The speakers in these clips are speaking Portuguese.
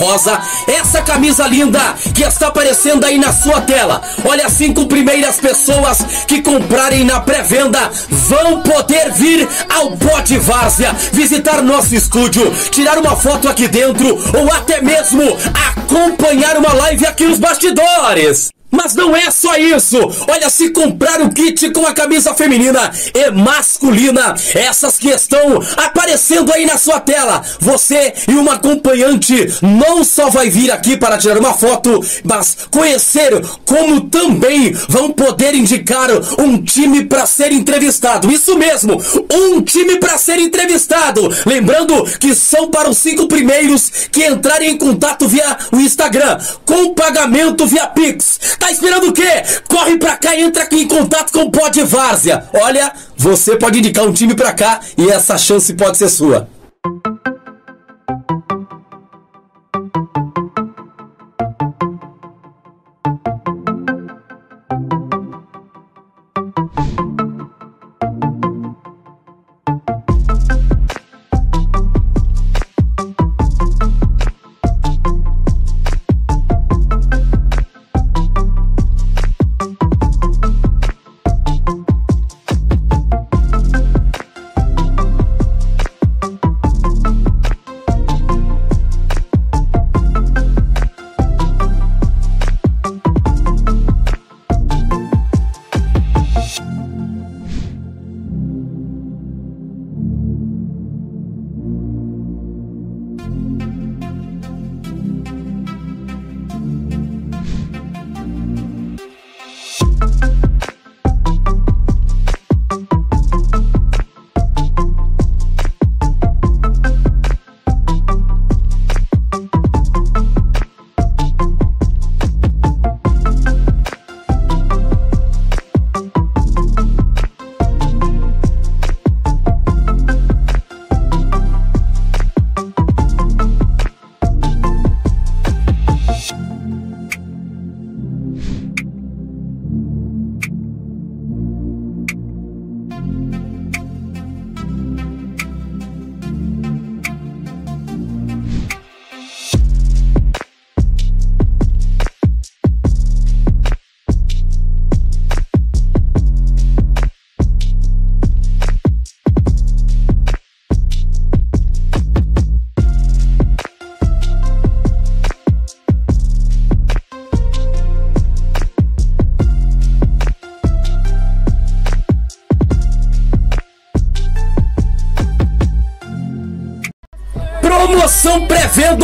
rosa, essa camisa linda que está aparecendo aí na sua tela. Olha, as cinco primeiras pessoas que comprarem na pré-venda vão poder vir ao Pode Várzea, visitar nosso estúdio, tirar uma foto aqui dentro ou até mesmo acompanhar uma live aqui nos bastidores. Mas não é só isso! Olha, se comprar o kit com a camisa feminina e masculina, essas que estão aparecendo aí na sua tela, você e uma acompanhante não só vai vir aqui para tirar uma foto, mas conhecer como também vão poder indicar um time para ser entrevistado. Isso mesmo, um time para ser entrevistado. Lembrando que são para os cinco primeiros que entrarem em contato via o Instagram, com pagamento via Pix. Tá esperando o quê? Corre pra cá e entra em contato com o Pod Várzea. Olha, você pode indicar um time pra cá e essa chance pode ser sua.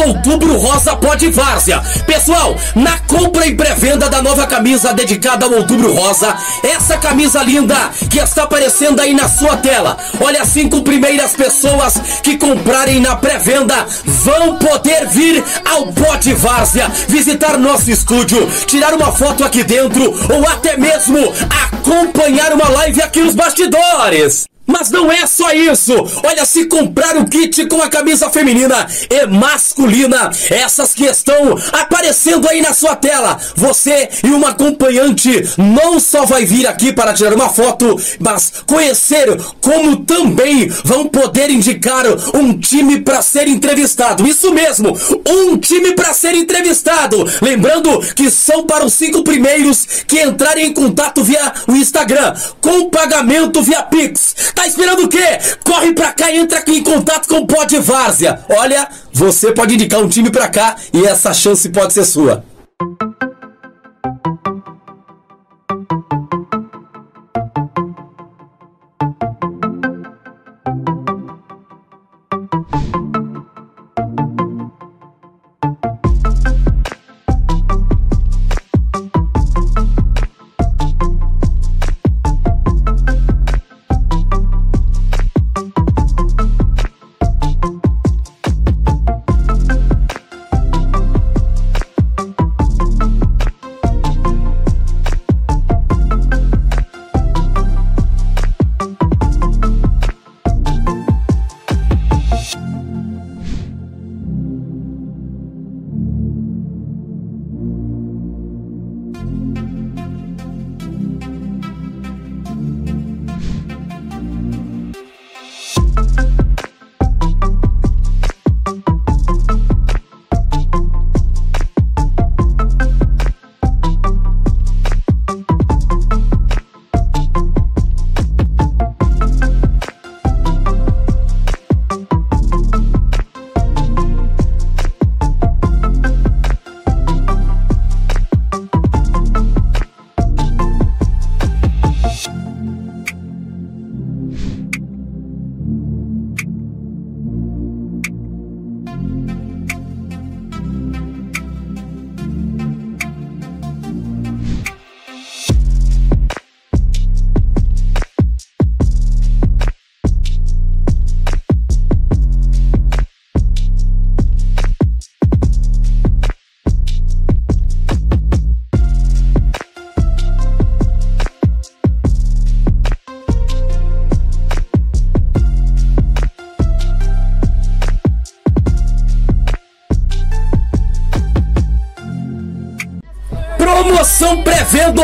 Outubro Rosa Pode Várzea. Pessoal, na compra e pré-venda da nova camisa dedicada ao Outubro Rosa, essa camisa linda que está aparecendo aí na sua tela. Olha, as cinco primeiras pessoas que comprarem na pré-venda vão poder vir ao Pode Várzea, visitar nosso estúdio, tirar uma foto aqui dentro ou até mesmo acompanhar uma live aqui nos bastidores. Mas não é só isso! Olha, se comprar o kit com a camisa feminina e masculina, essas que estão aparecendo aí na sua tela, você e uma acompanhante não só vai vir aqui para tirar uma foto, mas conhecer como também vão poder indicar um time para ser entrevistado. Isso mesmo, um time para ser entrevistado. Lembrando que são para os cinco primeiros que entrarem em contato via o Instagram, com pagamento via Pix. Tá esperando o quê? Corre pra cá e entra aqui em contato com o Pod Várzea. Olha, você pode indicar um time pra cá e essa chance pode ser sua.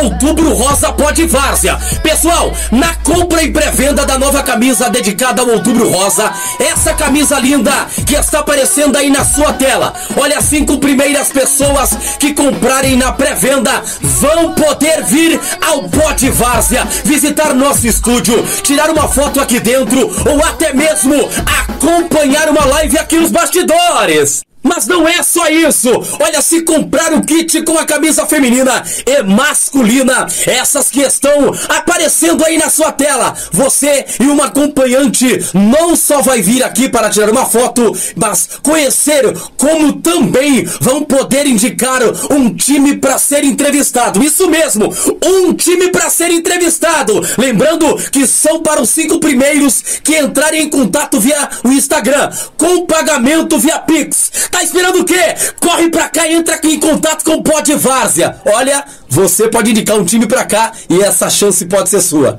Outubro Rosa Pode Várzea. Pessoal, na compra e pré-venda da nova camisa dedicada ao Outubro Rosa, essa camisa linda que está aparecendo aí na sua tela. Olha, as cinco primeiras pessoas que comprarem na pré-venda vão poder vir ao Pode Várzea, visitar nosso estúdio, tirar uma foto aqui dentro ou até mesmo acompanhar uma live aqui nos bastidores. Mas não é só isso! Olha, se comprar o kit com a camisa feminina e masculina, essas que estão aparecendo aí na sua tela, você e uma acompanhante não só vai vir aqui para tirar uma foto, mas conhecer como também vão poder indicar um time para ser entrevistado. Isso mesmo, um time para ser entrevistado. Lembrando que são para os cinco primeiros que entrarem em contato via o Instagram, com pagamento via Pix. Tá esperando o quê? Corre pra cá e entra aqui em contato com o Pod Várzea. Olha, você pode indicar um time pra cá e essa chance pode ser sua.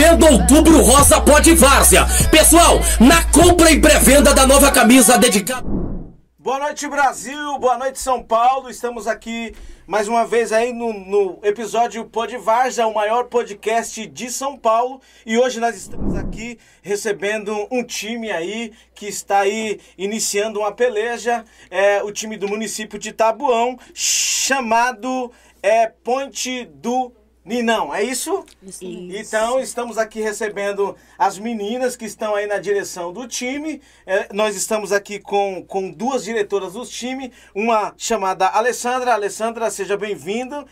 Pré-venda Outubro Rosa Pode Várzea. Pessoal, na compra e pré-venda da nova camisa dedicada. Boa noite, Brasil. Boa noite, São Paulo. Estamos aqui mais uma vez aí no, no episódio Pod Várzea, o maior podcast de São Paulo. E hoje nós estamos aqui recebendo um time aí que está aí iniciando uma peleja. É o time do município de Tabuão, chamado é, Ponte do Ninão, é isso? Isso. Então, estamos aqui recebendo as meninas que estão aí na direção do time. É, nós estamos aqui com, com duas diretoras do time, uma chamada Alessandra. Alessandra, seja bem-vinda.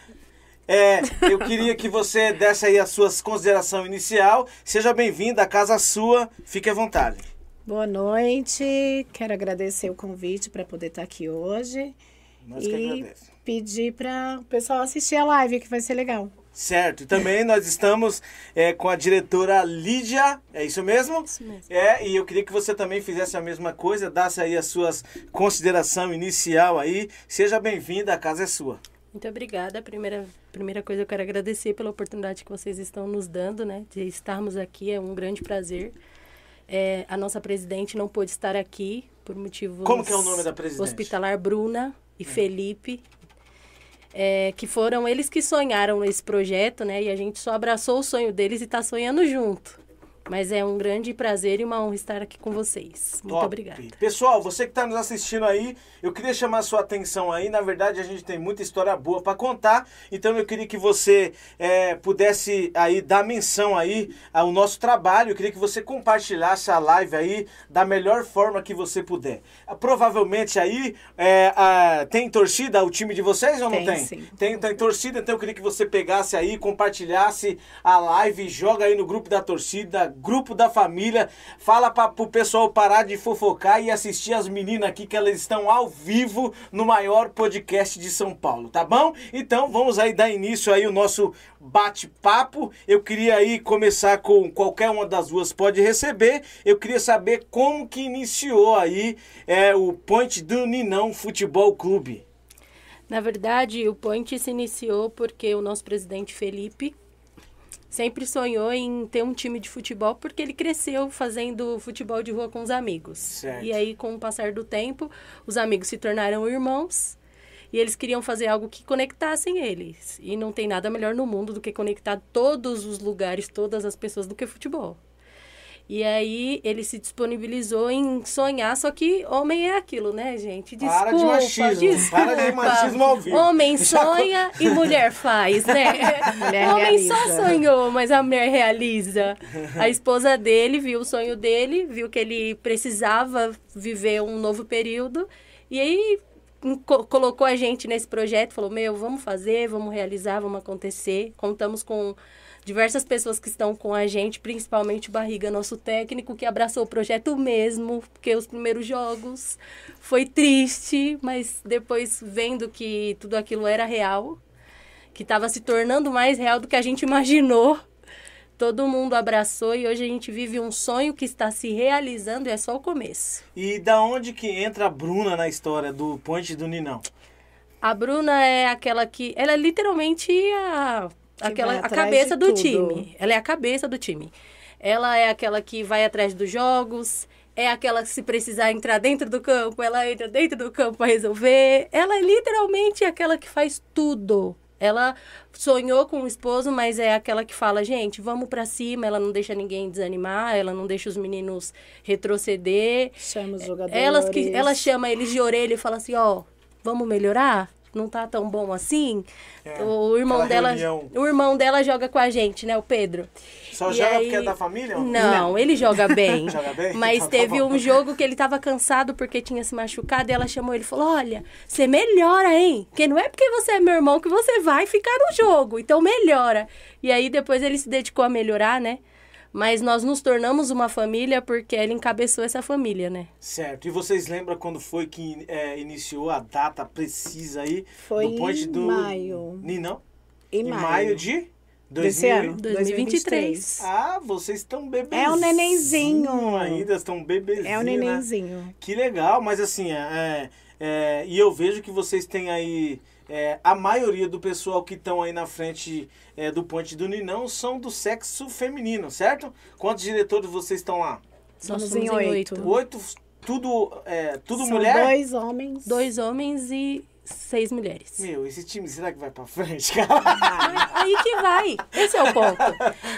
É, eu queria que você desse aí as suas considerações inicial. Seja bem-vinda, a casa é sua, fique à vontade. Boa noite. Quero agradecer o convite para poder estar aqui hoje Nós que e agradecemos. pedir para o pessoal assistir a live, que vai ser legal. Certo, e também nós estamos é, com a diretora Lídia, é isso mesmo? Isso mesmo. É, e eu queria que você também fizesse a mesma coisa, dasse aí as suas consideração inicial aí. Seja bem-vinda, a casa é sua. Muito obrigada. Primeira, primeira coisa eu quero agradecer pela oportunidade que vocês estão nos dando, né? De estarmos aqui, é um grande prazer. É, a nossa presidente não pôde estar aqui por motivos... Como que é o nome da presidente? Hospitalar Bruna e Felipe, é, que foram eles que sonharam esse projeto, né? E a gente só abraçou o sonho deles e está sonhando junto. Mas é um grande prazer e uma honra estar aqui com vocês. Muito Top. obrigada. Pessoal, você que está nos assistindo aí, eu queria chamar a sua atenção aí. Na verdade, a gente tem muita história boa para contar. Então, eu queria que você é, pudesse aí dar menção aí ao nosso trabalho. Eu queria que você compartilhasse a live aí da melhor forma que você puder. Ah, Provavelmente aí é, a- tem torcida o time de vocês ou não Tem, tem? sim. Tem, tem torcida, então eu queria que você pegasse aí, compartilhasse a live, joga aí no grupo da torcida, grupo da família, fala para pro pessoal parar de fofocar e assistir as meninas aqui que elas estão ao vivo no maior podcast de São Paulo, tá bom? Então vamos aí dar início aí o nosso bate-papo. Eu queria aí começar com qualquer uma das duas pode receber. Eu queria saber como que iniciou aí é, o Point do Ninão Futebol Clube. Na verdade, o Point se iniciou porque o nosso presidente Felipe sempre sonhou em ter um time de futebol porque ele cresceu fazendo futebol de rua com os amigos. Certo. E aí, com o passar do tempo, os amigos se tornaram irmãos e eles queriam fazer algo que conectassem eles. E não tem nada melhor no mundo do que conectar todos os lugares, todas as pessoas do que futebol. E aí ele se disponibilizou em sonhar, só que homem é aquilo, né, gente? Desculpa, Para de machismo, desculpa. para de machismo ao vivo. Homem Já sonha e mulher faz, né? Mulher homem só realiza. sonhou, mas a mulher realiza. A esposa dele viu o sonho dele, viu que ele precisava viver um novo período e aí co- colocou a gente nesse projeto, falou: "Meu, vamos fazer, vamos realizar, vamos acontecer". Contamos com diversas pessoas que estão com a gente, principalmente o Barriga, nosso técnico, que abraçou o projeto mesmo, porque os primeiros jogos foi triste, mas depois vendo que tudo aquilo era real, que estava se tornando mais real do que a gente imaginou. Todo mundo abraçou e hoje a gente vive um sonho que está se realizando e é só o começo. E da onde que entra a Bruna na história do Ponte do Ninão? A Bruna é aquela que. Ela é literalmente a, aquela, a cabeça do tudo. time. Ela é a cabeça do time. Ela é aquela que vai atrás dos jogos. É aquela que, se precisar entrar dentro do campo, ela entra dentro do campo para resolver. Ela é literalmente aquela que faz tudo. Ela sonhou com o esposo, mas é aquela que fala, gente, vamos para cima. Ela não deixa ninguém desanimar, ela não deixa os meninos retroceder. Chama os jogadores. Elas que, ela chama eles de orelha e fala assim, ó, vamos melhorar? Não tá tão bom assim? É, o irmão dela, reunião. o irmão dela joga com a gente, né, o Pedro. Só E joga aí- porque é da família? ou Não, ele joga bem. Joga bem? Mas teve bom. um jogo que ele tava cansado porque tinha se machucado e ela chamou ele e falou: Olha, você melhora, hein? Porque não é porque você é meu irmão que você vai ficar no jogo. Então melhora. E aí depois ele se dedicou a melhorar, né? Mas nós nos tornamos uma família porque ele encabeçou essa família, né? Certo. E vocês lembram quando foi que é, iniciou a data precisa aí Foi do Ponte em do maio. Ninão? Em Em maio. maio de Desse 2000. ano. 2023. Ah, vocês estão bebezinhos. É o nenenzinho. Ainda estão bebezinhos. É o né? nenenzinho. Que legal, mas assim, é, é, e eu vejo que vocês têm aí. É, a maioria do pessoal que estão aí na frente é, do Ponte do Ninão são do sexo feminino, certo? Quantos diretores vocês estão lá? Nós Somos somos em oito. Oito, tudo, é, tudo São mulher? dois homens. Dois homens e seis mulheres. Meu, esse time será que vai pra frente, cara? Aí que vai. Esse é o ponto.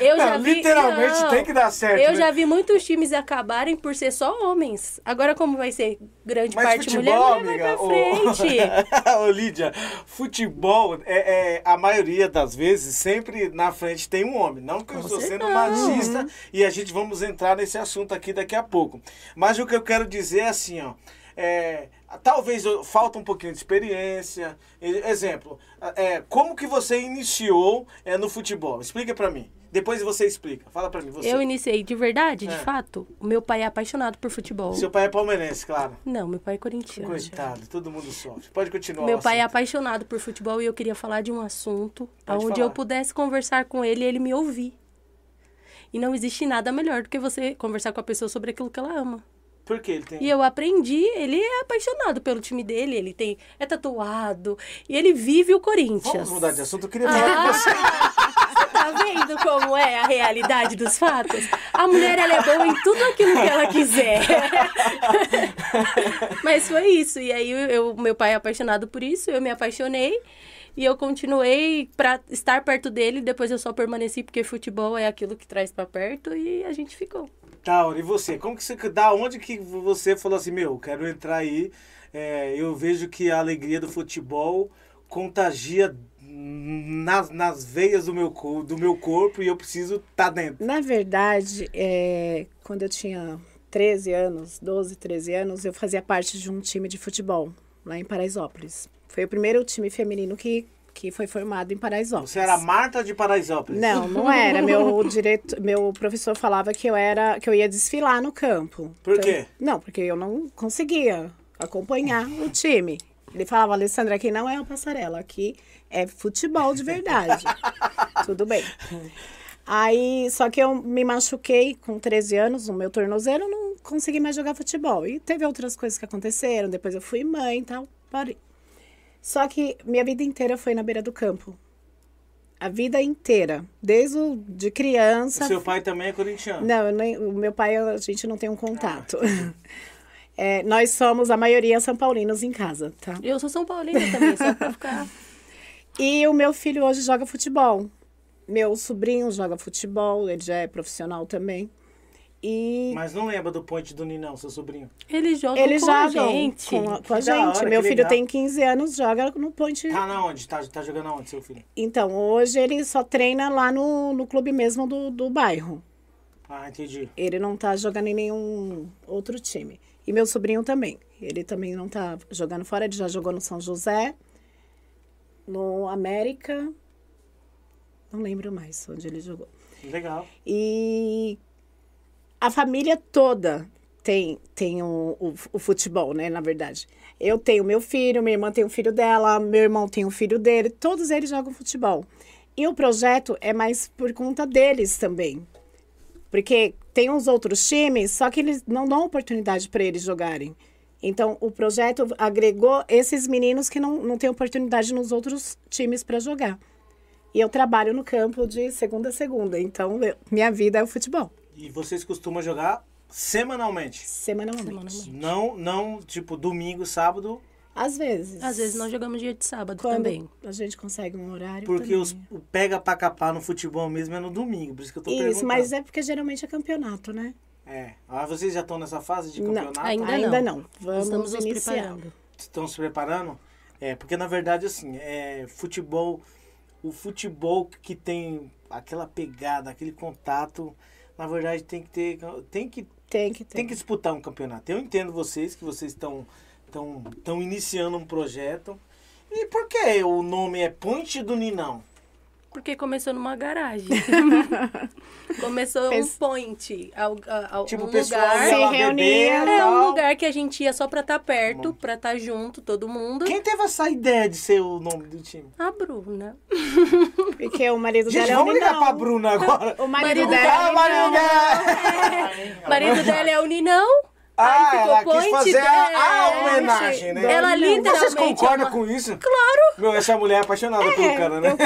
Eu já Não, vi, literalmente não. tem que dar certo. Eu né? já vi muitos times acabarem por ser só homens. Agora, como vai ser grande Mas parte mulher, futebol, mulher amiga, vai pra ô- frente. Ô, Lídia, futebol, é, é, a maioria das vezes, sempre na frente tem um homem. Não que eu estou sendo certeza. machista e a gente vamos entrar nesse assunto aqui daqui a pouco. Mas o que eu quero dizer é assim, ó. é, talvez falta um pouquinho de experiência. Exemplo, é, como que você iniciou é, no futebol? Explica pra mim. Depois você explica. Fala pra mim, você. Eu iniciei de verdade, de É. fato. O meu pai é apaixonado por futebol. Seu pai é palmeirense, claro. Não, meu pai é corintiano. Coitado, todo mundo sofre. Pode continuar. Meu pai é apaixonado por futebol e eu queria falar de um assunto Pode onde falar. eu pudesse conversar com ele e ele me ouvir. E não existe nada melhor do que você conversar com a pessoa sobre aquilo que ela ama. Por que ele tem? E eu aprendi, ele é apaixonado pelo time dele, ele tem é tatuado e ele vive o Corinthians. Vamos mudar de assunto. Eu queria falar com você. Você Tá vendo como é a realidade dos fatos? A mulher, ela é boa em tudo aquilo que ela quiser. Mas foi isso. E aí, eu, meu pai é apaixonado por isso, eu me apaixonei. E eu continuei para estar perto dele, depois eu só permaneci porque futebol é aquilo que traz para perto e a gente ficou. Tauro, e você? Como que você. Da onde que você falou assim, meu, quero entrar aí. É, eu vejo que a alegria do futebol contagia nas, nas veias do meu, do meu corpo e eu preciso estar tá dentro. Na verdade, é, quando eu tinha 13 anos, 12, 13 anos, eu fazia parte de um time de futebol lá em Paraisópolis. Foi o primeiro time feminino que, que foi formado em Paraisópolis. Você era Marta de Paraisópolis? Não, não era. Meu direito, meu professor falava que eu era que eu ia desfilar no campo. Por então, quê? Não, porque eu não conseguia acompanhar o time. Ele falava, Alessandra, aqui não é uma passarela, aqui é futebol de verdade. Tudo bem. Aí, só que eu me machuquei com 13 anos no meu tornozelo, não consegui mais jogar futebol. E teve outras coisas que aconteceram, depois eu fui mãe e tal, parei. Só que minha vida inteira foi na beira do campo. A vida inteira, desde o, de criança. O seu pai também é corintiano? Não, nem, o meu pai a gente não tem um contato. Ah, é, nós somos a maioria São Paulinos em casa, tá? Eu sou São Paulina também, só pra ficar. E o meu filho hoje joga futebol. Meu sobrinho joga futebol, ele já é profissional também. E... Mas não lembra do point do Ninão, seu sobrinho? Ele joga ele com joga a gente. Com a, com a gente. Hora, Meu filho legal. tem 15 anos, joga no point. Tá na onde? Tá, tá jogando aonde, seu filho? Então, hoje ele só treina lá no, no clube mesmo do, do bairro. Ah, entendi. Ele não tá jogando em nenhum outro time. E meu sobrinho também. Ele também não tá jogando fora, ele já jogou no São José, no América. Não lembro mais onde ele jogou. Legal. E a família toda tem, tem o, o, o, futebol, né? Na verdade. Eu tenho meu filho, minha irmã tem o filho dela, meu irmão tem o filho dele, todos eles jogam futebol. E o projeto é mais por conta deles também. Porque tem uns outros times, só que eles não dão oportunidade para eles jogarem. Então, o projeto agregou esses meninos que não, não têm oportunidade nos outros times para jogar. E eu trabalho no campo de segunda a segunda, então eu, minha vida é o futebol. E vocês costumam jogar semanalmente? Semanalmente. Semanalmente. Não, não, tipo, domingo, sábado? Às vezes. Às vezes nós jogamos dia de sábado Quando também. A gente consegue um horário. Porque os, o pega pra capar no futebol mesmo é no domingo, por isso que eu tô isso, perguntando. mas é porque geralmente é campeonato, né? É. Ah, vocês já estão nessa fase de campeonato? Não, ainda, ainda não. não. Vamos Estamos nos preparando. Estão se preparando? É, porque na verdade, assim, é futebol. O futebol que tem aquela pegada, aquele contato, na verdade tem que ter. Tem que, tem que, ter. tem que disputar um campeonato. Eu entendo vocês que vocês estão estão estão iniciando um projeto. E por que o nome é Ponte do Ninão? Porque começou numa garagem. começou Fez... um point. Ao, ao, tipo, um o lugar. Se reunia. É um lugar que a gente ia só pra estar tá perto, Bom. pra estar tá junto, todo mundo. Quem teve essa ideia de ser o nome do time? A Bruna. Porque o marido gente, dela é vamos o ligar pra Bruna agora. O marido, marido dela. É o marido dela. É. marido dela é o Ninão. Ah, ela quis fazer a, a homenagem, né? Ela literalmente... Vocês concordam uma... com isso? Claro! Meu, essa mulher é apaixonada é, pelo cara, né?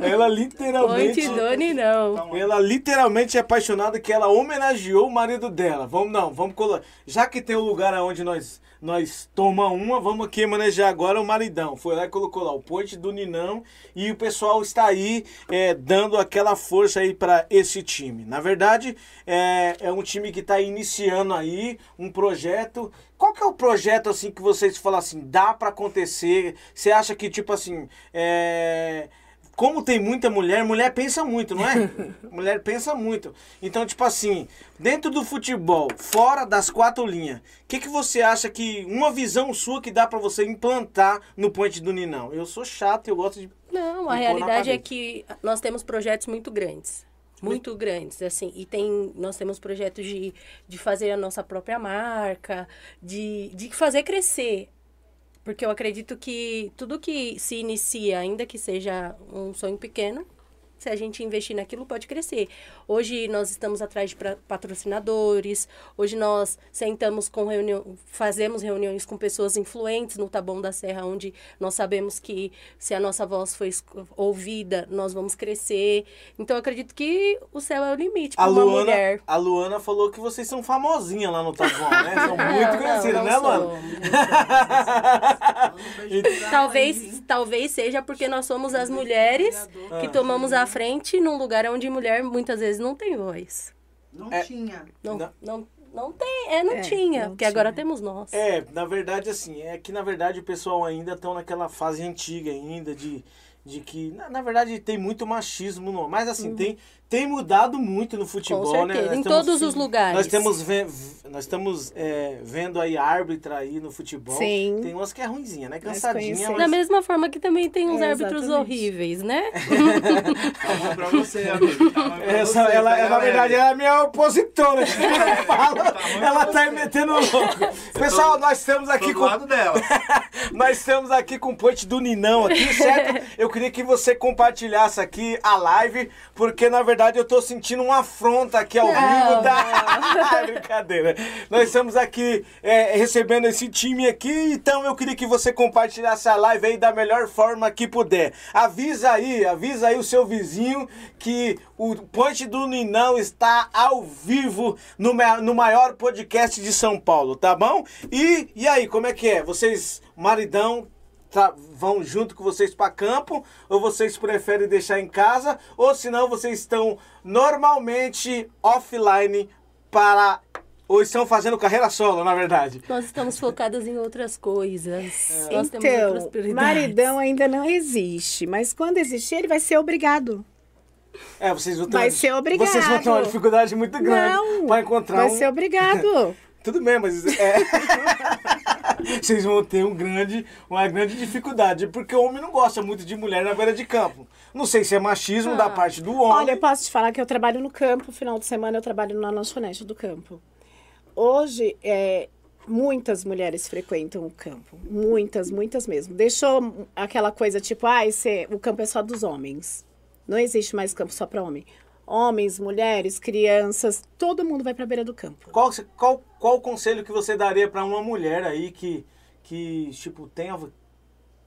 ela literalmente... Ponte Doni, não. Ela literalmente é apaixonada que ela homenageou o marido dela. Vamos, não, vamos colocar... Já que tem o um lugar onde nós nós toma uma, vamos aqui manejar agora o maridão. Foi lá e colocou lá o ponte do Ninão e o pessoal está aí é, dando aquela força aí para esse time. Na verdade, é, é um time que está iniciando aí um projeto. Qual que é o projeto assim que vocês falam assim, dá para acontecer? Você acha que tipo assim, é como tem muita mulher, mulher pensa muito, não é? mulher pensa muito. Então, tipo assim, dentro do futebol, fora das quatro linhas, o que, que você acha que uma visão sua que dá para você implantar no Ponte do Ninão? Eu sou chato, eu gosto de. Não, a realidade é que nós temos projetos muito grandes. Muito grandes, assim, e tem, nós temos projetos de, de fazer a nossa própria marca, de, de fazer crescer porque eu acredito que tudo que se inicia, ainda que seja um sonho pequeno, Se a gente investir naquilo, pode crescer. Hoje nós estamos atrás de patrocinadores. Hoje nós sentamos com reunião, fazemos reuniões com pessoas influentes no Taboão da Serra, onde nós sabemos que se a nossa voz foi ouvida, nós vamos crescer. Então eu acredito que o céu é o limite A para uma Luana, mulher. a Luana falou que vocês são famosinhas lá no Tabuão, né? São muito conhecidas, né, Luana? Talvez, talvez seja porque nós somos as mulheres que tomamos a frente num lugar onde mulher muitas vezes não tem voz. Não É. tinha. Não, Não. não, não tem, é, não É, tinha, não porque agora tinha. temos nós. É, na verdade, assim, é que na verdade o pessoal ainda estão naquela fase antiga ainda de, de que, na, na verdade, tem muito machismo, no, mas assim, tem, tem mudado muito no futebol, né? certeza, Nós em temos- todos os lugares. Nós temos nós estamos é, vendo aí árbitra aí no futebol. Sim. Tem umas que é ruimzinha, né? Cansadinha, conhecidas. Da mas... mesma forma que também tem uns É, árbitros horríveis, né? Tá bom pra você, amigo. Tá bom pra Essa, você, ela, tá, ela, na verdade, ela é minha opositora. Ela fala, ela tá me metendo louco. Pessoal, nós estamos Tô aqui do com lado dela. Nós estamos aqui com o point do Ninão aqui, certo? Eu queria que você compartilhasse aqui a live, porque na verdade eu tô sentindo uma afronta aqui ao vivo da. Brincadeira. Nós estamos aqui é, recebendo esse time aqui, então eu queria que você compartilhasse a live aí da melhor forma que puder. Avisa aí, avisa aí o seu vizinho que o Ponte do Ninão está ao vivo no, no maior podcast de São Paulo, tá bom? E, e aí, como é que é? Vocês, maridão, tá- vão junto com vocês para campo? Ou vocês preferem deixar em casa? Ou senão vocês estão normalmente offline para. Ou estão fazendo carreira solo, na verdade? Nós estamos focadas em outras coisas. Nós temos outras Então, prioridades. maridão ainda não existe, mas quando existir, ele vai ser obrigado. É, vocês vão ter Vai uma- ser obrigado. Vocês vão ter uma dificuldade muito grande para encontrar vai um... ser obrigado. Tudo bem, mas é... vocês vão ter um grande, uma grande dificuldade, porque o homem não gosta muito de mulher na beira de campo. Não sei se é machismo da parte do homem. Olha, eu posso te falar que eu trabalho no campo, final de semana eu trabalho na lanchonete do campo. Hoje, é, muitas mulheres frequentam o campo. Muitas, muitas mesmo. Deixou aquela coisa tipo, ah, esse, o campo é só dos homens. Não existe mais campo só para homem. Homens, mulheres, crianças, todo mundo vai para a beira do campo. Qual, qual, qual o conselho que você daria para uma mulher aí que, que tipo, tenha,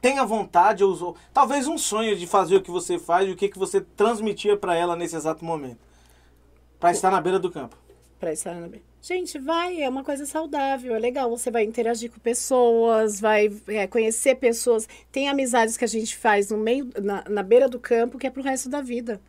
tenha vontade, ou, ou talvez um sonho de fazer o que você faz e o que, que você transmitia para ela nesse exato momento? Para estar na beira do campo. Pra estar na beira. Gente, vai, é uma coisa saudável, é legal. Você vai interagir com pessoas, vai é, conhecer pessoas. Tem amizades que a gente faz no meio, na, na beira do campo, que é pro resto da vida.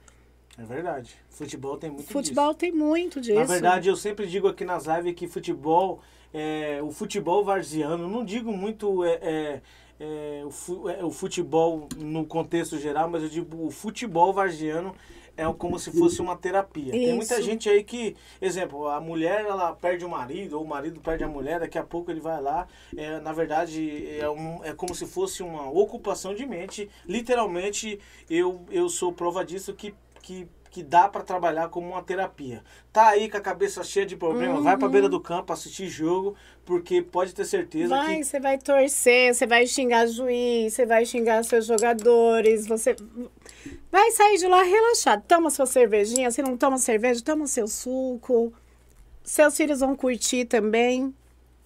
É verdade. Futebol tem muito Futebol disso. tem muito disso. Na verdade, eu sempre digo aqui nas lives que futebol, é, o futebol varziano, não digo muito é, é, é, o, é, o futebol no contexto geral, mas eu digo o futebol varziano é como se fosse uma terapia. Tem muita Isso. gente aí que, exemplo, a mulher ela perde o marido, ou o marido perde a mulher, daqui a pouco ele vai lá. É, na verdade, é, um, é como se fosse uma ocupação de mente. Literalmente, eu, eu sou prova disso que, que, que dá para trabalhar como uma terapia. Tá aí com a cabeça cheia de problema, vai pra beira do campo assistir jogo, porque pode ter certeza Vai, que você vai torcer, você vai xingar juiz, você vai xingar seus jogadores, você vai sair de lá relaxado. Toma sua cervejinha, se não toma cerveja, toma seu suco. Seus filhos vão curtir também.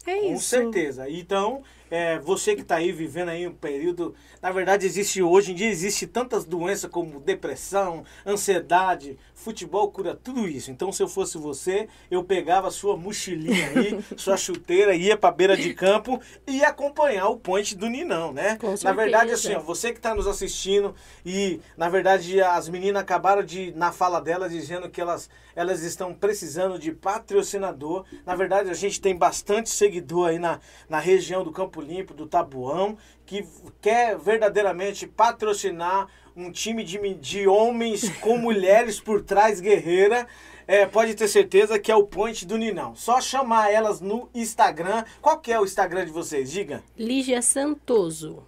É Com isso. certeza. Então, é, você que está aí vivendo aí um período. Na verdade, existe hoje em dia existe tantas doenças como depressão, ansiedade, futebol cura tudo isso. Então, se eu fosse você, eu pegava a sua mochilinha aí, sua chuteira, ia para beira de campo e ia acompanhar o point do Ninão, né? Com na verdade, assim, ó, você que está nos assistindo e, na verdade, as meninas acabaram de, na fala delas, dizendo que elas, elas estão precisando de patrocinador. Na verdade, a gente tem bastante seguidor aí na, na região do Campo Limpo, do Tabuão, que quer verdadeiramente patrocinar um time de, de homens com mulheres por trás guerreira. É, pode ter certeza que é o point do Ninão. Só chamar elas no Instagram. Qual que é o Instagram de vocês? Diga. Lígia Santoso.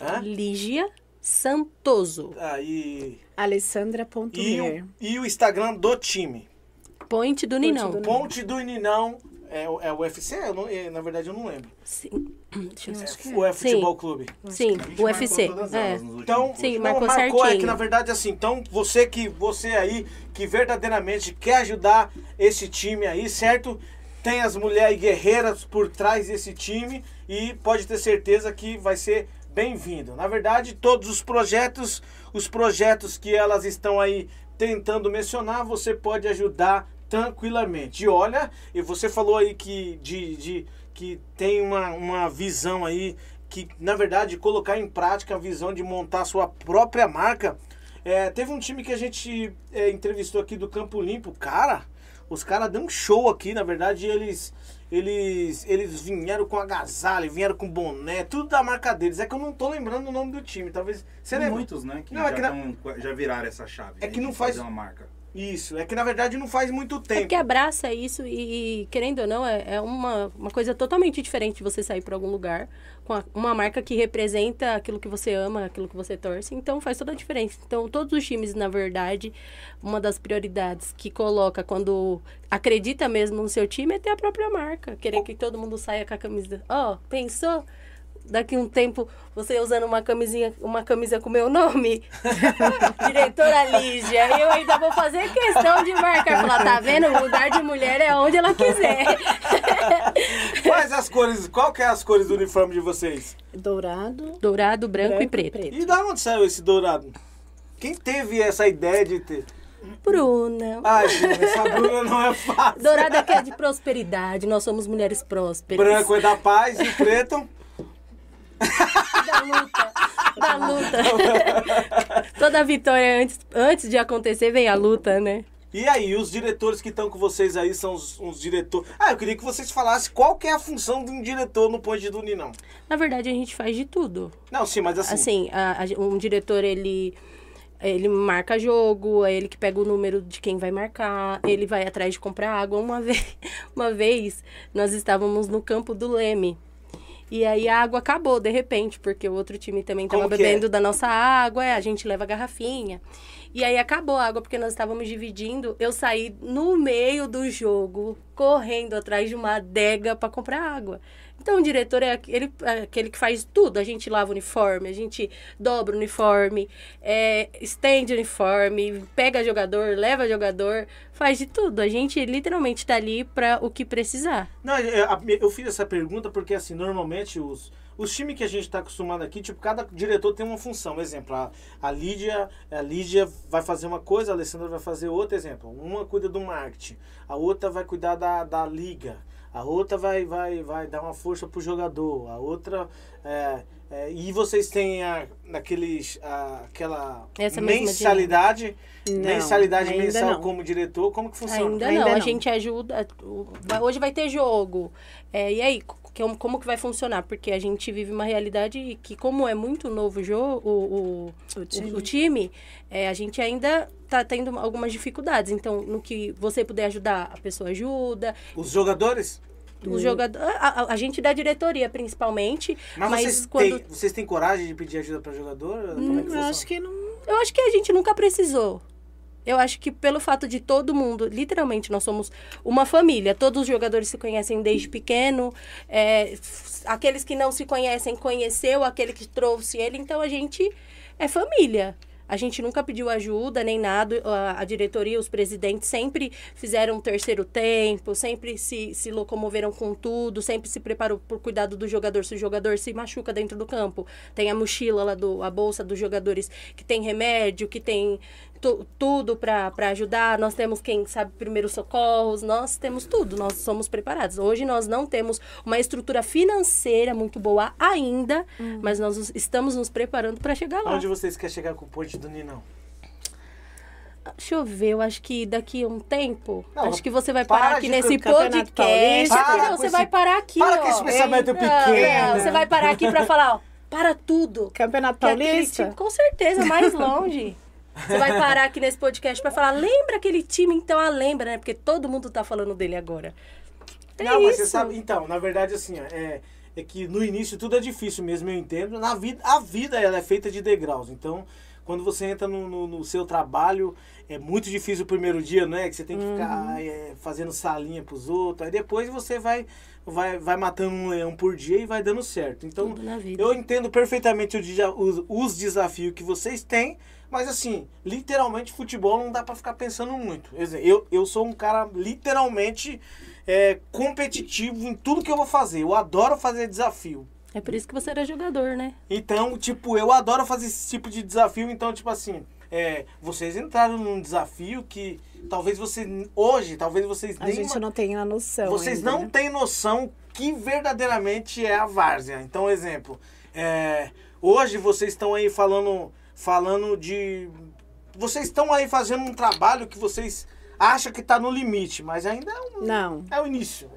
Hã? Lígia Santoso. Aí. Alessandra.mer. E o, e o Instagram do time. Ponte do Ninão. do Ponte do Ninão. É, o- é o UFC? Eu não- é, na verdade, eu não lembro. Sim. É futebol Sim. clube? Sim, o UFC. É. Então, Sim, não, marcou marcou, é que certinho. na verdade assim, então você que você aí que verdadeiramente quer ajudar esse time aí, certo? Tem as mulheres guerreiras por trás desse time e pode ter certeza que vai ser bem-vindo. Na verdade, todos os projetos, os projetos que elas estão aí tentando mencionar, você pode ajudar tranquilamente. E olha, e você falou aí que de, de que tem uma, uma visão aí que, na verdade, colocar em prática a visão de montar a sua própria marca. É, teve um time que a gente é, entrevistou aqui do Campo Limpo, cara, os caras dão um show aqui, na verdade, eles eles eles vieram com agasalho, vieram com boné, tudo da marca deles. É que eu não tô lembrando o nome do time, talvez você Tem lembra? muitos, né? Que, Não, já, é que na- tão- já viraram essa chave. É né, que não faz- uma marca. Isso, é que na verdade não faz muito É tempo. porque abraça isso e, e, querendo ou não, é, é uma, uma coisa totalmente diferente de você sair para algum lugar com a- uma marca que representa aquilo que você ama, aquilo que você torce. Então faz toda a diferença. Então todos os times, na verdade, uma das prioridades que coloca quando acredita mesmo no seu time é ter a própria marca. Querer que todo mundo saia com a camisa. Ó, pensou? Daqui um tempo, você usando uma camisinha, uma camisa com meu nome, diretora Lígia, eu ainda vou fazer questão de marcar. Falar, tá vendo? O lugar de mulher é onde ela quiser. Quais as cores, qual que é as cores do uniforme de vocês? Dourado. Dourado, branco, e branco preto. E da onde saiu esse dourado? Quem teve essa ideia de ter? Bruna. Ai, essa Bruna não é fácil. Dourado aqui é de prosperidade, nós somos mulheres prósperas. Branco é da paz e preto. Da luta. Da luta. Toda vitória antes, antes de acontecer vem a luta, né? E aí, os diretores que estão com vocês aí são os, uns diretores. Ah, eu queria que vocês falassem qual que é a função de um diretor no Ponte do Uninão. Na verdade, a gente faz de tudo. Não, sim, mas assim. Assim, a- a- um diretor, ele, ele marca jogo, é ele que pega o número de quem vai marcar, ele vai atrás de comprar água. Uma vez, uma vez nós estávamos no campo do Leme. E aí a água acabou, de repente, porque o outro time também estava é? bebendo da nossa água, é, a gente leva a garrafinha. E aí acabou a água porque nós estávamos dividindo. Eu saí no meio do jogo, correndo atrás de uma adega para comprar água. Então o diretor é aquele, é aquele que faz tudo. A gente lava o uniforme, a gente dobra o uniforme, é, estende o uniforme, pega jogador, leva jogador, faz de tudo. A gente literalmente está ali para o que precisar. Não, eu, a- eu fiz essa pergunta porque, assim, normalmente os, os times que a gente está acostumado aqui, tipo, cada diretor tem uma função. Exemplo, a, a Lídia, a Lídia vai fazer uma coisa, a Alessandra vai fazer outra. Exemplo, uma cuida do marketing, a outra vai cuidar da, da liga, a outra vai, vai, vai dar uma força pro jogador, a outra. é, é, e vocês têm a, naqueles, a- aquela Essa mensalidade, Não, mensalidade mensal não. como diretor, como que funciona? Ainda, Ainda não, a não. gente ajuda. Hoje vai ter jogo. É, e aí, que- como que vai funcionar? Porque a gente vive uma realidade que, como é muito novo o jogo, o, o, O time. o time, é, a gente ainda tá tendo algumas dificuldades. Então, no que você puder ajudar, a pessoa ajuda. Os jogadores? Os jogadores. A, a- gente da diretoria, principalmente. Mas, Mas, vocês, quando. têm, vocês têm coragem de pedir ajuda para jogador? Como é que Hum, Eu acho que não. Eu acho que a gente nunca precisou. Eu acho que pelo fato de todo mundo, literalmente, nós somos uma família. Todos os jogadores se conhecem desde pequeno. é, aqueles que não se conhecem, conheceu aquele que trouxe ele. Então, a gente é família. A gente nunca pediu ajuda nem nada. A, a diretoria, os presidentes sempre fizeram um terceiro tempo, sempre se, se locomoveram com tudo, sempre se preparou por cuidado do jogador. Se o jogador se machuca dentro do campo, tem a mochila lá, do, a bolsa dos jogadores que tem remédio, que tem tudo para ajudar. Nós temos quem sabe primeiros socorros, nós temos tudo, nós somos preparados. Hoje nós não temos uma estrutura financeira muito boa ainda, mas nós estamos nos preparando para chegar lá. Onde vocês querem chegar com o ponte do Ninão? Deixa eu ver, eu acho que daqui a um tempo, Não, acho que você vai para parar aqui nesse podcast. Para não, você esse- vai parar aqui, para ó. com esse pensamento pequeno. não, você vai parar aqui pra falar, ó, para tudo. Campeonato aquele Paulista? com certeza, mais longe. Você vai parar aqui nesse podcast pra falar, lembra aquele time? Então, ah, lembra, né? Porque todo mundo tá falando dele agora. É não, mas você isso. sabe. Então, na verdade, assim, ó, é, é que no início tudo é difícil mesmo, eu entendo. Na vida, a vida ela é feita de degraus. Então, quando você entra no, no, no seu trabalho, é muito difícil o primeiro dia, né? Que você tem que ficar é, fazendo salinha pros outros. Aí depois você vai, vai, vai matando um leão por dia e vai dando certo. Então, eu entendo perfeitamente o os, os desafios que vocês têm, mas assim, literalmente futebol não dá pra ficar pensando muito. Eu, eu sou um cara literalmente é, competitivo em tudo que eu vou fazer. Eu adoro fazer desafio. É por isso que você era jogador, né? Então, tipo, eu adoro fazer esse tipo de desafio. Então, tipo assim, é, vocês entraram num desafio que talvez vocês, hoje, talvez vocês A nem gente não tem a noção. vocês ainda, não né? têm noção que verdadeiramente é a várzea. Então, exemplo, é, hoje vocês estão aí falando, falando de. Vocês estão aí fazendo um trabalho que vocês acham que está no limite, mas ainda é, um, Não. é o início.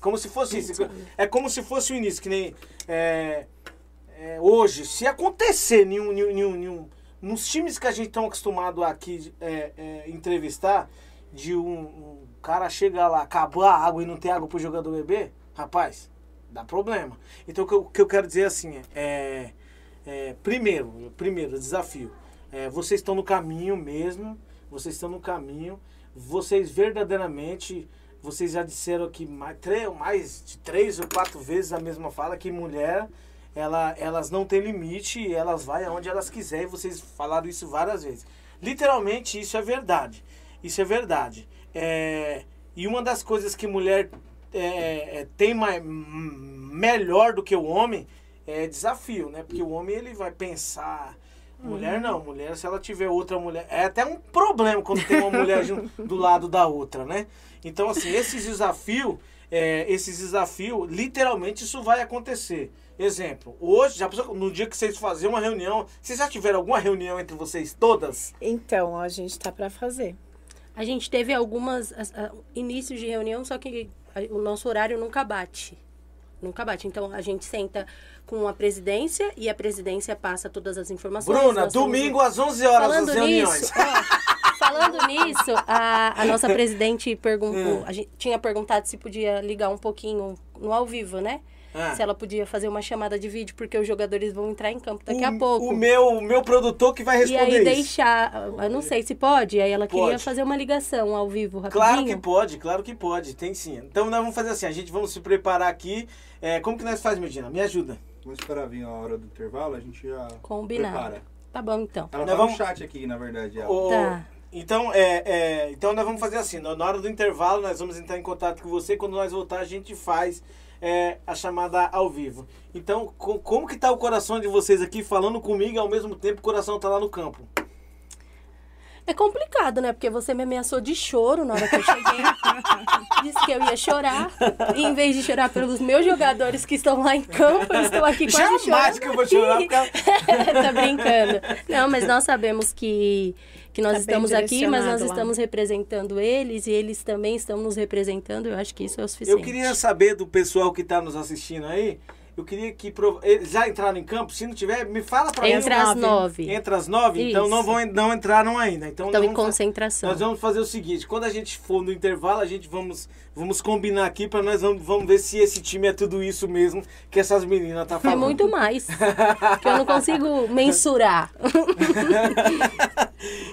Como se fosse isso. É como se fosse o início, que nem. é, é, hoje, se acontecer nenhum, nenhum, nenhum, nos times que a gente está acostumado aqui é, é, entrevistar, de um, um cara chegar lá, acabar a água e não ter água pro jogador beber, rapaz, dá problema. Então o que eu, o que eu quero dizer assim é, é, primeiro, primeiro desafio, é, vocês estão no caminho mesmo, vocês estão no caminho, vocês verdadeiramente, vocês já disseram aqui mais, três, mais de três ou quatro vezes a mesma fala que mulher ela, elas não têm limite, elas vão aonde elas quiserem, vocês falaram isso várias vezes. Literalmente, isso é verdade. Isso é verdade. É, e uma das coisas que mulher é, é, tem mais, melhor do que o homem é desafio, né? Porque o homem ele vai pensar. Mulher não, mulher, se ela tiver outra mulher. É até um problema quando tem uma mulher do lado da outra, né? Então, assim, esses desafios, é, esses desafios, literalmente isso vai acontecer. Exemplo, hoje, já pensou, no dia que vocês fazerem uma reunião, vocês já tiveram alguma reunião entre vocês todas? Então, a gente tá pra fazer. A gente teve algumas a- inícios de reunião, só que a- o nosso horário nunca bate. Nunca bate. Então a gente senta com a presidência e a presidência passa todas as informações. Bruna, domingo às 11 horas Falando as reuniões. nisso, ó, falando nisso, a, a nossa presidente perguntou, Hum. a gente tinha perguntado se podia ligar um pouquinho no ao vivo, né? Ah. Se ela podia fazer uma chamada de vídeo, porque os jogadores vão entrar em campo daqui o, a pouco. O meu, o meu produtor que vai e responder aí isso. deixar, eu não sei se pode, aí ela queria Pode. fazer uma ligação ao vivo rapidinho. Claro que pode, claro que pode, tem sim. Então nós vamos fazer assim, a gente vamos se preparar aqui. É, como que nós faz, Medina? Me ajuda. Vamos esperar vir a hora do intervalo, a gente já Combinado. prepara. Tá bom, então. Ela Nós tá vamos- no chat aqui, na verdade. ela. Tá. Então, é, é, então nós vamos fazer assim, na na hora do intervalo nós vamos entrar em contato com você, quando nós voltar a gente faz é, a chamada ao vivo. Então, co- como que tá o coração de vocês aqui falando comigo e ao mesmo tempo o coração tá lá no campo? É complicado, né? Porque você me ameaçou de choro na hora que eu cheguei. Disse que eu ia chorar. E em vez de chorar pelos meus jogadores que estão lá em campo, eu estou aqui quase Jamais chorando. que eu vou chorar por causa... tá brincando. Não, mas nós sabemos que, que nós Tá estamos aqui, mas nós lá. estamos representando eles e eles também estão nos representando. Eu acho que isso é o suficiente. Eu queria saber do pessoal que tá nos assistindo aí, eu queria que... prov- Eles já entraram em campo? Se não tiver, me fala pra mim. Entre as nove. Entre as nove? Então não, Isso. vão, não entraram ainda. Então Estão nós em concentração. Nós vamos fazer o seguinte, quando a gente for no intervalo, a gente vamos, vamos combinar aqui para nós vamos, vamos ver se esse time é tudo isso mesmo que essas meninas tá É falando. muito mais. que eu não consigo mensurar.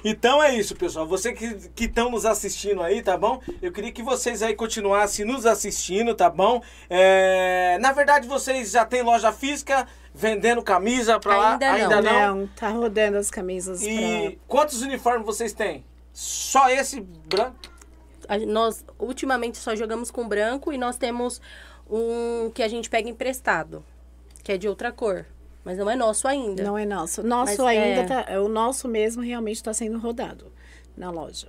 Então é isso, pessoal. Você que estão nos assistindo aí, tá bom? Eu queria que vocês aí continuassem nos assistindo, tá bom? É, Na verdade, vocês já têm loja física vendendo camisa pra lá? Ainda não. Ainda não. Não, tá rodando as camisas E quantos uniformes vocês têm? Só esse branco? Nós ultimamente só jogamos com branco e nós temos um que a gente pega emprestado, que é de outra cor, mas não é nosso ainda. Não é nosso. Nosso Mas ainda é- tá... é O nosso mesmo realmente está sendo rodado na loja.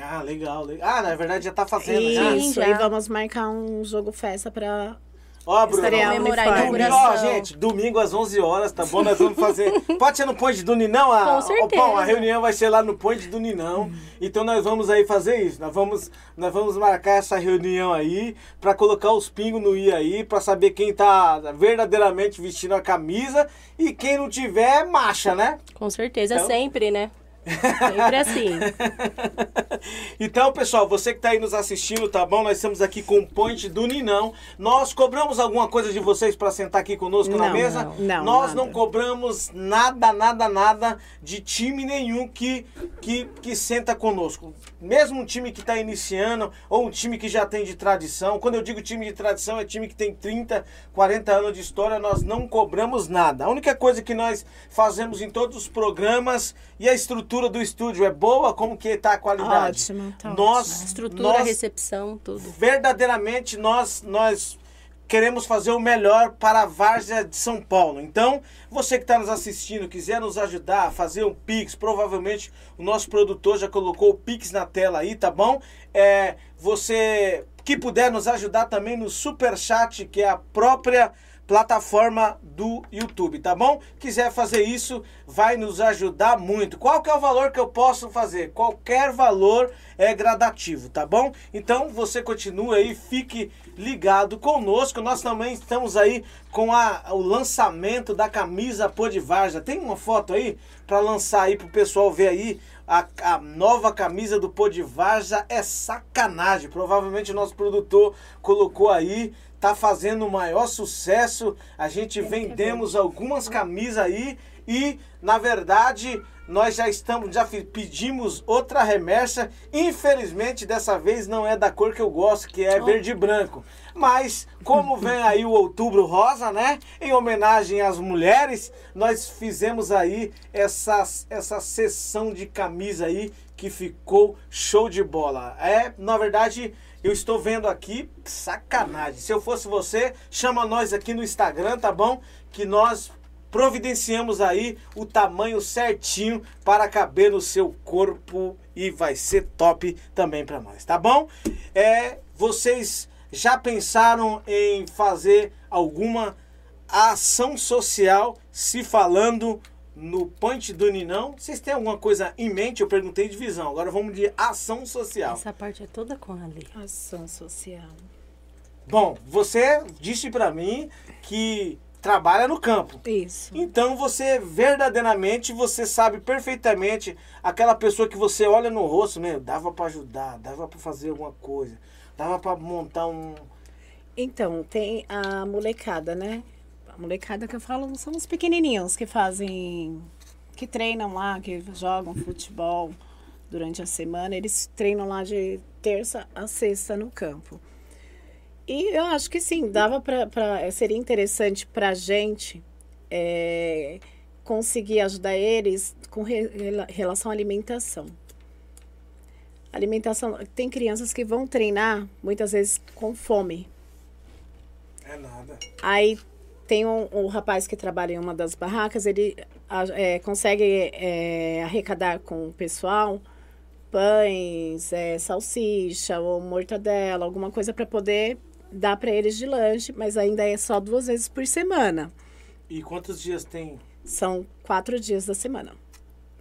Ah, legal, legal. Ah, na verdade já tá fazendo já. Isso, já. e vamos marcar um jogo festa pra... Ó, Bruno. Comemorar a. Domingo, ó, inauguração. gente, domingo às 11 horas, tá bom? Nós vamos fazer. Pode ser no Ponte do Ninão? A, Com certeza. bom, a reunião vai ser lá no Ponte do Ninão. Então nós vamos aí fazer isso. Nós vamos, nós vamos marcar essa reunião aí pra colocar os pingos no i aí, pra saber quem tá verdadeiramente vestindo a camisa e quem não tiver, marcha, né? Com certeza, Então- sempre, né? Sempre assim. Então, pessoal, você que está aí nos assistindo, tá bom? Nós estamos aqui com o Point do Ninão. Nós cobramos alguma coisa de vocês para sentar aqui conosco na Não, mesa? não, não, Nós nada. não cobramos nada, nada, nada de time nenhum que, que, que senta conosco. Mesmo um time que está iniciando ou um time que já tem de tradição. Quando eu digo time de tradição, é time que tem 30, 40 anos de história. Nós não cobramos nada. A única coisa que nós fazemos em todos os programas e a estrutura do estúdio é boa, como que está a qualidade? Ótimo, tá nós, ótimo. Estrutura, nós recepção, tudo. verdadeiramente nós nós queremos fazer o melhor para a Várzea de São Paulo. Então, você que está nos assistindo, quiser nos ajudar a fazer um Pix, provavelmente o nosso produtor já colocou o Pix na tela aí, tá bom? É, você que puder nos ajudar também no Super Chat, que é a própria plataforma do YouTube, tá bom? Quiser fazer isso, vai nos ajudar muito. Qual que é o valor que eu posso fazer? Qualquer valor é gradativo, tá bom? Então você continua aí, fique ligado conosco. Nós também estamos aí com a, o lançamento da camisa Pô de. Tem uma foto aí para lançar aí pro pessoal ver aí. A, a nova camisa do Pô de é sacanagem. Provavelmente o nosso produtor colocou aí tá fazendo o maior sucesso. A gente vendemos algumas camisas aí e, na verdade, nós já estamos, já pedimos outra remessa. Infelizmente, dessa vez não é da cor que eu gosto, que é verde e branco. Mas, como vem aí o outubro rosa, né? Em homenagem às mulheres, nós fizemos aí essa, essa sessão de camisa aí que ficou show de bola. É, na verdade, eu estou vendo aqui, sacanagem. Se eu fosse você, chama nós aqui no Instagram, tá bom? Que nós providenciamos aí o tamanho certinho para caber no seu corpo e vai ser top também para nós, tá bom? É, vocês já pensaram em fazer alguma ação social se falando no Punch do Ninão? Vocês têm alguma coisa em mente? Eu perguntei de visão, agora vamos de ação social. Essa parte é toda com a Lê. Ação social. Bom, você disse para mim que trabalha no campo. Isso. Então você verdadeiramente você sabe perfeitamente aquela pessoa que você olha no rosto, meu, dava para ajudar, dava para fazer alguma coisa, dava para montar um Então, tem a molecada, né? A molecada que eu falo são os pequenininhos que fazem, que treinam lá, que jogam futebol durante a semana. Eles treinam lá de terça a sexta no campo. E eu acho que sim, dava para seria interessante para a gente é, conseguir ajudar eles com re- rela- relação à alimentação. Alimentação, tem crianças que vão treinar muitas vezes com fome. é nada. Aí tem um, um rapaz que trabalha em uma das barracas, ele é, consegue é, arrecadar com o pessoal pães, é, salsicha ou mortadela, alguma coisa para poder dar para eles de lanche, mas ainda é só duas vezes por semana. E quantos dias tem? São quatro dias da semana.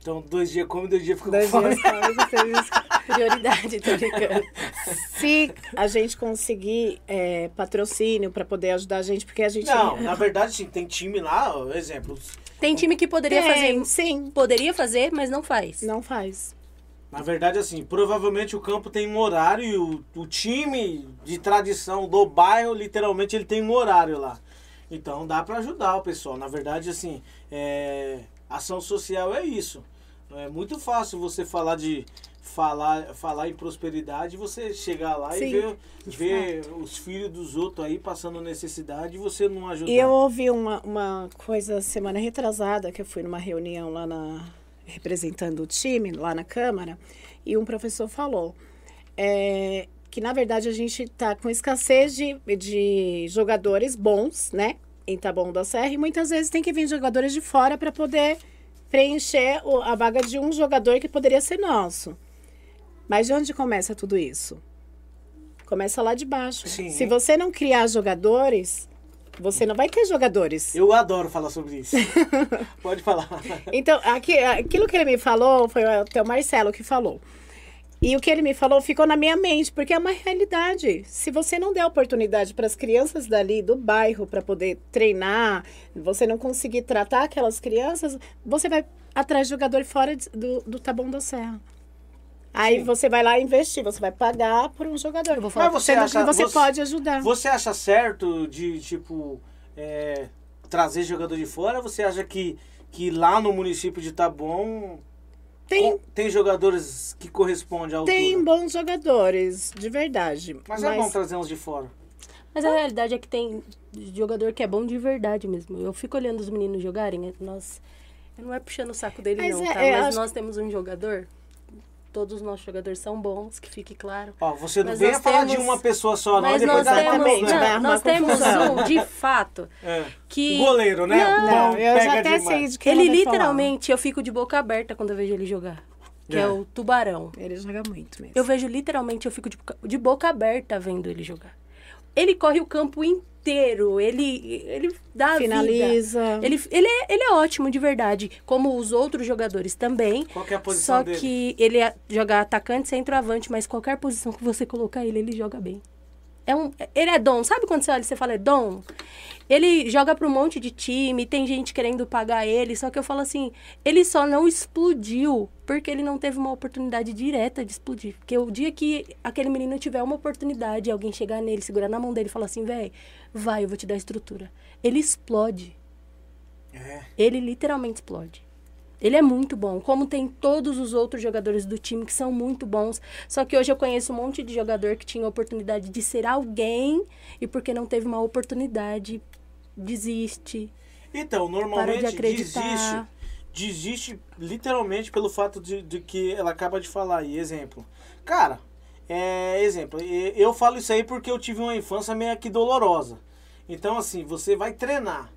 Então, dois dias come, dois dias fica com Dois fome. dias come, vocês Prioridade, tô brincando. Se a gente conseguir é, patrocínio para poder ajudar a gente, porque a gente. Não, na verdade, sim, tem time lá, ó, exemplo. Tem time que poderia Tem, fazer. sim. Poderia fazer, mas não faz. Não faz. Na verdade, assim, provavelmente o campo tem um horário e o, o time de tradição do bairro, literalmente, ele tem um horário lá. Então dá pra ajudar o pessoal. Na verdade, assim, é, ação social é isso. É muito fácil você falar de falar, falar em prosperidade, você chegar lá Sim, e ver, ver os filhos dos outros aí passando necessidade e você não ajudar. E eu ouvi uma, uma coisa semana retrasada, que eu fui numa reunião lá na. representando o time, lá na Câmara, e um professor falou é, que, na verdade, a gente está com escassez de, de jogadores bons, né? Em Taboão da Serra, e muitas vezes tem que vir jogadores de fora para poder preencher a vaga de um jogador que poderia ser nosso. Mas de onde começa tudo isso? Começa lá de baixo. Sim. Se você não criar jogadores, você não vai ter jogadores. Eu adoro falar sobre isso. Pode falar. Então, aqui, aquilo que ele me falou foi até o Marcelo que falou. E o que ele me falou ficou na minha mente, porque é uma realidade. Se você não der oportunidade para as crianças dali do bairro para poder treinar, você não conseguir tratar aquelas crianças, você vai atrás de jogador fora de- do, do Taboão da Serra. Aí Sim. você vai lá investir, você vai pagar por um jogador. vou falar- Mas você acha- que você, você- pode ajudar. Você acha certo de, tipo, é, trazer jogador de fora? Você acha que, que lá no município de Taboão Tem, tem jogadores que correspondem altura? tem bons jogadores, de verdade. Mas, é bom trazer uns de fora. Mas a realidade é que tem jogador que é bom de verdade mesmo. Eu fico olhando os meninos jogarem, nós. Não é puxando o saco dele, Mas não, é- tá? é, Mas acho- nós temos um jogador. Todos os nossos jogadores são bons, que fique claro. Ó, você não venha nós falar de uma pessoa só, não, Mas depois nós temos, Exatamente, né? não, nós temos confusão. um, de fato, É. que... Goleiro, né? Não, Não, Bom, eu pega já até demais. sei de que Ele vai falar. literalmente, eu fico de boca aberta quando eu vejo ele jogar. Que é, É. o Tubarão. Ele joga muito mesmo. Eu vejo literalmente, eu fico de boca, de boca aberta vendo ele jogar. Ele corre o campo inteiro, ele, ele dá a vida. Finaliza. Ele, ele, é, ele é ótimo de verdade, como os outros jogadores também. Qual que é a posição Só dele? que ele é, joga atacante, centroavante, mas qualquer posição que você colocar ele, ele joga bem. É um, ele é dom. Sabe quando você olha e você fala, é dom? Ele joga para um monte de time, tem gente querendo pagar ele, só que eu falo assim, ele só não explodiu porque ele não teve uma oportunidade direta de explodir. Porque o dia que aquele menino tiver uma oportunidade, alguém chegar nele, segurar na mão dele e falar assim, velho, vai, eu vou te dar estrutura. Ele explode. É. Ele literalmente explode. Ele é muito bom, como tem todos os outros jogadores do time que são muito bons. Só que hoje eu conheço um monte de jogador que tinha oportunidade de ser alguém e porque não teve uma oportunidade, desiste. Então, de normalmente acreditar. desiste, desiste literalmente pelo fato de, de que ela acaba de falar aí. Exemplo. Cara, é, exemplo, eu falo isso aí porque eu tive uma infância meio que dolorosa. Então, assim, você vai treinar.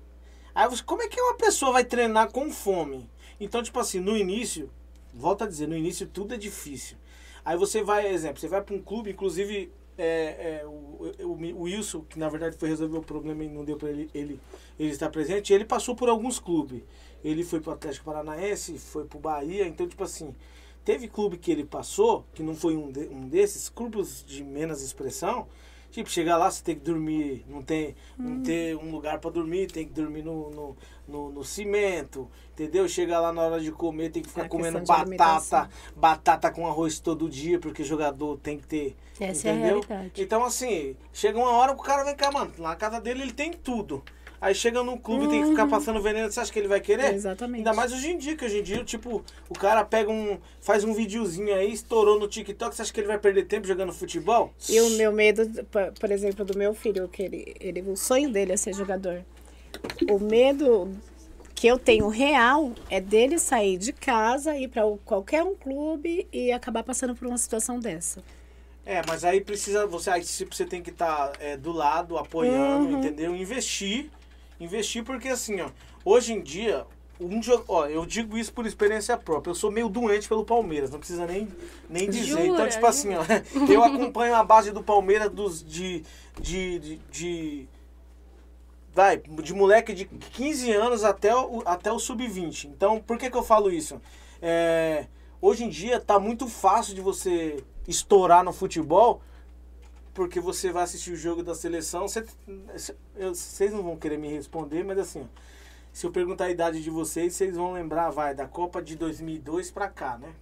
Aí você, como é que uma pessoa vai treinar com fome? Então, tipo assim, no início, volta a dizer, no início tudo é difícil. Aí você vai, exemplo, você vai para um clube, inclusive é, é, o, o, o Wilson, que na verdade foi resolver o problema e não deu para ele, ele, ele estar presente, ele passou por alguns clubes. Ele foi pro Atlético Paranaense, foi pro Bahia, então, tipo assim, teve clube que ele passou, que não foi um, de- um desses, clubes de menos expressão, Tipo, chegar lá, você tem que dormir, não tem, não tem um lugar pra dormir, tem que dormir no, no, no, no cimento, entendeu? Chega lá na hora de comer, tem que ficar É comendo batata, batata com arroz todo dia, porque jogador tem que ter. Essa é entendeu? realidade. Então, assim, chega uma hora que o cara vem cá, mano, na casa dele ele tem tudo. Aí chega num clube, tem que ficar passando veneno, você acha que ele vai querer? Exatamente. Ainda mais hoje em dia, que hoje em dia, tipo, o cara pega um. faz um videozinho aí, estourou no TikTok, você acha que ele vai perder tempo jogando futebol? E o meu medo, por- por exemplo, do meu filho, que ele, ele, o sonho dele é ser jogador. O medo que eu tenho real é dele sair de casa, ir para qualquer um clube e acabar passando por uma situação dessa. É, mas aí precisa, você, aí você tem que estar do lado, apoiando, Uhum. entendeu? Investir. Investir porque assim, ó, hoje em dia, um ó, eu digo isso por experiência própria. Eu sou meio doente pelo Palmeiras, não precisa nem, nem dizer. então, Jura? tipo assim, ó, eu acompanho a base do Palmeiras dos de de, de, de- vai, de moleque de 15 anos até o, até o sub-20. Então, por que que eu falo isso? É, hoje em dia tá muito fácil de você estourar no futebol porque você vai assistir o jogo da seleção. Vocês não vão querer me responder, mas assim, se eu perguntar a idade de vocês, vocês vão lembrar, vai, da Copa de 2002 pra cá, né?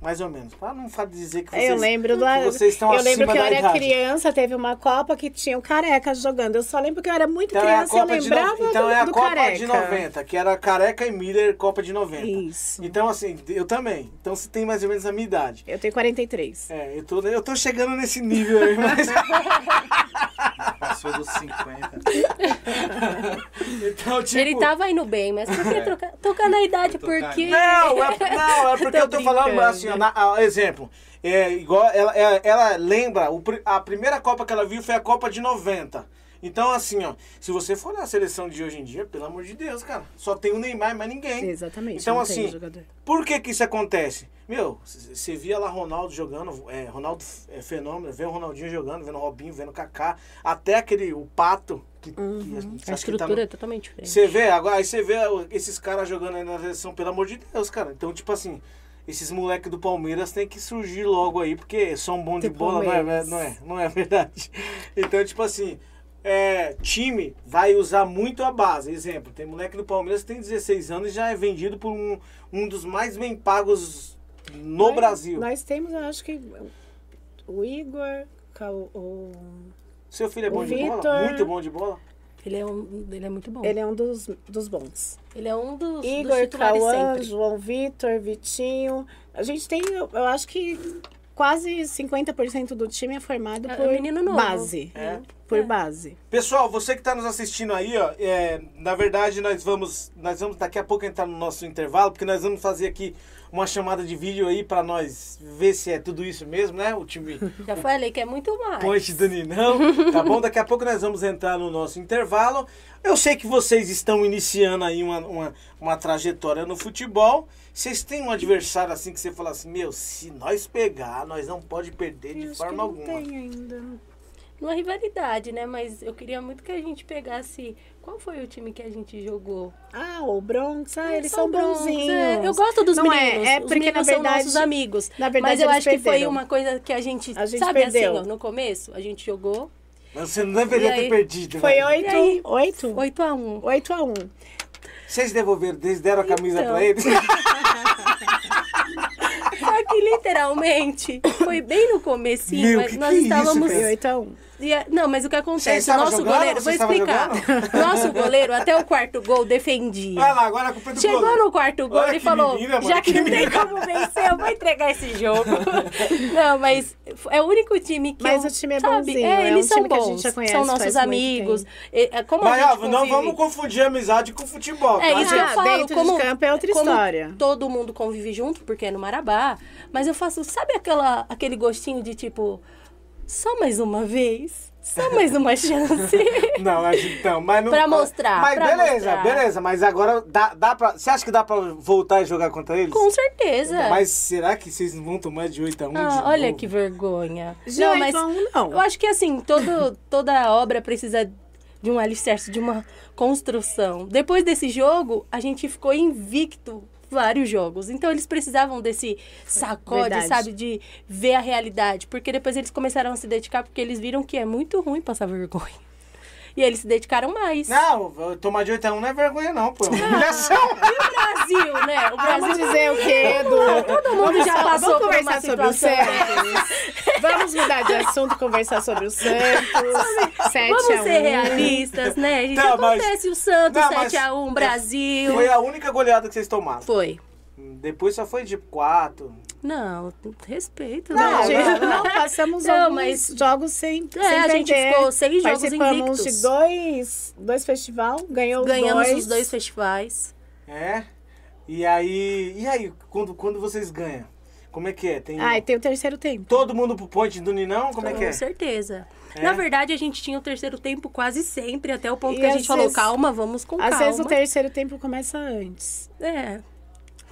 Mais ou menos. Pra não dizer que vocês, eu lembro do que vocês estão Eu lembro que eu era idade. criança, teve uma Copa que tinha o careca jogando. Eu só lembro que eu era muito Então é criança e eu lembrava no... Então do, é a Copa careca. de 90, que era Careca e Miller, Copa de 90. Isso. Então, assim, eu também. Então você tem mais ou menos a minha idade. Eu tenho 43. É, eu tô, eu tô chegando nesse nível aí, mas. Passou dos 50. então, tipo. Ele tava indo bem, mas por que trocar, tocar na idade? Porque... Não, é, não, é porque Tô eu tô falando brincando. assim, ó, na- ah, exemplo. É, igual ela, ela, ela lembra, o a primeira Copa que ela viu foi a Copa de 90. Então, assim, ó, se você for na seleção de hoje em dia, pelo amor de Deus, cara, só tem o Neymar, mas ninguém. Exatamente. Então, assim, por que que isso acontece? Meu, você via lá Ronaldo jogando, é, Ronaldo é fenômeno, vendo o Ronaldinho jogando, vendo o Robinho, vendo o Kaká, até aquele, o Pato, que, que A acho que tá no- estrutura é totalmente diferente. você vê, agora aí você vê esses caras jogando aí na seleção, pelo amor de Deus, cara. Então, tipo assim, esses moleques do Palmeiras tem que surgir logo aí, porque são bons de bola, não é, não é, não é verdade. Então, tipo assim, é, time vai usar muito a base. Exemplo, tem moleque do Palmeiras que tem 16 anos e já é vendido por um, um dos mais bem pagos no Nós- Brasil. Nós temos, eu acho que o Igor, Cal- o- Seu filho é bom de bola? Vitor- Muito bom de bola? Ele é, um, ele é muito bom. ele é um dos, dos bons. Ele é um dos, dos Igor, titulares Cauã, sempre. João Vitor, Vitinho. A gente tem, eu eu acho que quase 50% do time é formado É- é por menino novo. base. É. Por É. base. Pessoal, você que está nos assistindo aí, ó, é, na verdade nós vamos, nós vamos daqui a pouco entrar no nosso intervalo, porque nós vamos fazer aqui uma chamada de vídeo aí para nós ver se é tudo isso mesmo, né? O time Já falei que é muito mais. Ponte do Ninão, tá bom? Daqui a pouco nós vamos entrar no nosso intervalo. Eu sei que vocês estão iniciando aí uma, uma, uma trajetória no futebol. Vocês têm um adversário assim que você fala assim, meu, se nós pegar, nós não pode perder de forma não alguma. tem ainda. Não é rivalidade, né? Mas eu queria muito que a gente pegasse. Qual foi o time que a gente jogou? Ah, o Bronx, ah, eles São são Broncos, bonzinhos. é. Eu gosto dos Não meninos. É, é Os porque na meninos são verdade, nossos amigos. na verdade, Mas eu acho que foi perderam. uma coisa que a gente. A gente sabe perdeu. assim, ó, no começo? A gente jogou. Mas Você não deveria E ter aí? perdido. Foi oito, E aí? oito, 8 a 1 oito a um. Vocês devolveram, eles deram a camisa Então. pra eles? Só que literalmente foi bem no comecinho. Meu, mas que nós que é isso, estávamos. Foi oito a um. E a- Não, mas o que Você acontece? O nosso jogando? goleiro, vou explicar. Nosso goleiro, até o quarto gol, defendia. Vai lá, agora a culpa é do Chegou goleiro. no quarto gol Olha e falou: menina, já que que não tem menina." como vencer, eu vou entregar esse jogo. não, mas é o único time que. Mas eu- o time é sabe? bonzinho, É, é eles um são time que a bons. gente já conhece são nossos amigos. É, é, como Mas a ó, gente não convive- vamos confundir amizade com futebol, É tá, isso que eu? Ah, falo. dentro de como, campo é outra como história. Todo mundo convive junto, porque é no Marabá. Mas eu faço, sabe aquela, aquele gostinho de tipo, só mais uma vez? Só mais uma chance? Não, mas então, mas não. Pra mostrar, Mas pra beleza, mostrar. beleza. Mas agora dá, dá pra. Você acha que dá pra voltar e jogar contra eles? Com certeza. Mas será que vocês não vão tomar de 8 a 1 Ah, de olha novo? que vergonha. De não, mas a não. eu acho que assim, todo, toda obra precisa de um alicerce, de uma construção. Depois desse jogo, a gente ficou invicto vários jogos. Então eles precisavam desse sacode, Verdade. sabe, de ver a realidade, porque depois eles começaram a se dedicar porque eles viram que é muito ruim passar vergonha. E eles se dedicaram mais. Não, tomar de 8 a 1 não é vergonha, não, pô. É uma humilhação. E o Brasil, né? O Vamos Brasil dizer o quê, Edu? Todo mundo já passou Vamos por uma conversar sobre o. Santos. Vamos mudar de assunto, conversar sobre o Santos. 7 Vamos a 1. ser realistas, né? gente? Não, mas- acontece o Santos Não, mas- 7x1, Brasil. Foi a única goleada que vocês tomaram. Foi. Depois só foi de 4. Não, respeito, Não, né? gente, não, passamos Não, alguns mas- jogos sem, É, sem a gente perder. ficou seis jogos Participamos invictos. de dois, dois festival, ganhou os Ganhamos dois. os dois festivais. É? E aí. E aí, quando, quando vocês ganham? Como é que é? Tem Ah, e tem o terceiro tempo. todo mundo pro point do Ninão? Como é que Com é? certeza. É? Na verdade, a gente tinha o terceiro tempo quase sempre, até o ponto E que a às gente falou, vezes- calma, vamos com Às calma. vezes o terceiro tempo começa antes. É.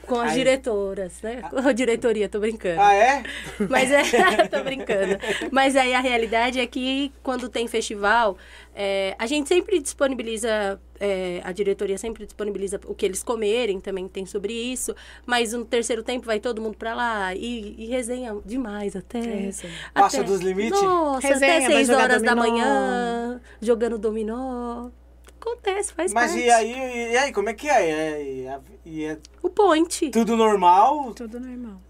Com as Aí- diretoras, né? Com a diretoria, tô brincando. Ah, é? Mas é, tô brincando. Mas aí a realidade é que quando tem festival, é, a gente sempre disponibiliza, é, a diretoria sempre disponibiliza o que eles comerem, também tem sobre isso. Mas no terceiro tempo vai todo mundo pra lá e, e resenha demais até. resenha. Passa até- dos limites? Nossa, Resenha, até seis horas da dominó. manhã, jogando dominó. Acontece, faz Mas parte. e aí, e aí, como é que é? E é, e é O point. tudo normal? Tudo normal.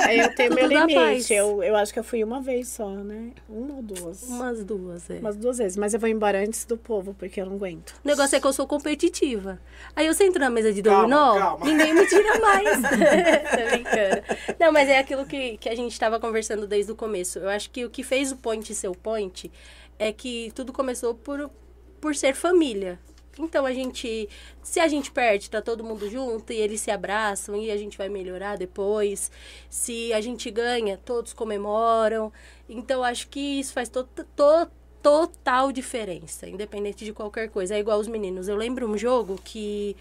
Aí eu tenho meu Tudo paz. limite. Eu, eu acho que eu fui uma vez só, né? Uma ou duas. Umas duas, é. Umas duas vezes. Mas eu vou embora antes do povo, porque eu não aguento. O negócio é que eu sou competitiva. Aí eu sento na mesa de Calma, dominó, calma. ninguém me tira mais. Tô brincando. Não, mas é aquilo que, que a gente estava conversando desde o começo. Eu acho que o que fez o point ser o point é que tudo começou por, por ser família. Então a gente, se a gente perde, tá todo mundo junto e eles se abraçam e a gente vai melhorar depois. Se a gente ganha, todos comemoram. Então acho que isso faz to to total diferença, independente de qualquer coisa. É igual os meninos. Eu lembro um jogo que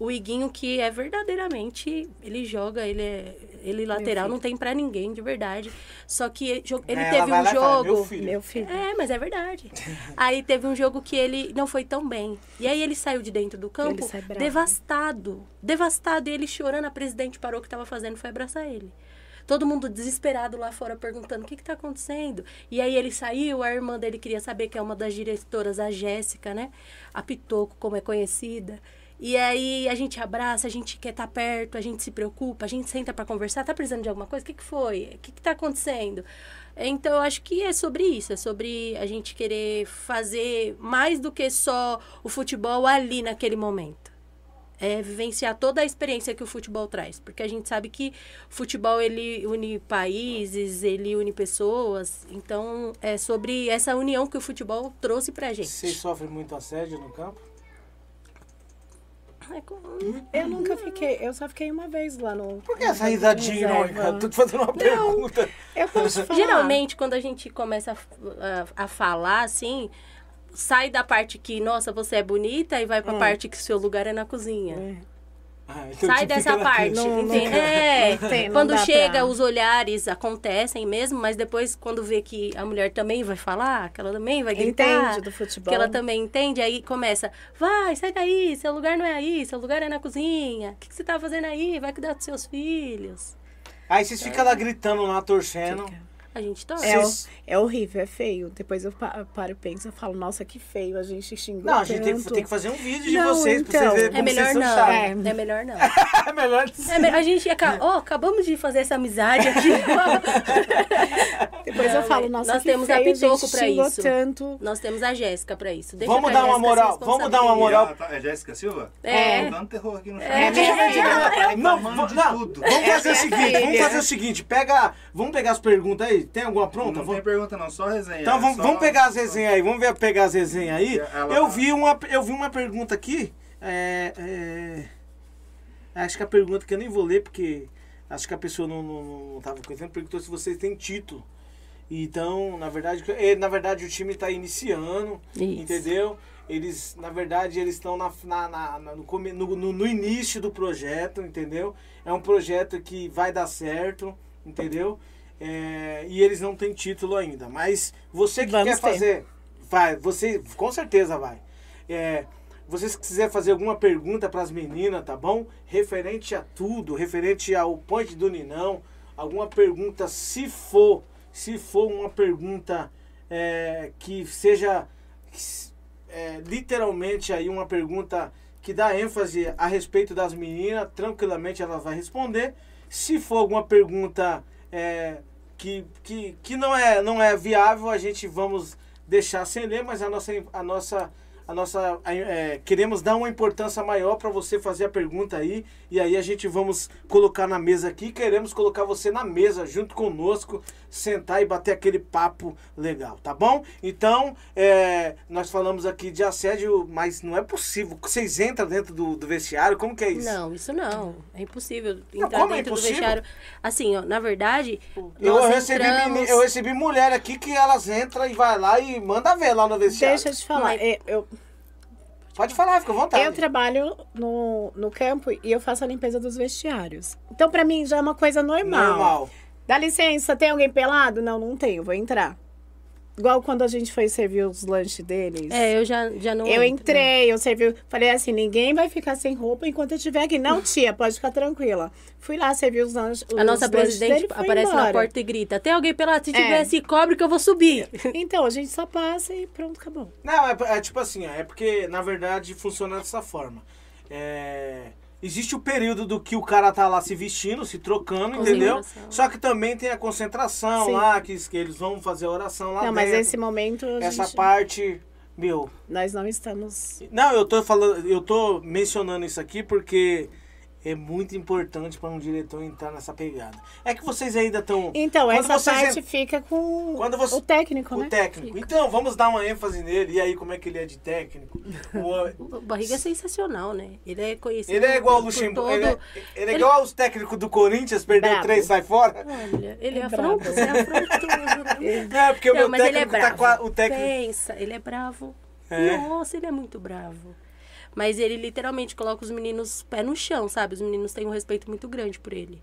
o Iguinho, que é verdadeiramente, ele joga, ele é ele lateral, não tem pra ninguém, de verdade. Só que ele, Ela teve um fala, jogo. "Meu filho." Meu filho. É, mas é verdade. Aí teve um jogo que ele não foi tão bem. E aí ele saiu de dentro do campo devastado. Devastado. E ele chorando, a presidente parou o que tava fazendo e foi abraçar ele. Todo mundo desesperado lá fora perguntando o que está acontecendo. E aí ele saiu, a irmã dele queria saber, que é uma das diretoras, a Jéssica, né? A Pitoco, como é conhecida. E aí a gente abraça, a gente quer estar tá perto, a gente se preocupa, a gente senta para conversar. Tá precisando de alguma coisa? O que, que foi? O que, que tá acontecendo? Então, eu acho que é sobre isso, é sobre a gente querer fazer mais do que só o futebol ali naquele momento é vivenciar toda a experiência que o futebol traz, porque a gente sabe que o futebol ele une países, ele une pessoas, então é sobre essa união que o futebol trouxe pra gente. Vocês sofrem muito assédio no campo? Eu nunca fiquei, eu só fiquei uma vez lá no. Por que essa risadinha irônica? Tô te fazendo uma pergunta. Eu posso falar. Geralmente, quando a gente começa a, a, a falar assim, sai da parte que, nossa, você é bonita e vai pra é. parte que seu lugar é na cozinha. É. Ah, então sai dessa parte, não, não, é, quando chega, pra... os olhares acontecem mesmo, mas depois, quando vê que a mulher também vai falar, que ela também vai gritar, entende do futebol. que ela também entende, aí começa, vai, sai daí, seu lugar não é aí, seu lugar é na cozinha, o que, que você tá fazendo aí? Vai cuidar dos seus filhos. Aí vocês ficam lá gritando lá, torcendo. Fica. A gente torce. É, é horrível, é feio. Depois eu paro e penso, eu falo, nossa, que feio, a gente xingou Não, a gente tem, tem, que fazer um vídeo de não, vocês então, pra vocês verem é melhor não. É, é melhor não. é melhor é me... A gente, oh, acabamos de fazer essa amizade aqui. Depois eu falo, nossa, Nós que temos feio, a Pitoco pra isso. Tanto. Nós temos a Jéssica pra isso. Deixa vamos dar uma moral, vamos dar uma moral. Tá, é Jéssica Silva? É. dando terror aqui no é, é, Não, não, vamos fazer o seguinte, vamos fazer o seguinte, pega, vamos pegar as perguntas aí, tem alguma pronta? Não tem pergunta não, só resenha. Então vamos, só, vamos pegar as resenhas aí, vamos ver, pegar as resenhas aí. Eu vi uma, eu vi uma pergunta aqui, é, é, acho que a pergunta que eu nem vou ler, porque acho que a pessoa não, não, não tava contando, perguntou se vocês têm título. Então, na verdade, na verdade o time está iniciando, Isso. entendeu? Eles, na verdade, eles estão na, na, na, no, no, no início do projeto, entendeu? É um projeto que vai dar certo, entendeu? É, e eles não têm título ainda. Mas você que Vamos quer ter. fazer, vai, você com certeza vai. É, vocês quiser fazer alguma pergunta para as meninas, tá bom? Referente a tudo, referente ao point do Ninão, alguma pergunta, se for, se for uma pergunta é, que seja é, literalmente aí uma pergunta que dá ênfase a respeito das meninas, tranquilamente ela vai responder. Se for alguma pergunta é, que, que, que não, é, não é viável, a gente vamos deixar sem ler, mas a nossa, a nossa a nossa é, queremos dar uma importância maior para você fazer a pergunta aí e aí a gente vamos colocar na mesa aqui queremos colocar você na mesa junto conosco sentar e bater aquele papo legal tá bom então é, nós falamos aqui de assédio mas não é possível vocês entram dentro do, do vestiário como que é isso não isso não é impossível entrar não, é dentro é do vestiário assim ó, na verdade eu recebi entramos... eu recebi mulher aqui que elas entram e vai lá e manda ver lá no vestiário deixa eu te falar mas... É, eu Pode falar, fica à vontade. Eu trabalho no, no campo e eu faço a limpeza dos vestiários. Então, para mim, já é uma coisa normal. Normal. Dá licença, tem alguém pelado? Não, não tenho, vou entrar. Igual quando a gente foi servir os lanches deles. É, eu já, já não. Eu entro, entrei, né? eu servi. Falei assim: ninguém vai ficar sem roupa enquanto eu estiver aqui. Não, tia, pode ficar tranquila. Fui lá servir os lanches. A nossa presidente aparece embora. na porta e grita: tem alguém pelado? Se é. tiver, se cobre que eu vou subir. Então, a gente só passa e pronto, acabou. Não, é, é tipo assim: é porque, na verdade, funciona dessa forma. É Existe o período do que o cara tá lá se vestindo, se trocando, entendeu? Só que também tem a concentração Sim. lá, que, que, eles vão fazer a oração lá Não, dentro. mas esse momento. Essa gente... parte, meu. Nós não estamos. Não, eu tô falando, eu tô mencionando isso aqui porque é muito importante para um diretor entrar nessa pegada. É que vocês ainda estão. Então, essa parte fica com Quando você... o técnico, o né? O técnico. Fica. Então, vamos dar uma ênfase nele. E aí, como é que ele é de técnico? O, o Barriga é sensacional, né? Ele é conhecido. Ele é igual ao Luxemburgo. Todo... Ele, é, ele é igual aos técnicos do Corinthians, perdeu bravo. três, sai fora. Olha, ele é, é afrontoso. é afrontoso. É, porque Não, o meu técnico é tá com a, o técnico. Pensa, ele é bravo. É. Nossa, ele é muito bravo. Mas ele literalmente coloca os meninos pé no chão, sabe? Os meninos têm um respeito muito grande por ele.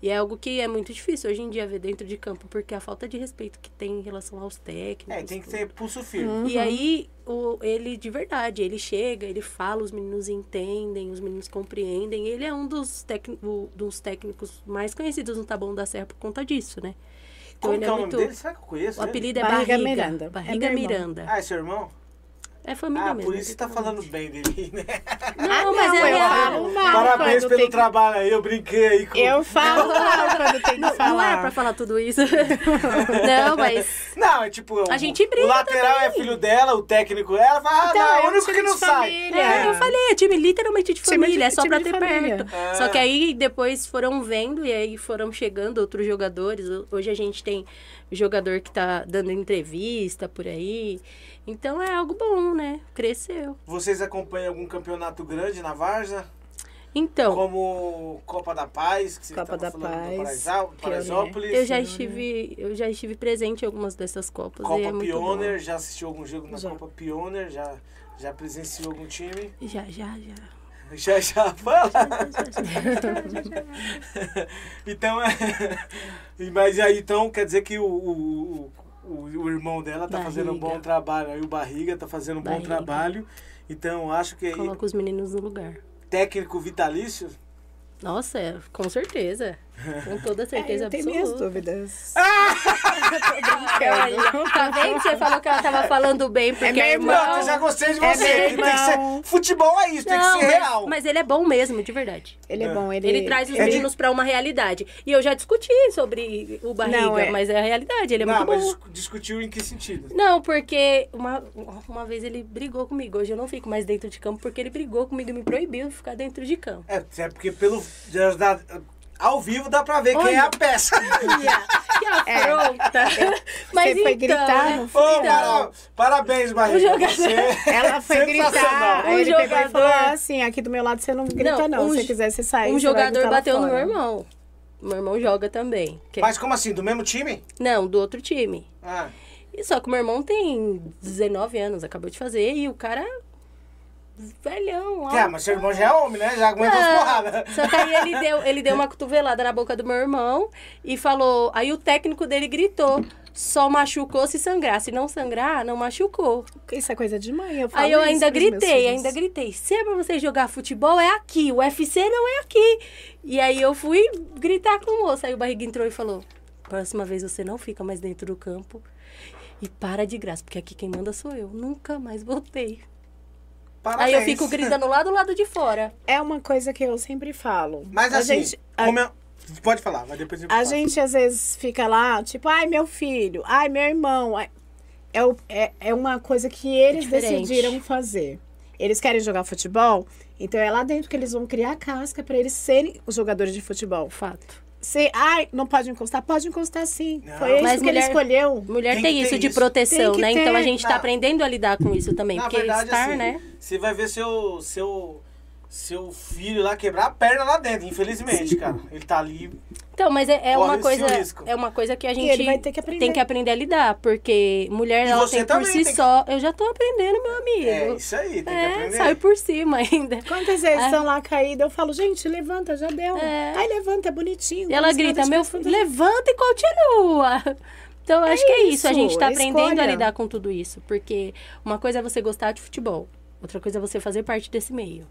E é algo que é muito difícil hoje em dia ver dentro de campo, porque a falta de respeito que tem em relação aos técnicos. É, tem que tudo. ter pulso firme. Uhum. E aí, o, ele de verdade, ele chega, ele fala, os meninos entendem, os meninos compreendem. Ele é um dos, técnico, dos técnicos mais conhecidos no Taboão da Serra por conta disso, né? Então Como ele é é o nome muito. dele? Será que eu conheço? O ele? apelido é Barriga Barriga. Miranda. É Barriga irmão. Miranda. Ah, é seu irmão? É família Ah, mesmo. por isso você tá falando bem dele, né? Não, mas não, é eu real. falo mal Parabéns pelo tem trabalho aí, eu brinquei aí com... Eu falo mal quando tem que Não, falar. não é pra falar tudo isso. não, mas. Não, é tipo... A o- gente briga O lateral é filho dela, o técnico ela, fala, ah, Então, não, é é o único time que não sai. É, eu falei, é time literalmente de Time família, de- é só time pra ter família. perto. Ah. Só que aí depois foram vendo e aí foram chegando outros jogadores. Hoje a gente tem jogador que tá dando entrevista por aí. Então é algo bom, né? Cresceu. Vocês acompanham algum campeonato grande na Varsa? Então, Como Copa da Paz, que você Copa da Paz, Paraisal- Paraisópolis. eu já estive, eu já estive presente em algumas dessas copas. e Copa é Pioneer, já assistiu algum jogo na Já. Copa Pioneer? Já, já presenciou algum time? Já, já, já. Já, já, fala. então, é... Mas aí, então, quer dizer que o, o, o, o irmão dela tá fazendo um bom Barriga. trabalho. Aí o Barriga tá fazendo um bom Barriga. trabalho. Então, acho que Coloca os meninos no lugar. técnico vitalício... Nossa, é, com certeza. Com toda É, certeza eu tenho absoluta. minhas dúvidas. Aí, tá vendo? Você falou que ela tava falando bem porque meu é irmão. irmão. Eu já gostei de É você. meu que tem que ser... Futebol é isso, tem que Não, ser mas, real. mas ele é bom mesmo, de verdade. Ele é bom, ele... Ele traz os É de- meninos pra uma realidade. E eu já discuti sobre o Barriga, Não, é- mas é a realidade, ele é Não, muito mas bom. dis- discutiu em que sentido? Não, porque uma, uma vez ele brigou comigo. Hoje eu não fico mais dentro de campo porque ele brigou comigo e me proibiu de ficar dentro de campo. É, é porque pelo. Ao vivo dá pra ver quem é a peça. Que afronta! Mas É. Você foi então, gritar, né? não Ô, foi? para- parabéns, Barriga. O jogador- Você... Ela foi Sensacional. gritar. Um ele pegou e jogador- falou assim: aqui do meu lado você não grita, não. um Se quiser, você sai. Um jogador bateu no meu irmão. Meu irmão joga também. Que- Mas como assim? Do mesmo time? Não, do outro time. Ah. E só que o meu irmão tem 19 anos, acabou de fazer, e o cara. Velhão, É, mas seu irmão já é homem, né? Já aguenta as Não, porradas. Só que aí ele deu, ele deu uma cotovelada na boca do meu irmão e falou. Aí o técnico dele gritou: só machucou se sangrar. Se não sangrar, não machucou. Isso é coisa de mãe. Eu falo Aí eu ainda gritei, ainda gritei. Se é pra você jogar futebol, é aqui. O UFC não é aqui. E aí eu fui gritar com o moço. Aí o barriga entrou e falou: Próxima vez você não fica mais dentro do campo. E para de graça, porque aqui quem manda sou eu. Nunca mais voltei. Parabéns. Aí eu fico gritando lá do lado de fora. É uma coisa que eu sempre falo. Mas a assim, gente, a, como eu- pode falar, mas depois eu a falo. gente às vezes fica lá, tipo, ai, meu filho, ai, meu irmão. ai. É, o- é, é uma coisa que eles diferente. decidiram fazer. Eles querem jogar futebol, então é lá dentro que eles vão criar a casca para eles serem os jogadores de futebol. Fato. Se, ai, não pode encostar? Pode encostar sim. Não. Foi isso Mas que ele mulher- escolheu. Mulher Tem tem, ter isso de isso. proteção, né? Então a ter. gente tá Não. aprendendo a lidar com isso também. Na porque verdade, estar, assim, né? você vai ver seu, seu, seu filho lá quebrar a perna lá dentro, infelizmente, cara. Ele tá ali. Então, mas é, é uma coisa. É uma coisa que a gente ele vai ter que tem que aprender a lidar. Porque mulher, E ela tem por si tem que- só. Eu já tô aprendendo, meu amigo. É isso aí, tem que É, aprender. sai por cima ainda. Quantas vezes estão lá caídos, eu falo, gente, levanta, já deu. É. Ai, levanta, é bonitinho. E ela grita, meu filho, levanta e continua. Então, eu acho que é isso. A gente tá aprendendo a escolha. lidar com tudo isso. Porque uma coisa é você gostar de futebol. Outra coisa é você fazer parte desse meio.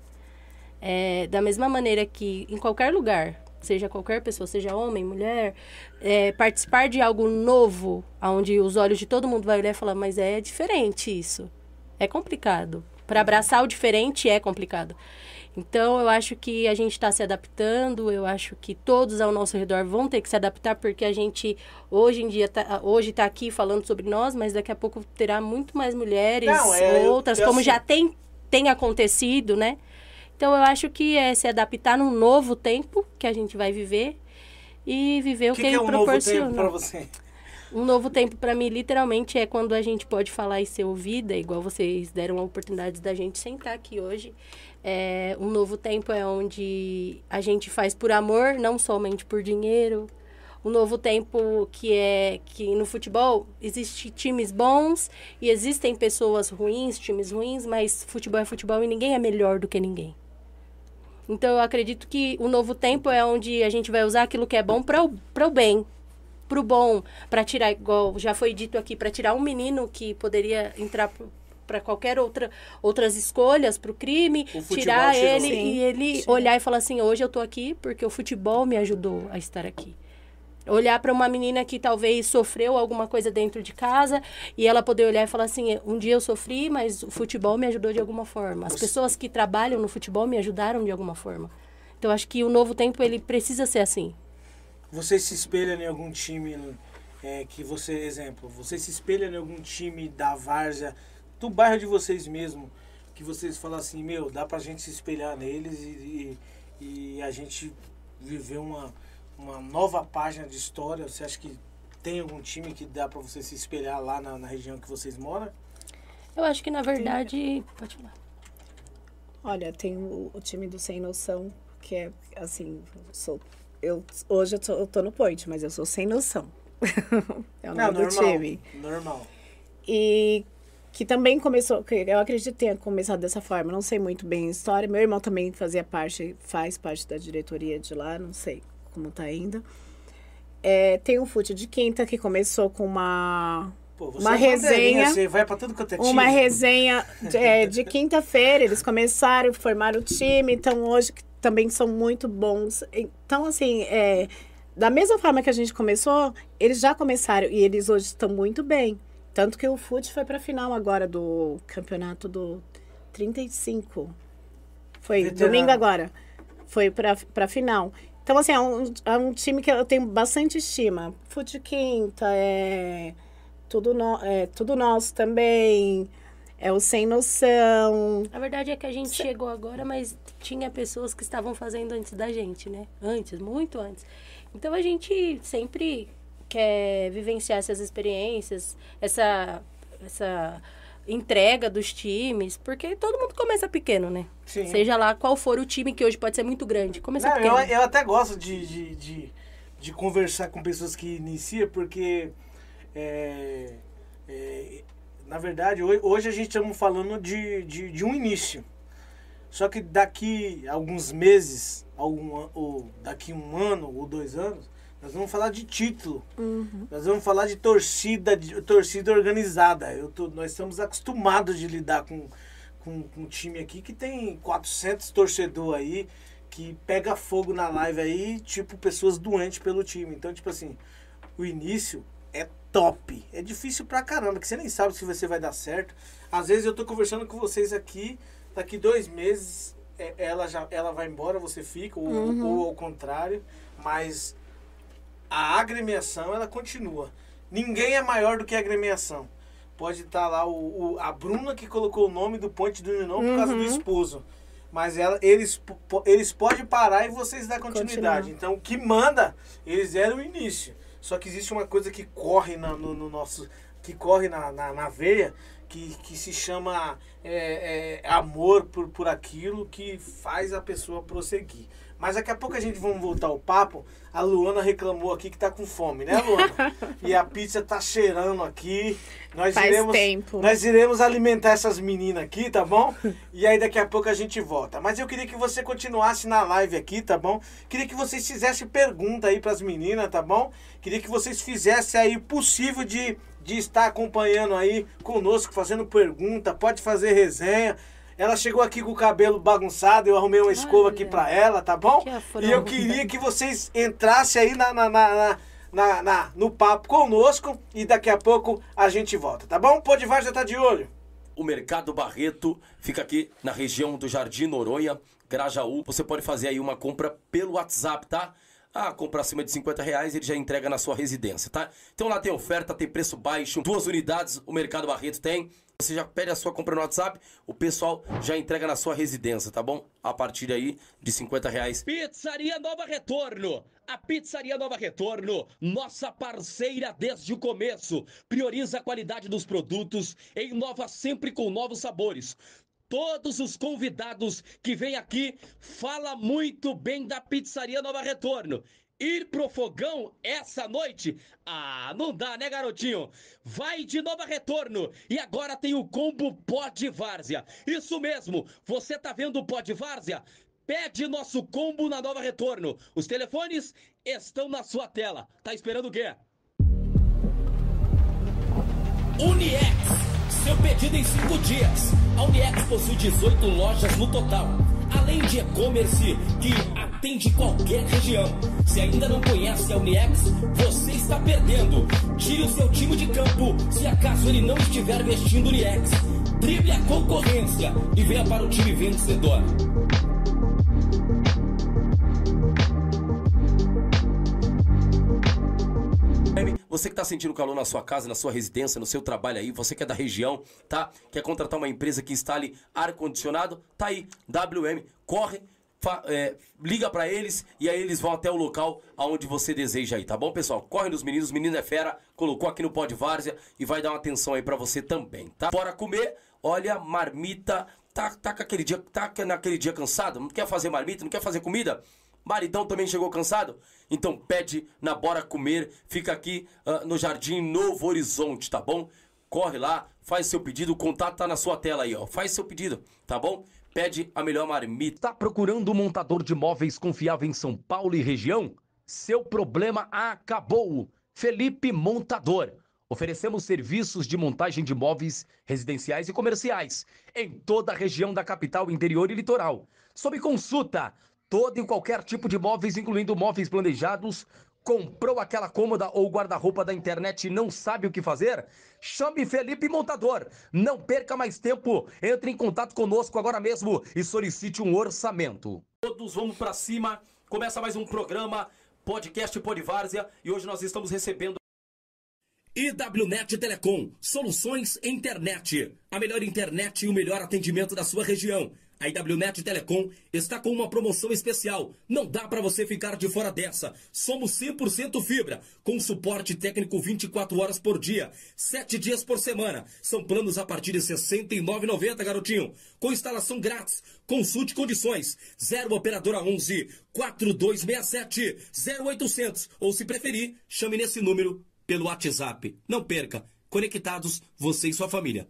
É, da mesma maneira que em qualquer lugar, seja qualquer pessoa, seja homem, mulher, é, participar de algo novo, onde os olhos de todo mundo vai olhar e falar, mas é diferente isso. É complicado. Para abraçar o diferente é complicado. Então, eu acho que a gente está se adaptando, eu acho que todos ao nosso redor vão ter que se adaptar, porque a gente, hoje em dia, tá, hoje está aqui falando sobre nós, mas daqui a pouco terá muito mais mulheres, Não, é, eu- outras, eu como assim- já tem, tem acontecido, né? Então, eu acho que é se adaptar num novo tempo que a gente vai viver e viver O que, que, que é ele um novo proporciona. tempo pra você? Um novo tempo para mim, literalmente, é quando a gente pode falar e ser ouvida, igual vocês deram a oportunidade da gente sentar aqui hoje. É, um novo tempo é onde a gente faz por amor, não somente por dinheiro. Um novo tempo que é que no futebol existe times bons e existem pessoas ruins, times ruins, mas futebol é futebol e ninguém é melhor do que ninguém. Então eu acredito que o novo tempo é onde a gente vai usar aquilo que é bom para o, o bem. Pro bom, para tirar, igual já foi dito aqui, para tirar um menino que poderia entrar para qualquer outra outras escolhas para o crime, O tirar ele Sim, e ele sim. olhar e falar assim, hoje eu tô aqui porque o futebol me ajudou a estar aqui. Olhar para uma menina que talvez sofreu alguma coisa dentro de casa e ela poder olhar e falar assim, um dia eu sofri, mas o futebol me ajudou de alguma forma. As pessoas que trabalham no futebol me ajudaram de alguma forma. Então acho que o novo tempo ele precisa ser assim. Você se espelha em algum time é, que você, exemplo, você se espelha em algum time da Várzea, do bairro de vocês mesmo, que vocês falam assim, meu, dá pra gente se espelhar neles e, e, e a gente viver uma, uma nova página de história. Você acha que tem algum time que dá pra você se espelhar lá na, na região que vocês moram? Eu acho que na verdade, pode falar. Olha, tem o, o time do Sem Noção, que é assim, eu sou, eu, hoje eu tô, eu tô no point, mas eu sou sem noção. é o nome do time. normal. E que também começou, que eu acredito que tenha começado dessa forma, não sei muito bem a história. Meu irmão também fazia parte, faz parte da diretoria de lá, não sei como tá ainda. É, tem o Fute de Quinta, que começou com uma, Pô, Uma é resenha- Você vai pra tudo quanto é time. uma resenha de, é, de quinta-feira. Eles começaram, formaram o time, então hoje também são muito bons. Então, assim, é, da mesma forma que a gente começou, eles já começaram e eles hoje estão muito bem. Tanto que o FUT foi para a final agora do campeonato do 35. Foi Veterano. domingo agora. Foi para a final. Então, assim, é um, é um time que eu tenho bastante estima. FUT Quinta, é tudo, no, é tudo nosso também. É o Sem Noção. A verdade é que a gente chegou agora, mas tinha pessoas que estavam fazendo antes da gente, né? Antes, muito antes. Então a gente sempre quer vivenciar essas experiências, essa, essa entrega dos times, porque todo mundo começa pequeno, né? Sim. Seja lá qual for o time que hoje pode ser muito grande. Começa Não, pequeno. eu, eu até gosto de, de, de, de conversar com pessoas que iniciam, porque, é, é, na verdade, hoje, hoje a gente estamos falando de, de, de um início. Só que daqui alguns meses, algum, ou daqui um ano ou dois anos, nós vamos falar de título. Nós vamos falar de torcida, de torcida organizada. Eu tô, nós estamos acostumados de lidar com, com, com um time aqui que tem 400 torcedor aí, que pega fogo na live aí, tipo, pessoas doentes pelo time. Então, tipo assim, o início é top. É difícil pra caramba, que você nem sabe se você vai dar certo. Às vezes eu tô conversando com vocês aqui, daqui dois meses é, ela já ela vai embora, você fica, ou, ou ao contrário, mas a agremiação ela continua. Ninguém é maior do que a agremiação. Pode estar lá o, o- a Bruna que colocou o nome do Ponte do União por causa do esposo. Mas ela, eles, eles podem parar e vocês dar continuidade. Continuar. Então o que manda, eles eram o início. Só que existe uma coisa que corre na- no, no nosso. que corre na, na, na veia, que, que se chama é, é, amor por, por aquilo que faz a pessoa prosseguir. Mas daqui a pouco a gente vamos voltar ao papo. A Luana reclamou aqui que tá com fome, né, Luana? e a pizza tá cheirando aqui. Nós Faz iremos, tempo. Nós iremos alimentar essas meninas aqui, tá bom? E aí daqui a pouco a gente volta. Mas eu queria que você continuasse na live aqui, tá bom? Queria que vocês fizessem pergunta aí pras meninas, tá bom? Queria que vocês fizessem aí o possível de, de estar acompanhando aí conosco, fazendo pergunta, pode fazer resenha. Ela chegou aqui com o cabelo bagunçado, eu arrumei uma escova aqui pra ela, tá bom? E eu queria que vocês entrassem aí na, na, na, na- na- na- no papo conosco e daqui a pouco a gente volta, tá bom? Podivar já tá de olho. O Mercado Barreto fica aqui na região do Jardim Noronha, Grajaú. Você pode fazer aí uma compra pelo WhatsApp, tá? Ah, compra acima de 50 reais, ele já entrega na sua residência, tá? Então lá tem oferta, tem preço baixo, duas unidades o Mercado Barreto tem. Você já pede a sua compra no WhatsApp, o pessoal já entrega na sua residência, tá bom? A partir aí de 50 reais. Pizzaria Nova Retorno. A Pizzaria Nova Retorno, nossa parceira desde o começo, prioriza a qualidade dos produtos e inova sempre com novos sabores. Todos os convidados que vêm aqui fala muito bem da Pizzaria Nova Retorno. Ir pro fogão essa noite? Ah, não dá, né, garotinho? Vai de Nova Retorno. E agora tem o combo Pó de Várzea. Isso mesmo, você tá vendo o Pó de Várzea? Pede nosso combo na Nova Retorno. Os telefones estão na sua tela. Tá esperando o quê? Uniex, seu pedido em 5 dias. A Uniex possui 18 lojas no total, além de e-commerce que atende qualquer região. Se ainda não conhece a Uniex, você está perdendo. Tire o seu time de campo se acaso ele não estiver vestindo Uniex. Drible a concorrência e venha para o time vencedor. Você que está sentindo calor na sua casa, na sua residência, no seu trabalho aí, você que é da região, tá? Quer contratar uma empresa que instale ar-condicionado? Tá aí, WM, corre, fa- é, liga para eles e aí eles vão até o local aonde você deseja aí, tá bom, pessoal? Corre nos meninos, menino é fera, colocou aqui no Pod Várzea e vai dar uma atenção aí para você também, tá? Bora comer, olha, marmita, tá, tá, com aquele dia, tá naquele dia cansado? Não quer fazer marmita, não quer fazer comida? Maridão também chegou cansado? Então pede na Bora Comer, fica aqui ah, no Jardim Novo Horizonte, tá bom? Corre lá, faz seu pedido, o contato tá na sua tela aí, ó. Faz seu pedido, tá bom? Pede a melhor marmita. Tá procurando um montador de móveis confiável em São Paulo e região? Seu problema acabou. Felipe Montador. Oferecemos serviços de montagem de móveis residenciais e comerciais em toda a região da capital, interior e litoral. Sob consulta, todo e qualquer tipo de móveis, incluindo móveis planejados. Comprou aquela cômoda ou guarda-roupa da internet e não sabe o que fazer? Chame Felipe Montador. Não perca mais tempo. Entre em contato conosco agora mesmo e solicite um orçamento. Todos vamos pra cima. Começa mais um programa, podcast Podvárzea, e hoje nós estamos recebendo IWNet Telecom, soluções internet. A melhor internet e o melhor atendimento da sua região. A IWNet Telecom está com uma promoção especial. Não dá para você ficar de fora dessa. Somos 100% fibra, com suporte técnico 24 horas por dia, 7 dias por semana. São planos a partir de R$ 69,90, garotinho. Com instalação grátis. Consulte condições. 0 operadora 11 4267 0800 ou se preferir, chame nesse número pelo WhatsApp. Não perca. Conectados, você e sua família.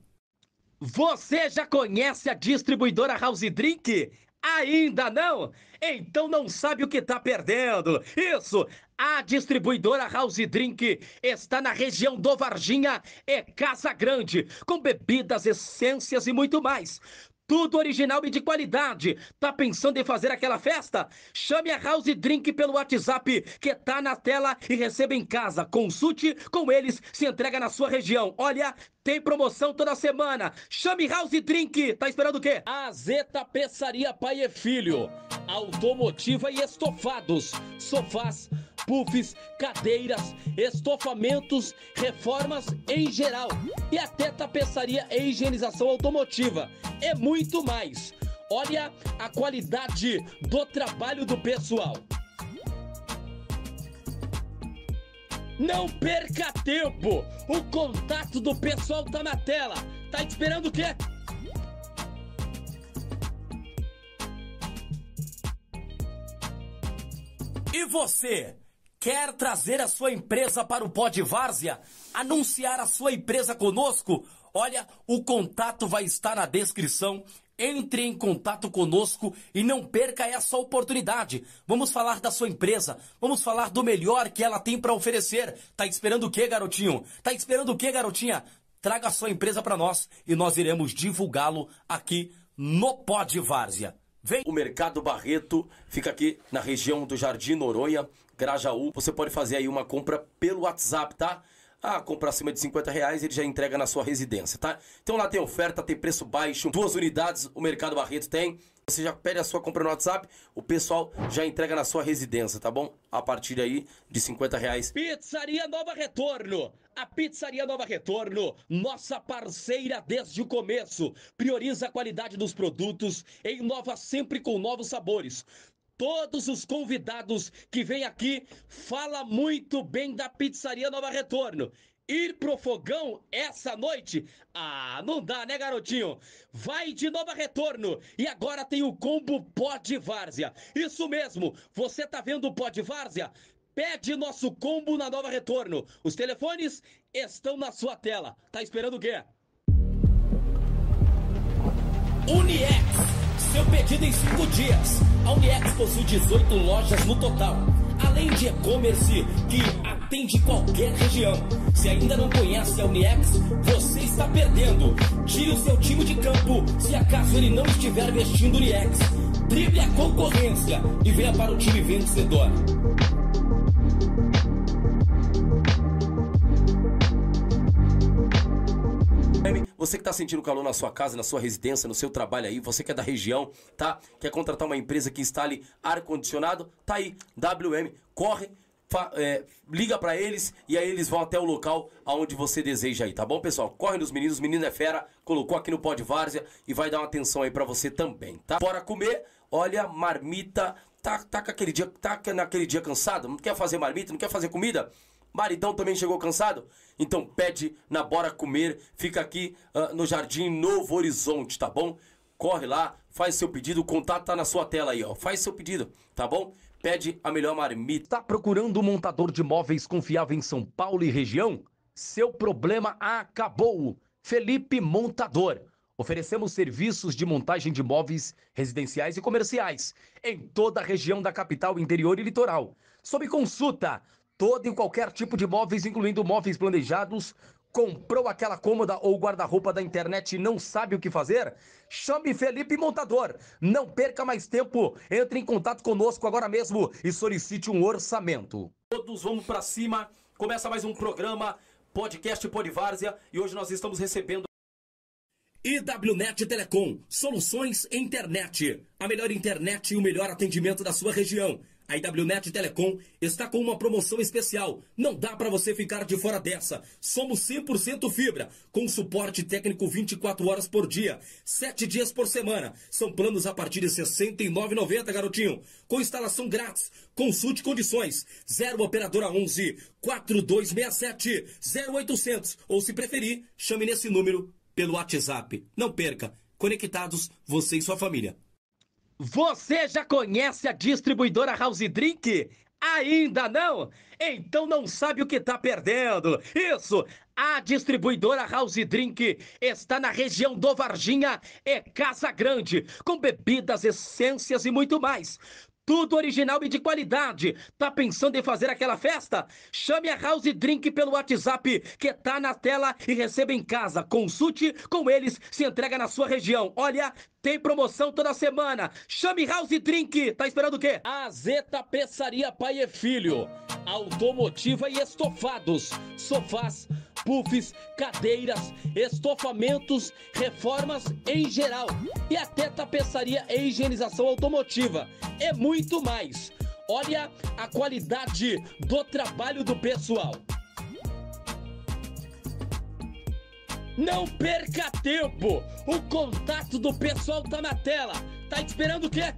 Você já conhece a distribuidora House Drink? Ainda não? Então não sabe o que está perdendo. Isso! A distribuidora House Drink está na região do Varginha e Casa Grande, com bebidas, essências e muito mais. Tudo original e de qualidade. Tá pensando em fazer aquela festa? Chame a House Drink pelo WhatsApp que tá na tela e receba em casa. Consulte com eles, se entrega na sua região. Olha, tem promoção toda semana. Chame House Drink. Tá esperando o quê? A Zeta Peçaria Pai e Filho. Automotiva e estofados. Sofás, puffs, cadeiras, estofamentos, reformas em geral. E até tapeçaria e higienização automotiva. É muito mais. Olha a qualidade do trabalho do pessoal. Não perca tempo! O contato do pessoal tá na tela. Tá esperando o quê? E você? Quer trazer a sua empresa para o Pod Várzea? Anunciar a sua empresa conosco? Olha, o contato vai estar na descrição. Entre em contato conosco e não perca essa oportunidade. Vamos falar da sua empresa, vamos falar do melhor que ela tem para oferecer. Tá esperando o quê, garotinho? Tá esperando o quê, garotinha? Traga a sua empresa para nós e nós iremos divulgá-lo aqui no Pod Várzea. Vem! O Mercado Barreto fica aqui na região do Jardim Noronha, Grajaú. Você pode fazer aí uma compra pelo WhatsApp, tá? Ah, compra acima de 50 reais, ele já entrega na sua residência, tá? Então lá tem oferta, tem preço baixo, duas unidades o Mercado Barreto tem. Você já pede a sua compra no WhatsApp, o pessoal já entrega na sua residência, tá bom? A partir aí de 50 reais. Pizzaria Nova Retorno. A Pizzaria Nova Retorno, nossa parceira desde o começo, prioriza a qualidade dos produtos e inova sempre com novos sabores. Todos os convidados que vêm aqui fala muito bem da Pizzaria Nova Retorno. Ir pro fogão essa noite? Ah, não dá, né, garotinho? Vai de Nova Retorno e agora tem o combo Pod Várzea. Isso mesmo, você tá vendo o Pod Várzea? Pede nosso combo na Nova Retorno. Os telefones estão na sua tela. Tá esperando o quê? Uniex, seu pedido em 5 dias. A Uniex possui 18 lojas no total. Além de e-commerce que atende qualquer região. Se ainda não conhece a Uniex, você está perdendo. Tire o seu time de campo se acaso ele não estiver vestindo Uniex. Drible a concorrência e venha para o time vencedor. Você que está sentindo calor na sua casa, na sua residência, no seu trabalho aí, você que é da região, tá? Quer contratar uma empresa que instale ar-condicionado? Tá aí, WM, corre, fa- é, liga para eles e aí eles vão até o local aonde você deseja aí, tá bom, pessoal? Corre nos meninos, menino é fera, colocou aqui no Pod Várzea e vai dar uma atenção aí para você também, tá? Bora comer, olha, marmita, tá, tá, aquele dia, tá naquele dia cansado, não quer fazer marmita, não quer fazer comida? Maridão também chegou cansado? Então pede na Bora Comer, fica aqui ah, no Jardim Novo Horizonte, tá bom? Corre lá, faz seu pedido, o contato tá na sua tela aí, ó. Faz seu pedido, tá bom? Pede a melhor marmita. Tá procurando um montador de móveis confiável em São Paulo e região? Seu problema acabou. Felipe Montador. Oferecemos serviços de montagem de móveis residenciais e comerciais em toda a região da capital, interior e litoral. Sob consulta, todo e qualquer tipo de móveis, incluindo móveis planejados. Comprou aquela cômoda ou guarda-roupa da internet e não sabe o que fazer? Chame Felipe Montador. Não perca mais tempo. Entre em contato conosco agora mesmo e solicite um orçamento. Todos vamos pra cima. Começa mais um programa, podcast Podvárzea, e hoje nós estamos recebendo IWNet Telecom, soluções internet. A melhor internet e o melhor atendimento da sua região. A IWNet Telecom está com uma promoção especial. Não dá para você ficar de fora dessa. Somos 100% fibra, com suporte técnico 24 horas por dia, 7 dias por semana. São planos a partir de R$ 69,90, garotinho. Com instalação grátis. Consulte condições. 0 operadora 11 4267 0800 ou se preferir, chame nesse número pelo WhatsApp. Não perca. Conectados, você e sua família. Você já conhece a distribuidora House Drink? Ainda não? Então não sabe o que está perdendo. Isso! A distribuidora House Drink está na região do Varginha e Casa Grande, com bebidas, essências e muito mais. Tudo original e de qualidade. Tá pensando em fazer aquela festa? Chame a House Drink pelo WhatsApp que tá na tela e receba em casa. Consulte com eles, se entrega na sua região. Olha, tem promoção toda semana. Chame House Drink. Tá esperando o quê? A Zeta Peçaria Pai e Filho. Automotiva e estofados. Sofás, puffs, cadeiras, estofamentos, reformas em geral. E até tapeçaria e higienização automotiva. É muito mais. Olha a qualidade do trabalho do pessoal. Não perca tempo! O contato do pessoal tá na tela. Tá esperando o quê?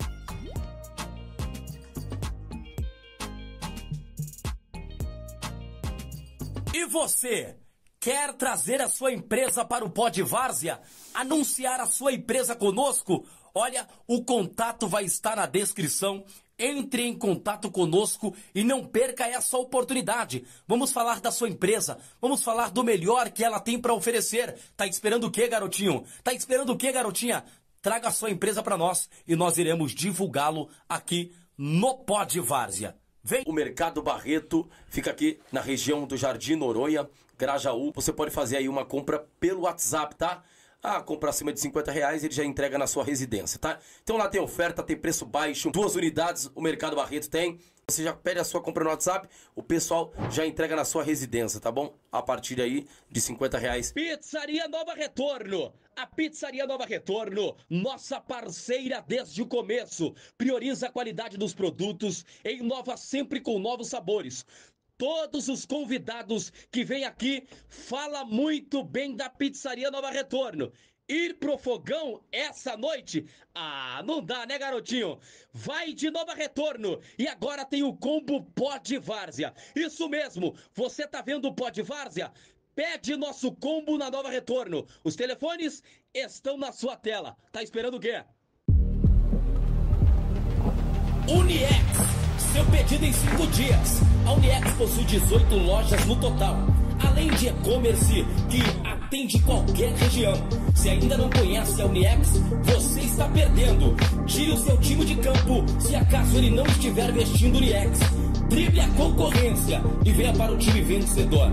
E você? Quer trazer a sua empresa para o Pod Várzea? Anunciar a sua empresa conosco? Olha, o contato vai estar na descrição. Entre em contato conosco e não perca essa oportunidade. Vamos falar da sua empresa, vamos falar do melhor que ela tem para oferecer. Tá esperando o quê, garotinho? Tá esperando o quê, garotinha? Traga a sua empresa para nós e nós iremos divulgá-lo aqui no Pod Várzea. Vem! O Mercado Barreto fica aqui na região do Jardim Noronha, Grajaú. Você pode fazer aí uma compra pelo WhatsApp, tá? Ah, compra acima de 50 reais, ele já entrega na sua residência, tá? Então lá tem oferta, tem preço baixo, duas unidades o Mercado Barreto tem. Você já pede a sua compra no WhatsApp, o pessoal já entrega na sua residência, tá bom? A partir aí de 50 reais. Pizzaria Nova Retorno. A Pizzaria Nova Retorno, nossa parceira desde o começo, prioriza a qualidade dos produtos inova sempre com novos sabores. Todos os convidados que vêm aqui fala muito bem da Pizzaria Nova Retorno. Ir pro fogão essa noite? Ah, não dá, né, garotinho? Vai de Nova Retorno e agora tem o combo Pod Várzea. Isso mesmo, você tá vendo o Pod Várzea? Pede nosso combo na Nova Retorno. Os telefones estão na sua tela. Tá esperando o quê? Uniex. Seu pedido em 5 dias. A Uniex possui 18 lojas no total. Além de e-commerce que atende qualquer região. Se ainda não conhece a Uniex, você está perdendo. Tire o seu time de campo se acaso ele não estiver vestindo Uniex. Drible a concorrência e venha para o time vencedor.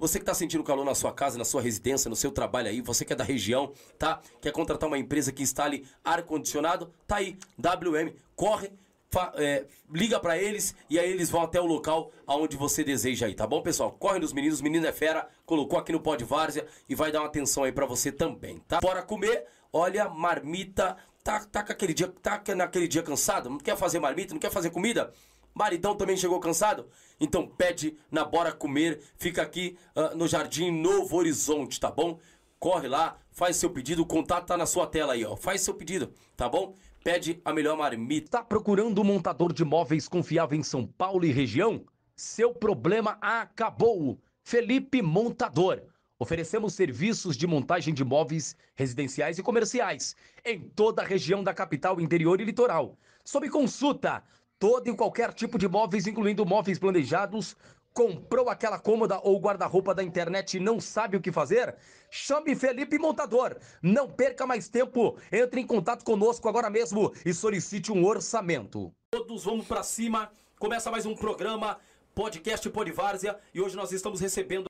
Você que está sentindo calor na sua casa, na sua residência, no seu trabalho aí, você que é da região, tá? Quer contratar uma empresa que instale ar-condicionado? Tá aí, WM, corre, fa- é, liga para eles e aí eles vão até o local aonde você deseja aí, tá bom, pessoal? Corre nos meninos, menino é fera, colocou aqui no pó de várzea e vai dar uma atenção aí para você também, tá? Bora comer, olha, marmita, tá, tá, com aquele dia, tá naquele dia cansado, não quer fazer marmita, não quer fazer comida? Maridão também chegou cansado? Então pede na Bora Comer, fica aqui ah, no Jardim Novo Horizonte, tá bom? Corre lá, faz seu pedido, o contato tá na sua tela aí, ó. Faz seu pedido, tá bom? Pede a melhor marmita. Tá procurando um montador de móveis confiável em São Paulo e região? Seu problema acabou. Felipe Montador. Oferecemos serviços de montagem de móveis residenciais e comerciais em toda a região da capital, interior e litoral. Sob consulta, todo e qualquer tipo de móveis, incluindo móveis planejados. Comprou aquela cômoda ou guarda-roupa da internet e não sabe o que fazer? Chame Felipe Montador. Não perca mais tempo. Entre em contato conosco agora mesmo e solicite um orçamento. Todos vamos pra cima. Começa mais um programa, podcast Podvárzea, e hoje nós estamos recebendo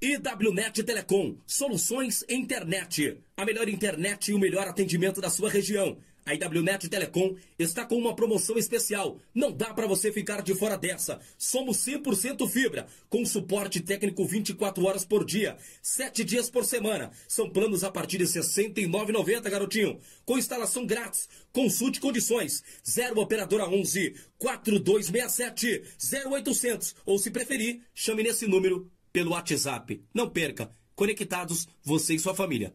IWNet Telecom, soluções internet. A melhor internet e o melhor atendimento da sua região. A IWNet Telecom está com uma promoção especial. Não dá para você ficar de fora dessa. Somos 100% fibra, com suporte técnico 24 horas por dia, 7 dias por semana. São planos a partir de R$ 69,90, garotinho. Com instalação grátis. Consulte condições. 0 operadora 11 4267 0800 ou se preferir, chame nesse número pelo WhatsApp. Não perca. Conectados, você e sua família.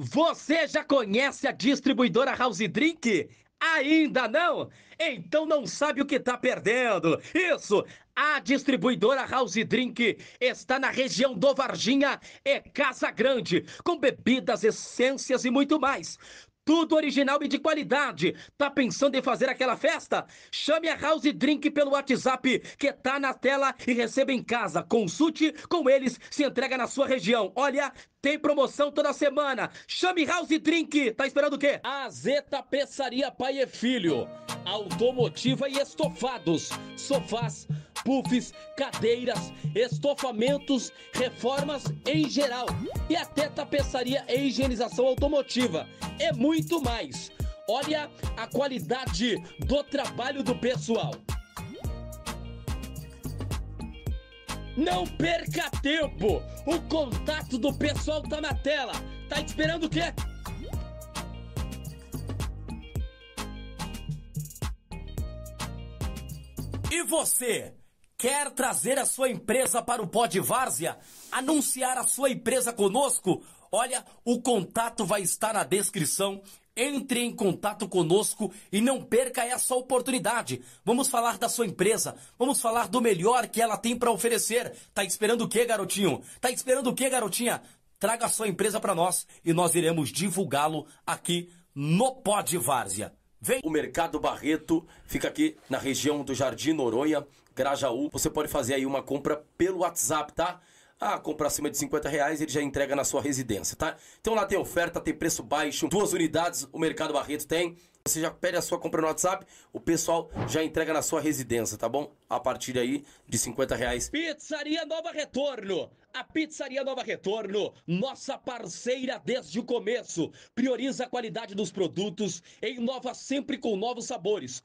Você já conhece a distribuidora House Drink? Ainda não? Então não sabe o que está perdendo. Isso! A distribuidora House Drink está na região do Varginha e Casa Grande, com bebidas, essências e muito mais. Tudo original e de qualidade. Tá pensando em fazer aquela festa? Chame a House Drink pelo WhatsApp que tá na tela e receba em casa. Consulte com eles, se entrega na sua região. Olha, tem promoção toda semana. Chame House Drink. Tá esperando o quê? A Zeta Peçaria Pai e Filho. Automotiva e estofados. Sofás, puffs, cadeiras, estofamentos, reformas em geral. E até tapeçaria e higienização automotiva. É muito mais. Olha a qualidade do trabalho do pessoal. Não perca tempo! O contato do pessoal tá na tela. Tá esperando o quê? E você? Quer trazer a sua empresa para o Pod Várzea? Anunciar a sua empresa conosco? Olha, o contato vai estar na descrição. Entre em contato conosco e não perca essa oportunidade. Vamos falar da sua empresa, vamos falar do melhor que ela tem para oferecer. Tá esperando o quê, garotinho? Tá esperando o quê, garotinha? Traga a sua empresa para nós e nós iremos divulgá-lo aqui no Pod Várzea. Vem! O Mercado Barreto fica aqui na região do Jardim Noronha, Grajaú. Você pode fazer aí uma compra pelo WhatsApp, tá? Ah, compra acima de 50 reais, ele já entrega na sua residência, tá? Então lá tem oferta, tem preço baixo, duas unidades o Mercado Barreto tem. Você já pede a sua compra no WhatsApp, o pessoal já entrega na sua residência, tá bom? A partir aí de 50 reais. Pizzaria Nova Retorno. A Pizzaria Nova Retorno, nossa parceira desde o começo, prioriza a qualidade dos produtos inova sempre com novos sabores.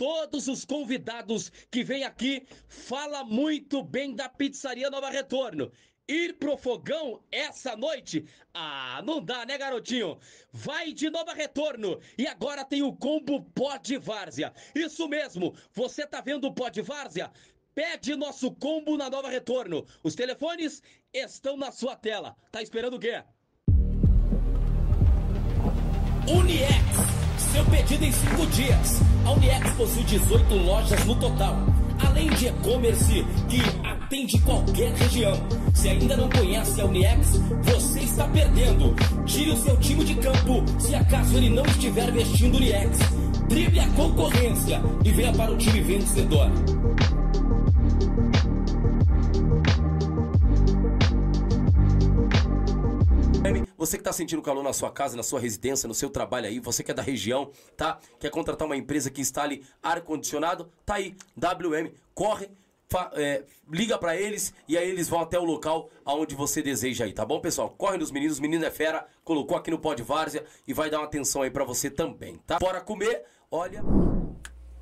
Todos os convidados que vêm aqui fala muito bem da Pizzaria Nova Retorno. Ir pro fogão essa noite? Ah, não dá, né, garotinho? Vai de Nova Retorno. E agora tem o combo Pó de Várzea. Isso mesmo, você tá vendo o Pó de Várzea? Pede nosso combo na Nova Retorno. Os telefones estão na sua tela. Tá esperando o quê? Uniex. Seu pedido em 5 dias. A Uniex possui 18 lojas no total. Além de e-commerce que atende qualquer região. Se ainda não conhece a Uniex, você está perdendo. Tire o seu time de campo se acaso ele não estiver vestindo Uniex. Drible a concorrência e venha para o time vencedor. Você que tá sentindo calor na sua casa, na sua residência, no seu trabalho aí, você que é da região, tá? Quer contratar uma empresa que instale ar-condicionado? Tá aí, WM, corre, fa- é, liga pra eles e aí eles vão até o local aonde você deseja aí, tá bom, pessoal? Corre nos meninos, menino é fera, colocou aqui no Pod Várzea e vai dar uma atenção aí pra você também, tá? Bora comer, olha...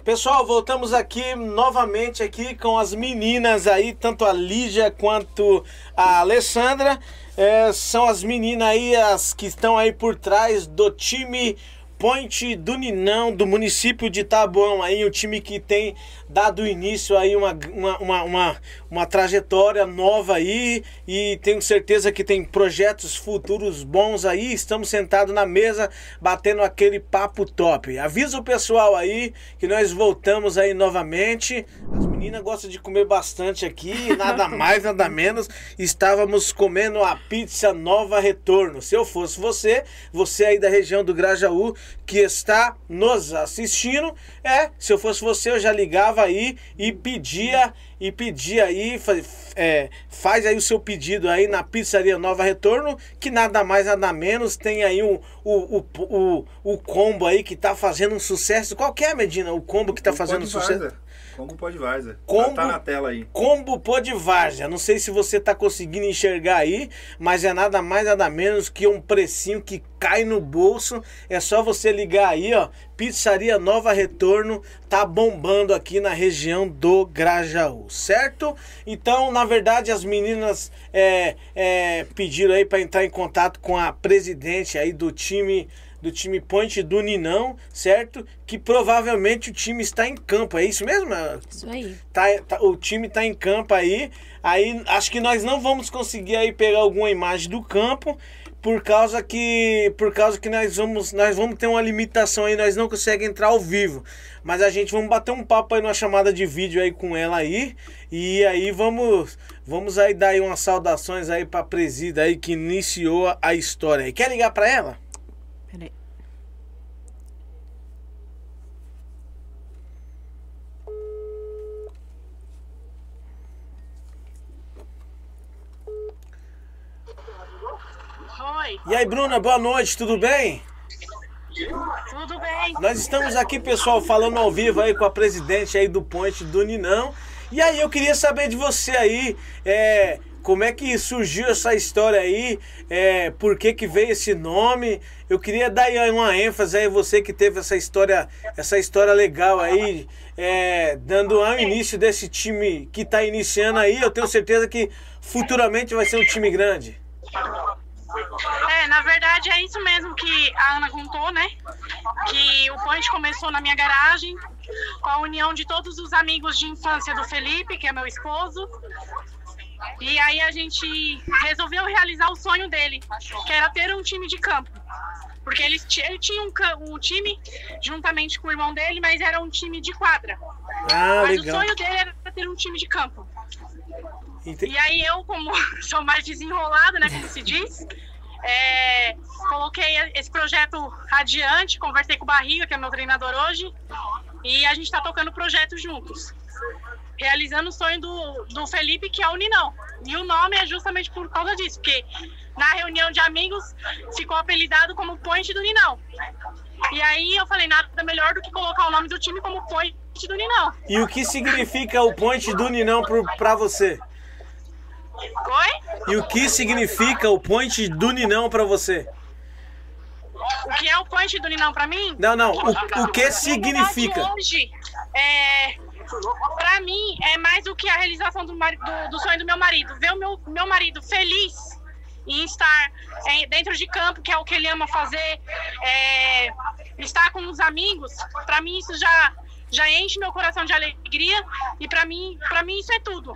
Pessoal, voltamos aqui novamente aqui com as meninas aí, tanto a Lígia quanto a Alessandra. É, são as meninas aí, as que estão aí por trás do time Point do Ninão, do município de Taboão aí, um time que tem dado início aí uma, uma, uma, uma, uma trajetória nova aí e tenho certeza que tem projetos futuros bons aí. Estamos sentados na mesa batendo aquele papo top. Avisa o pessoal aí que nós voltamos aí novamente. As meninas gostam de comer bastante aqui, nada mais, nada menos. Estávamos comendo a pizza Nova Retorno. Se eu fosse você, você aí da região do Grajaú que está nos assistindo, é, se eu fosse você, eu já ligava aí e pedia e pedia aí, fa- é, faz aí o seu pedido aí na Pizzaria Nova Retorno, que nada mais nada menos tem aí um, o, o, o, o combo aí que tá fazendo um sucesso. Qual que é, Medina? O combo que tá fazendo Pode sucesso? Como pode Varza. Combo- Tá na tela aí. Combo Pô de Várzea. Não sei se você tá conseguindo enxergar aí, mas é nada mais nada menos que um precinho que cai no bolso. É só você ligar aí, ó. Pizzaria Nova Retorno tá bombando aqui na região do Grajaú, certo? Então, na verdade, as meninas é, é, pediram aí para entrar em contato com a presidente aí do time do time Ponte do Ninão, certo? Que provavelmente o time está em campo, é isso mesmo? Isso aí. tá, tá- o time tá em campo aí. Aí acho que nós não vamos conseguir aí pegar alguma imagem do campo por causa que por causa que nós vamos nós vamos ter uma limitação aí, nós não conseguimos entrar ao vivo. Mas a gente vamos bater um papo aí numa chamada de vídeo aí com ela aí e aí vamos vamos aí dar aí umas saudações aí para presida aí que iniciou a história. aí. Quer ligar para ela? Oi, E aí, Bruna, boa noite, tudo bem? tudo bem? Nós estamos aqui, pessoal, falando ao vivo aí com a presidente aí do Ponte do Ninão. E aí, eu queria saber de você aí, é, como é que surgiu essa história aí, é, por que que veio esse nome. Eu queria dar aí uma ênfase aí, você que teve essa história, essa história legal aí, é, dando ao início desse time que está iniciando aí. Eu tenho certeza que futuramente vai ser um time grande. É, na verdade é isso mesmo que a Ana contou, né? Que o Point começou na minha garagem, com a união de todos os amigos de infância do Felipe, que é meu esposo. E aí a gente resolveu realizar o sonho dele, que era ter um time de campo. Porque ele, ele tinha um, um time juntamente com o irmão dele, mas era um time de quadra. Ah, mas legal. o sonho dele era ter um time de campo. Ente- E aí eu, como sou mais desenrolada, né, como se diz, é, coloquei esse projeto adiante, conversei com o Barriga, que é meu treinador hoje, e a gente está tocando o projeto juntos. Realizando o sonho do, do Felipe, que é o Ninão. E o nome é justamente por causa disso, porque na reunião de amigos ficou apelidado como Point do Ninão. E aí eu falei, nada melhor do que colocar o nome do time como Point do Ninão. E o que significa o Ponte do Ninão pra você? Oi? E o que significa o Point do Ninão pra você? O que é o Point do Ninão pra mim? Não, não. O, o que significa? verdade, hoje, é, pra mim, é mais do que a realização do, do- do sonho do meu marido. Ver o meu, meu marido feliz em estar é, dentro de campo, que é o que ele ama fazer, é, estar com os amigos, pra mim isso já, já enche meu coração de alegria e pra mim, pra mim isso é tudo.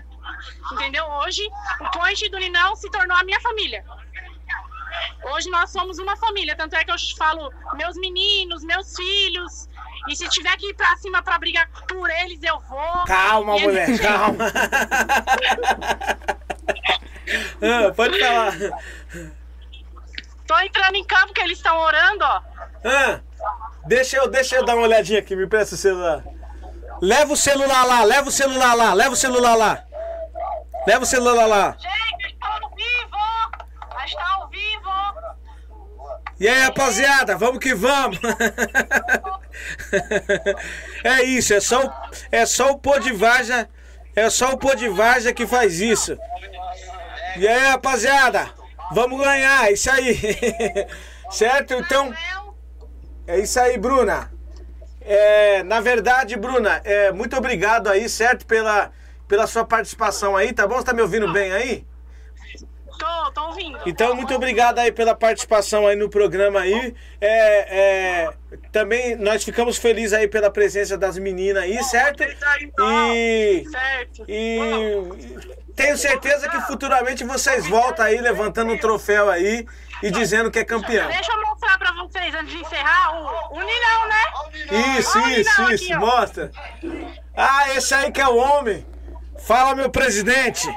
Entendeu? Hoje, o Point do Ninão se tornou a minha família. Hoje nós somos uma família, tanto é que eu falo meus meninos, meus filhos, e se tiver que ir pra cima pra brigar por eles, eu vou. Calma, E mulher, calma. Ah, pode falar. Tô entrando em campo que eles estão orando, ó. Ah, deixa, eu, deixa eu dar uma olhadinha aqui, me presta o celular. Leva o celular lá, leva o celular lá, leva o celular lá. Leva o celular lá. Gente, está ao vivo! Está ao vivo! E aí, rapaziada, vamos que vamos. é isso, é só, o- é só o pô de Varja, é só o pô de Varja que faz isso. E aí, rapaziada, vamos ganhar, é isso aí. certo? Então, é isso aí, Bruna. É, na verdade, Bruna, é, muito obrigado aí, certo, pela, pela sua participação aí, tá bom? Você tá me ouvindo bem aí? Tô, tô ouvindo. Então, muito obrigado aí pela participação aí no programa aí. É, é, também nós ficamos felizes aí pela presença das meninas aí, certo? E, Certo. e tenho certeza que futuramente vocês voltam aí levantando um troféu aí e dizendo que é campeão. Deixa eu mostrar pra vocês, antes de encerrar, o, o Ninão, né? Isso, Olha o isso, isso, aqui, mostra. Ah, esse aí que é o homem. Fala, meu presidente.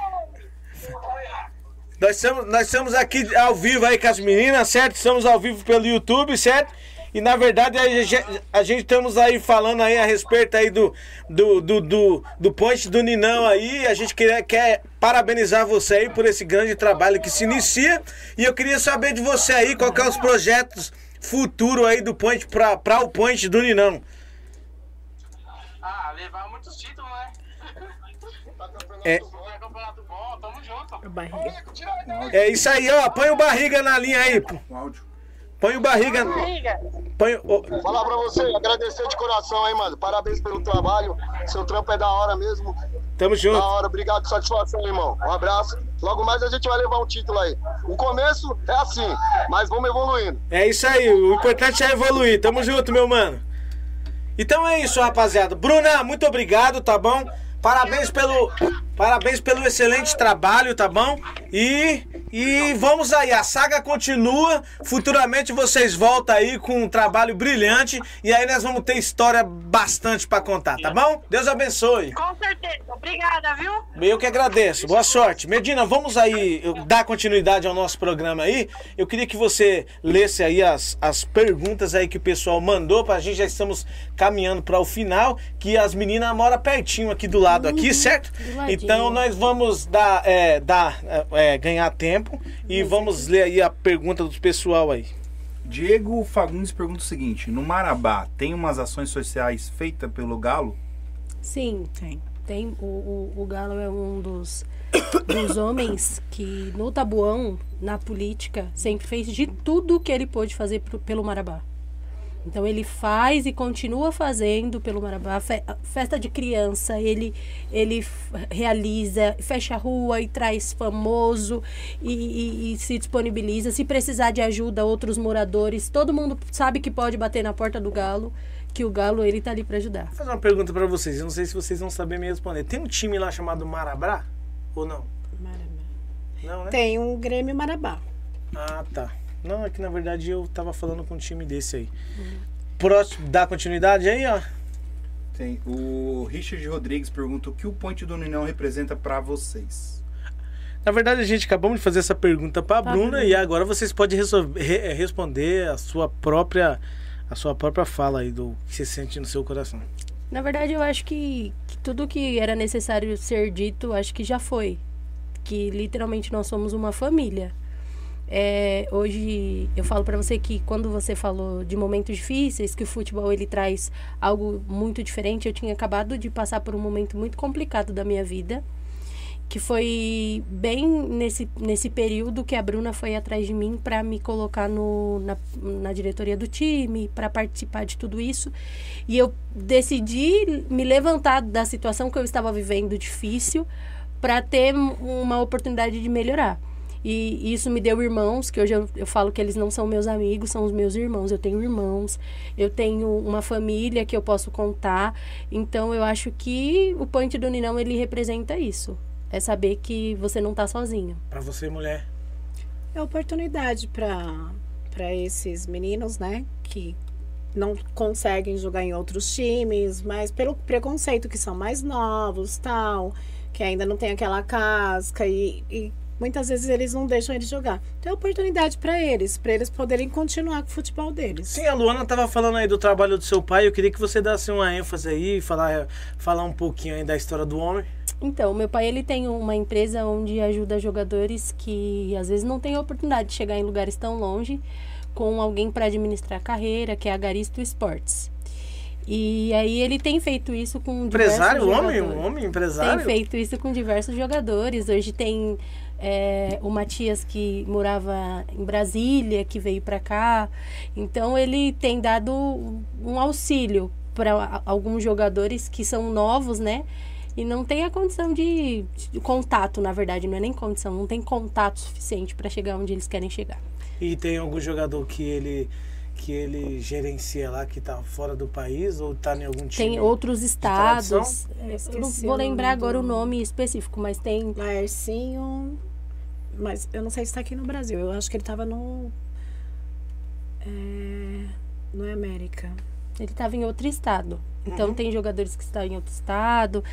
Nós estamos, nós estamos aqui ao vivo aí com as meninas, certo? Estamos ao vivo pelo YouTube, certo? E na verdade a gente, a gente estamos aí falando aí a respeito aí do, do, do, do, do point do Ninão aí. A gente quer, quer parabenizar você aí por esse grande trabalho que se inicia. E eu queria saber de você aí qual que é os projetos futuro aí do point para o point do Ninão. Ah, levar né? É. É campeonato bom, tamo junto. Barriga. É isso aí, ó. Põe o barriga na linha aí. pô. Põe o barriga. Põe, o- Falar pra você, agradecer de coração aí, mano. Parabéns pelo trabalho. Seu trampo é da hora mesmo. tamo Da junto. hora, obrigado, satisfação, irmão. Um abraço. Logo mais a gente vai levar um título aí. O começo é assim, mas vamos evoluindo. É isso aí. O importante é evoluir. Tamo junto, meu mano. Então é isso, rapaziada. Bruna, muito obrigado, tá bom? Parabéns pelo, parabéns pelo excelente trabalho, tá bom? E, e vamos aí, a saga continua. Futuramente vocês voltam aí com um trabalho brilhante e aí nós vamos ter história bastante pra contar, tá bom? Deus abençoe. Com certeza. Obrigada, viu? Eu que agradeço. Boa sorte. Medina, vamos aí dar continuidade ao nosso programa aí. Eu queria que você lesse aí as, as perguntas aí que o pessoal mandou pra gente. Já estamos caminhando para o final, que as meninas moram pertinho aqui do lado aqui, certo? do ladinho. Então nós vamos dar, é, dar é, é, ganhar tempo e vamos ler aí a pergunta do pessoal aí. Diego Fagundes pergunta o seguinte: No Marabá, tem umas ações sociais feitas pelo Galo? Sim, Tem. tem. O, o, o Galo é um dos, dos homens que, no tabuão, na política, sempre fez de tudo que ele pôde fazer pro- pelo Marabá. Então ele faz e continua fazendo pelo Marabá. Fe- festa de criança, ele, ele realiza, fecha a rua e traz famoso e, e- e se disponibiliza. Se precisar de ajuda, outros moradores, todo mundo sabe que pode bater na porta do Galo, que o Galo ele tá ali para ajudar. Vou fazer uma pergunta pra vocês. Eu não sei se vocês vão saber me responder. Tem um time lá chamado Marabá ou não? Não, né? Tem um Grêmio Marabá. Ah, tá. Não, é que na verdade eu tava falando com um time desse aí. Próximo, dá continuidade aí, ó. Tem. O Richard Rodrigues pergunta o que o Ponte do Ninão representa pra vocês. Na verdade, a gente acabamos de fazer essa pergunta pra Pra Bruna Bruna. e agora vocês podem resolver- re- responder a sua própria a sua própria fala aí do que você sente no seu coração. Na verdade, eu acho que, que tudo que era necessário ser dito, acho que já foi. Que literalmente nós somos uma família. É, hoje eu falo pra você que quando você falou de momentos difíceis, que o futebol ele traz algo muito diferente. Eu tinha acabado de passar por um momento muito complicado da minha vida, que foi bem nesse, nesse período que a Bruna foi atrás de mim para me colocar no, na, na diretoria do time, para participar de tudo isso. E eu decidi me levantar da situação que eu estava vivendo difícil para ter uma oportunidade de melhorar. E isso me deu irmãos, que hoje eu, eu falo que eles não são meus amigos, são os meus irmãos. Eu tenho irmãos, eu tenho uma família que eu posso contar. Então eu acho que o Punch do Ninão ele representa isso. É saber que você não tá sozinho. Pra você, mulher. É oportunidade para para esses meninos, né, que não conseguem jogar em outros times, mas pelo preconceito que são mais novos, tal, que ainda não tem aquela casca e, e muitas vezes eles não deixam eles jogar. Então é oportunidade para eles, para eles poderem continuar com o futebol deles. Sim, a Luana tava falando aí do trabalho do seu pai. Eu queria que você desse uma ênfase aí, falar, falar um pouquinho aí da história do homem. Então, meu pai ele tem uma empresa onde ajuda jogadores que às vezes não têm a oportunidade de chegar em lugares tão longe com alguém para administrar a carreira, que é a Garisto Esportes. E aí ele tem feito isso com Empresário, diversos homem? jogadores. Um homem empresário? Tem feito isso com diversos jogadores. Hoje tem é, o Matias que morava em Brasília, que veio para cá. Então ele tem dado um auxílio para alguns jogadores que são novos, né? E não tem a condição de, de contato, na verdade, não é nem condição, não tem contato suficiente para chegar onde eles querem chegar. E tem algum jogador que ele que ele gerencia lá que tá fora do país ou tá em algum time? Tem outros estados. Eu não vou lembrar agora o nome específico, mas tem Laercinho. Mas eu não sei se tá aqui no Brasil. Eu acho que ele tava no. É, não é América. Ele estava em outro estado. Então tem jogadores que estão em outro estado.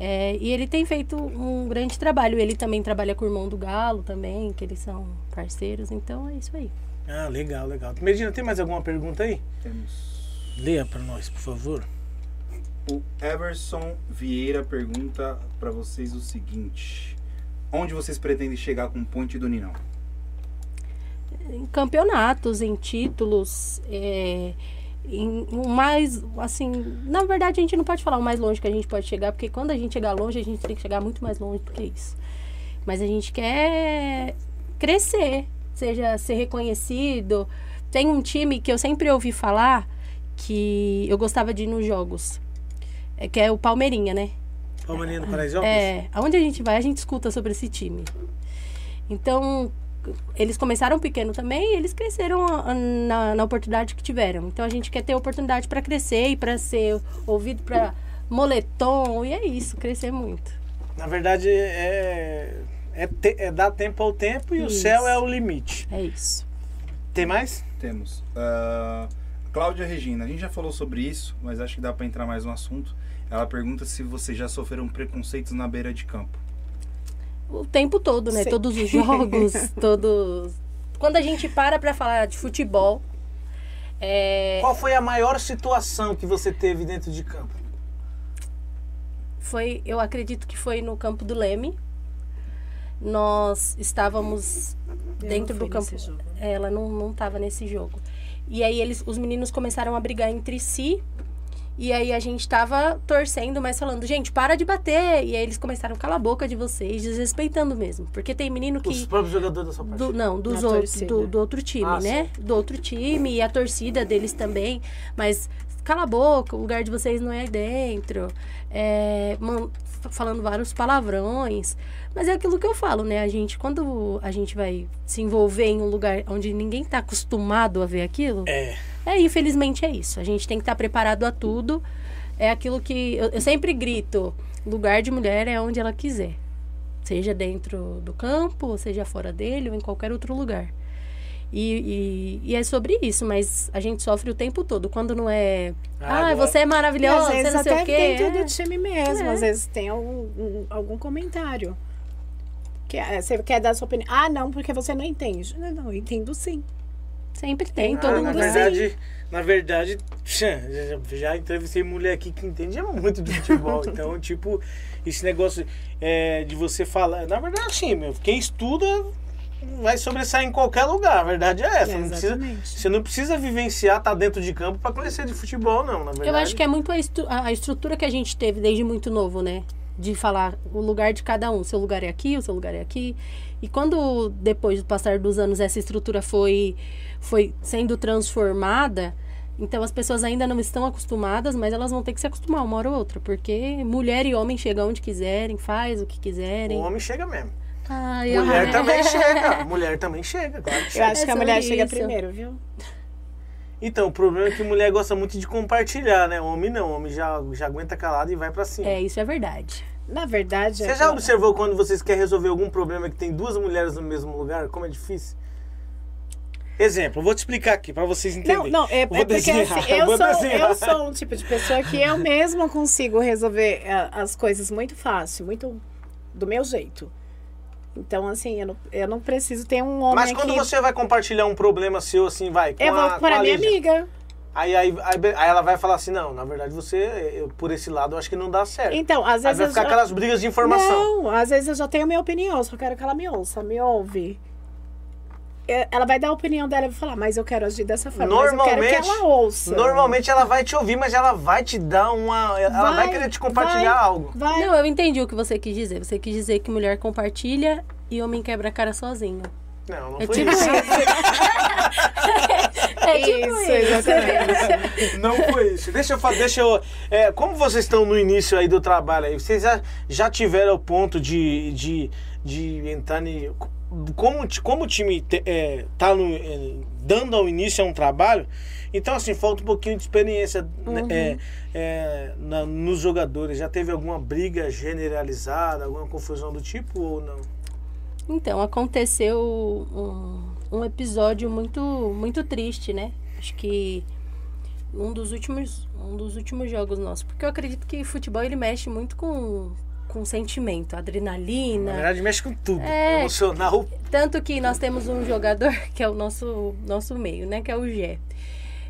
é, e ele tem feito um grande trabalho. Ele também trabalha com o irmão do Galo também, que eles são parceiros. Então é isso aí. Ah, legal, legal. Medina, tem mais alguma pergunta aí? Temos. Leia pra nós, por favor. O Everson Vieira pergunta pra vocês o seguinte: Onde vocês pretendem chegar com o Ponte do Ninão? Em campeonatos, em títulos, é, em o mais, assim, na verdade a gente não pode falar o mais longe que a gente pode chegar, porque quando a gente chegar longe, a gente tem que chegar muito mais longe do que isso. Mas a gente quer crescer, seja ser reconhecido. Tem um time que eu sempre ouvi falar que eu gostava de ir nos jogos, é, que é o Palmeirinha, né? Palmeirinha do Paraisópolis? É, aonde a gente vai, a gente escuta sobre esse time. Então, eles começaram pequeno também e eles cresceram na, na oportunidade que tiveram. Então, a gente quer ter oportunidade para crescer e para ser ouvido para moletom, e é isso, crescer muito. Na verdade, é, é, te- é dar tempo ao tempo e o Isso. céu é o limite. É isso. Tem mais? Temos. ah, Cláudia Regina, a gente já falou sobre isso, mas acho que dá pra entrar mais no assunto. Ela pergunta se vocês já sofreram preconceitos na beira de campo. O tempo todo, né? Sim. Todos os jogos, todos. Quando a gente para para falar de futebol, é, Qual foi a maior situação que você teve dentro de campo? foi, eu acredito que foi no campo do Leme. Nós estávamos Eu dentro não do campo. nesse jogo. Ela não, não tava nesse jogo. E aí eles, os meninos começaram a brigar entre si. E aí a gente tava torcendo, mas falando, gente, para de bater. E aí eles começaram a calar a boca de vocês, desrespeitando mesmo. Porque tem menino que. Os próprios jogadores da sua parte. Do, não, dos outros, do, do outro time, Ah, né? Do outro time e a torcida deles também. Mas cala a boca, o lugar de vocês não é dentro. É, man- falando vários palavrões. Mas é aquilo que eu falo, né? A gente, quando a gente vai se envolver em um lugar onde ninguém tá acostumado a ver aquilo, É. é, infelizmente é isso. A gente tem que estar preparado a tudo. É aquilo que eu, eu sempre grito: lugar de mulher é onde ela quiser. Seja dentro do campo, seja fora dele, ou em qualquer outro lugar. E, e, e é sobre isso, mas a gente sofre o tempo todo. Quando não é. Ah, Ah, você é maravilhosa, às você vezes não sei até o quê. dentro é. do time mesmo. É. Às vezes tem algum, um- algum comentário. Que é, você quer dar sua opinião. Ah, não, porque você não entende. Não, não, eu entendo sim. Sempre tem, Ah, todo na mundo verdade, na verdade, já, já- entrevistei mulher aqui que entende muito de futebol. então, tipo, esse negócio é, de você falar. Na verdade, sim, meu. Quem estuda vai sobressair em qualquer lugar. A verdade é essa. É, não precisa, você não precisa vivenciar, estar dentro de campo para conhecer de futebol, não. Na verdade. Eu acho que é muito a, estru- a estrutura que a gente teve desde muito novo, né? De falar o lugar de cada um. Seu lugar é aqui, o seu lugar é aqui. E quando, depois do passar dos anos, essa estrutura foi, foi sendo transformada, então as pessoas ainda não estão acostumadas, mas elas vão ter que se acostumar uma hora ou outra. Porque mulher e homem chegam onde quiserem, faz o que O quiserem. homem chega mesmo. Ai, Mulher ai. também chega. Mulher também chega, claro que Eu chega. acho que a É mulher sobre chega isso. primeiro, viu? Então, o problema é que mulher gosta muito de compartilhar, né? Homem não. Homem já, já aguenta calado e vai pra cima. É, isso é verdade. Na verdade. Você é- já observou quando vocês querem resolver algum problema que tem duas mulheres no mesmo lugar? Como é difícil? Exemplo, eu vou te explicar aqui pra vocês Não, entenderem. não, é, é Vou porque desenhar, assim, eu, vou sou, desenhar. eu sou um tipo de pessoa que eu mesma consigo resolver ah, as coisas muito fácil, muito do meu jeito. Então, assim, eu não, eu não preciso ter um homem Mas quando aqui. você vai compartilhar um problema seu, assim, vai, com Eu a, vou com para a minha Lígia. amiga. Aí, aí, aí, aí ela vai falar assim, não, na verdade você, eu, por esse lado, eu acho que não dá certo. Então, às aí vezes. vai eu ficar já- aquelas brigas de informação. Não, às vezes eu já tenho minha opinião, só quero que ela me ouça, me ouve. É, ela vai dar a opinião dela e vai falar, mas eu quero agir dessa forma. mas eu Normalmente, quero que ela ouça. normalmente ela vai te ouvir, mas ela vai te dar uma. Ela vai, Vai, querer te compartilhar vai. algo. Vai. Não, eu entendi o que você quis dizer. Você quis dizer que mulher compartilha e homem quebra a cara sozinho. Não, não É foi tipo isso. É tipo Isso, isso. exatamente. Não foi isso. Deixa eu falar, deixa eu. é, como vocês estão no início aí do trabalho aí, vocês já, já tiveram o ponto de, de, de entrar em. Como, como o time te- é, tá no, é, dando ao início a um trabalho, então assim, falta um pouquinho de experiência né, é, é, na- nos jogadores. Já teve alguma briga generalizada, alguma confusão do tipo ou não? Então, aconteceu um, um episódio muito, muito triste, né? Acho que um dos últimos, um dos últimos jogos nossos. Porque eu acredito que futebol ele mexe muito com, com sentimento, adrenalina. Na verdade, mexe com tudo. É. Emocional. Tanto que nós temos um jogador que é o nosso, nosso meio, né? Que é o Gé.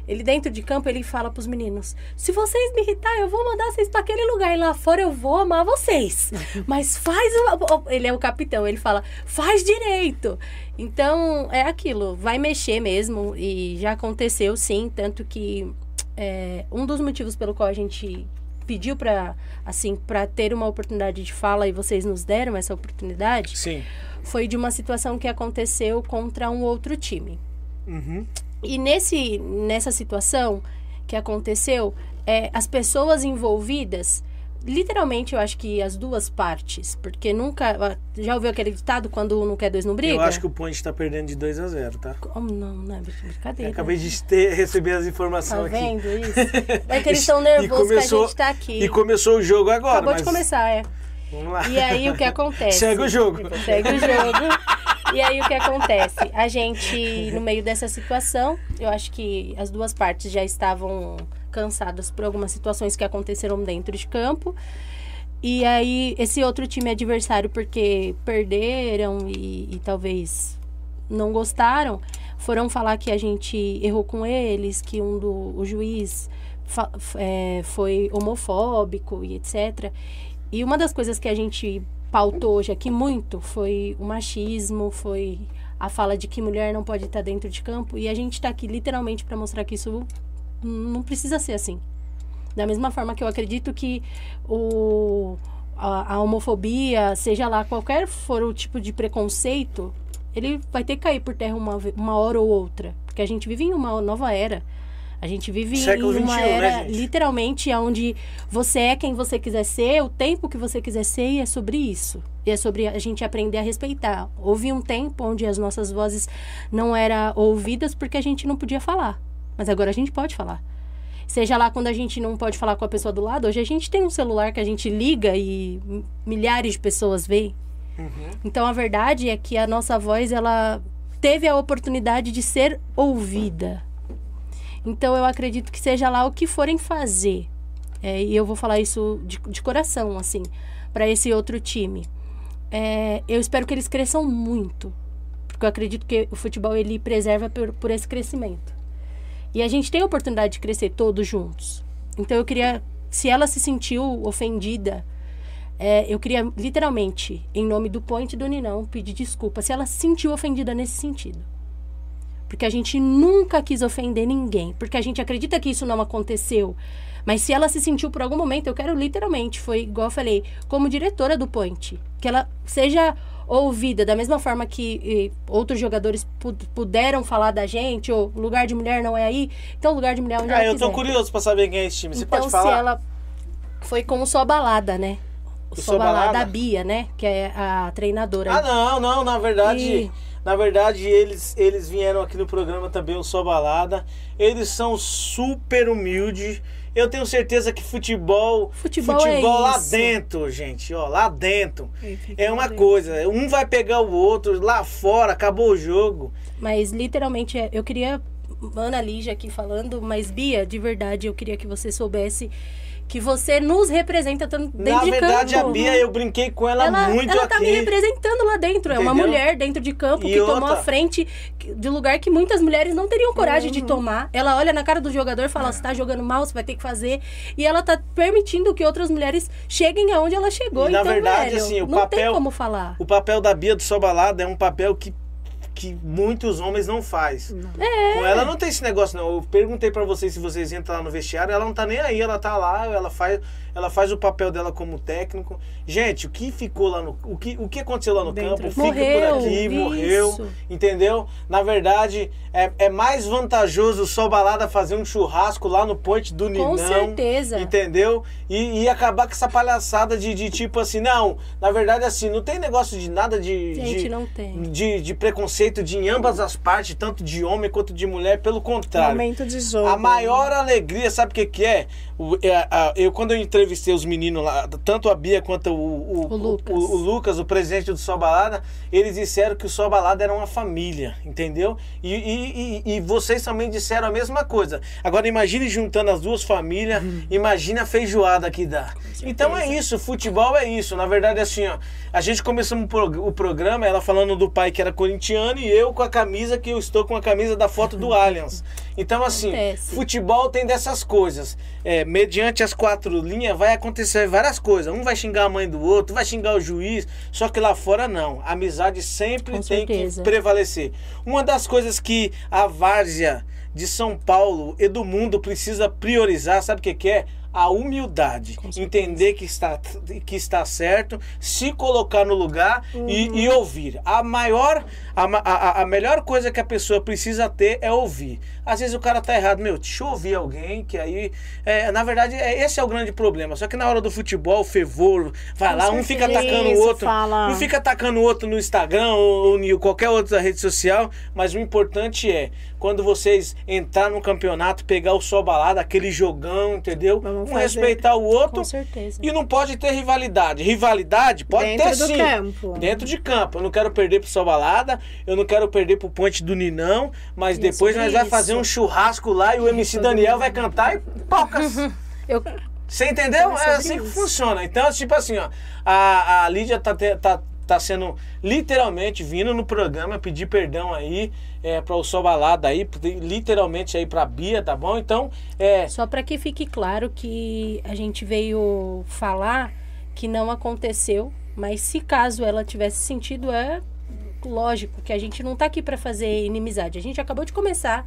Ele dentro de campo, ele fala pros meninos: se vocês me irritar, eu vou mandar vocês pra aquele lugar. E lá fora eu vou amar vocês. Mas faz o. Ele é o capitão, ele fala: faz direito. Então, é aquilo, vai mexer mesmo. E já aconteceu, sim. Tanto que é, um dos motivos pelo qual a gente pediu pra, assim, pra ter uma oportunidade de fala e vocês nos deram essa oportunidade Sim. foi de uma situação que aconteceu contra um outro time. Uhum. E nesse, nessa situação que aconteceu, é, as pessoas envolvidas, literalmente eu acho que as duas partes, porque nunca. Já ouviu aquele ditado quando um não quer, dois não briga? Eu acho que o Point tá perdendo de 2 a 0 tá? Como não, não é brincadeira. Acabei de ter, receber as Tá informações aqui. vendo isso? É que eles estão nervosos começou- que a gente tá aqui. E começou o jogo agora. Acabou mas de começar, é. Vamos lá. E aí o que acontece? Segue o jogo. Segue o jogo. E aí o que acontece? A gente, no meio dessa situação, eu acho que as duas partes já estavam cansadas por algumas situações que aconteceram dentro de campo. E aí, esse outro time adversário, porque perderam e, e talvez não gostaram, foram falar que a gente errou com eles, que um do o juiz é, foi homofóbico e etc. E uma das coisas que a gente pautou hoje aqui muito foi o machismo, foi a fala de que mulher não pode estar dentro de campo. E a gente está aqui literalmente para mostrar que isso não precisa ser assim. Da mesma forma que eu acredito que o, a, a homofobia, seja lá qualquer for o tipo de preconceito, ele vai ter que cair por terra uma, uma hora ou outra. Porque a gente vive em uma nova era. A gente vive Século em uma 21, né, era, gente? literalmente, onde você é quem você quiser ser, o tempo que você quiser ser, e é sobre isso. E é sobre a gente aprender a respeitar. Houve um tempo onde as nossas vozes não eram ouvidas porque a gente não podia falar. Mas agora a gente pode falar. Seja lá quando a gente não pode falar com a pessoa do lado, hoje a gente tem um celular que a gente liga e milhares de pessoas veem. Então a verdade é que a nossa voz ela teve a oportunidade de ser ouvida. Então eu acredito que seja lá o que forem fazer. É, e eu vou falar isso de, de coração, assim, para esse outro time. É, eu espero que eles cresçam muito. Porque eu acredito que o futebol ele preserva por, por esse crescimento. E a gente tem a oportunidade de crescer todos juntos. Então eu queria, se ela se sentiu ofendida, é, eu queria literalmente, em nome do Point do Ninão, pedir desculpa se ela se sentiu ofendida nesse sentido. Porque a gente nunca quis ofender ninguém. Porque a gente acredita que isso não aconteceu. Mas se ela se sentiu por algum momento, eu quero literalmente, foi igual eu falei, como diretora do Point. Que ela seja ouvida da mesma forma que outros jogadores pu- puderam falar da gente, ou lugar de mulher não é aí, então lugar de mulher onde Ah, eu tô quiser. curioso pra saber quem é esse time. Você então, pode se falar? ela foi com o Só Balada, né? Só Balada, Bia, né? Que é a treinadora. Ah, não, não, na verdade, E- na verdade eles eles vieram aqui no programa também o Só Balada. Eles são super humildes. Eu tenho certeza que futebol, Futebol é lá isso. dentro, gente, ó, lá dentro. É lá uma dentro. coisa, um vai pegar o outro lá fora, acabou o jogo. Mas literalmente, é- eu queria. Ana Lígia aqui falando, mas Bia, de verdade, eu queria que você soubesse que você nos representa dentro Na de verdade, campo. a Bia, eu brinquei com ela, ela, muito ela aqui. tá me representando lá dentro. É uma Entendeu? mulher dentro de campo E que tomou outra- a frente de lugar que muitas mulheres não teriam coragem Uhum. de tomar. Ela olha na cara do jogador e fala: você tá jogando mal, você vai ter que fazer. E ela tá permitindo que outras mulheres cheguem aonde ela chegou. E, na então, verdade, velho, assim, o não tem papel- como falar. O papel da Bia do Só Balada é um papel que, que muitos homens não faz. Com ela não tem esse negócio, não. Eu perguntei pra vocês se vocês entram lá no vestiário, ela não tá nem aí, ela tá lá, ela faz, ela faz o papel dela como técnico. Gente, o que ficou lá no. O que, o que aconteceu lá no Dentro. campo fica Morreu, por aqui, isso. morreu. Entendeu? Na verdade, é, é mais vantajoso só balada fazer um churrasco lá no Ponte do Ninão. certeza. Entendeu? E, e acabar com essa palhaçada de, de tipo assim, não, na verdade, assim, não tem negócio de nada de. Gente, de, não tem. De, de preconceito de em ambas as partes, tanto de homem quanto de mulher, pelo contrário. Momento de jogo. A maior alegria, sabe o que, que é? O- é, a- eu, quando eu entrevistei os meninos lá, tanto a Bia quanto o, o, O Lucas. o- Lucas, o presidente do Sol Balada, eles disseram que o Sol Balada era uma família, entendeu? E, e, e- e vocês também disseram a mesma coisa. Agora imagine juntando as duas famílias, imagine a feijoada que dá. Então é isso, futebol é isso. Na verdade, assim, ó, a gente começou prog- o programa, ela falando do pai que era corintiano e eu com a camisa que eu estou com a camisa da foto do Allianz. Então, assim, Acontece. futebol tem dessas coisas. É, mediante as quatro linhas vai acontecer várias coisas. Um vai xingar a mãe do outro, vai xingar o juiz, só que lá fora não. A amizade sempre Com tem certeza. que prevalecer. Uma das coisas que a várzea de São Paulo e do mundo precisa priorizar, sabe o que, que é? A humildade. Entender que está, que está certo, se colocar no lugar e, Uhum. e ouvir. A maior, a, a, a melhor coisa que a pessoa precisa ter é ouvir. Às vezes o cara tá errado, meu, deixa eu ouvir alguém, que aí. é, na verdade, é, esse é o grande problema. Só que na hora do futebol, o fervor, vai lá, um fica atacando o outro. fala. Um fica atacando o outro no Instagram ou, ou em qualquer outra rede social, mas o importante é quando vocês entrar no campeonato, pegar o sol balada, aquele jogão, entendeu? Vamos um fazer. respeitar o outro. Com certeza. E não pode ter rivalidade. Rivalidade pode Dentro ter do sim. campo. Dentro de campo. Eu não quero perder pro Sol Balada, eu não quero perder pro Ponte do Ninão, mas é depois nós vai isso. fazer um churrasco lá e o MC Daniel vai cantar e pocas. Eu, Você entendeu? É É sobre assim que isso. funciona. Então, tipo assim, ó, a, a Lídia tá, tá, tá sendo literalmente vindo no programa pedir perdão aí é, para o Sol Balada aí, literalmente aí pra Bia, tá bom? Então, é. Só para que fique claro que a gente veio falar que não aconteceu, mas se caso ela tivesse sentido, é lógico que a gente não tá aqui para fazer inimizade. A gente acabou de começar.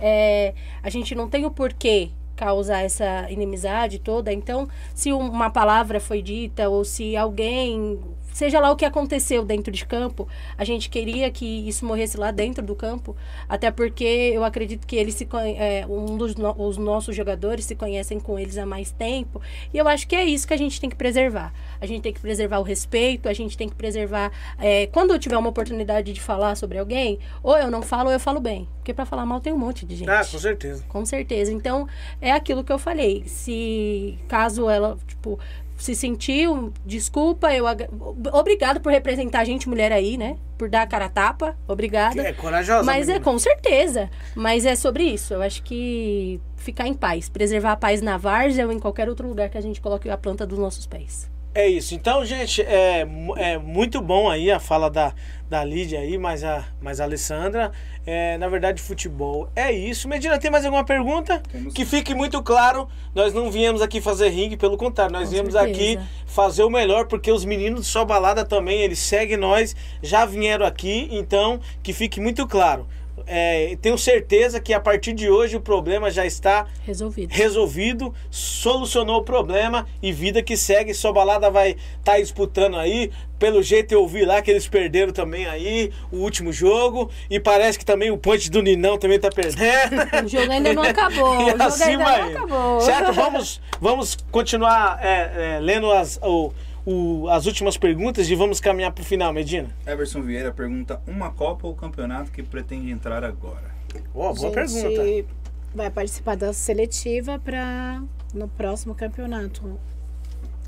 é, a gente não tem o porquê causar essa inimizade toda. Então, se um- uma palavra foi dita ou se alguém, seja lá o que aconteceu dentro de campo, a gente queria que isso morresse lá dentro do campo, até porque eu acredito que eles se é, um dos no- os nossos jogadores se conhecem com eles há mais tempo, e eu acho que é isso que a gente tem que preservar. A gente tem que preservar o respeito, a gente tem que preservar é, quando eu tiver uma oportunidade de falar sobre alguém, ou eu não falo ou eu falo bem, porque para falar mal tem um monte de gente. Ah, com certeza. Com certeza. Então, é aquilo que eu falei. Se caso ela, tipo, se sentiu, desculpa, eu ag- obrigado por representar a gente mulher aí, né? Por dar a cara a tapa. Obrigada. É corajosa. Mas é menina. com certeza. Mas é sobre isso. Eu acho que ficar em paz, preservar a paz na várzea ou em qualquer outro lugar que a gente coloque a planta dos nossos pés. É isso. Então, gente, é, é muito bom aí a fala da, da Lídia aí, mas a, mas a Alessandra. É, na verdade, futebol é isso. Medina, tem mais alguma pergunta? Temos. Que fique muito claro, nós não viemos aqui fazer ringue, pelo contrário, nós Com viemos certeza. aqui fazer o melhor, porque os meninos do Só Balada também, eles seguem nós, já vieram aqui, então que fique muito claro. É, tenho certeza que a partir de hoje o problema já está Resolvido. resolvido, solucionou o problema e vida que segue. Só balada vai estar tá disputando aí. Pelo jeito eu vi lá que eles perderam também aí o último jogo. E parece que também o ponte do Ninão também tá perdendo. O jogo ainda não acabou. E o jogo assim ainda vai. não acabou. Certo? Vamos, vamos continuar é, é, lendo as, o- o- as últimas perguntas e vamos caminhar pro final, Medina. Everson Vieira pergunta: uma Copa ou campeonato que pretende entrar agora? Ó, boa gente pergunta. vai participar da seletiva para no próximo campeonato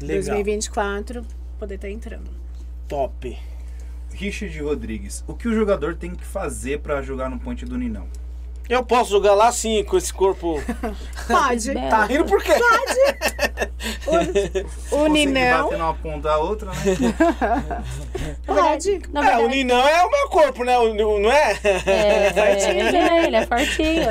Legal. 2024 poder estar entrando. Top. Richard Rodrigues: o que o jogador tem que fazer para jogar no Ponte do Ninão? Eu posso jogar lá sim com esse corpo. Pode. Tá rindo por quê? O Consegue Ninão bater numa ponta a outra, né? pode. Na É, o verdade, Ninão é o meu corpo, né? O- Não é? É, é, ele é, ele é fortinho.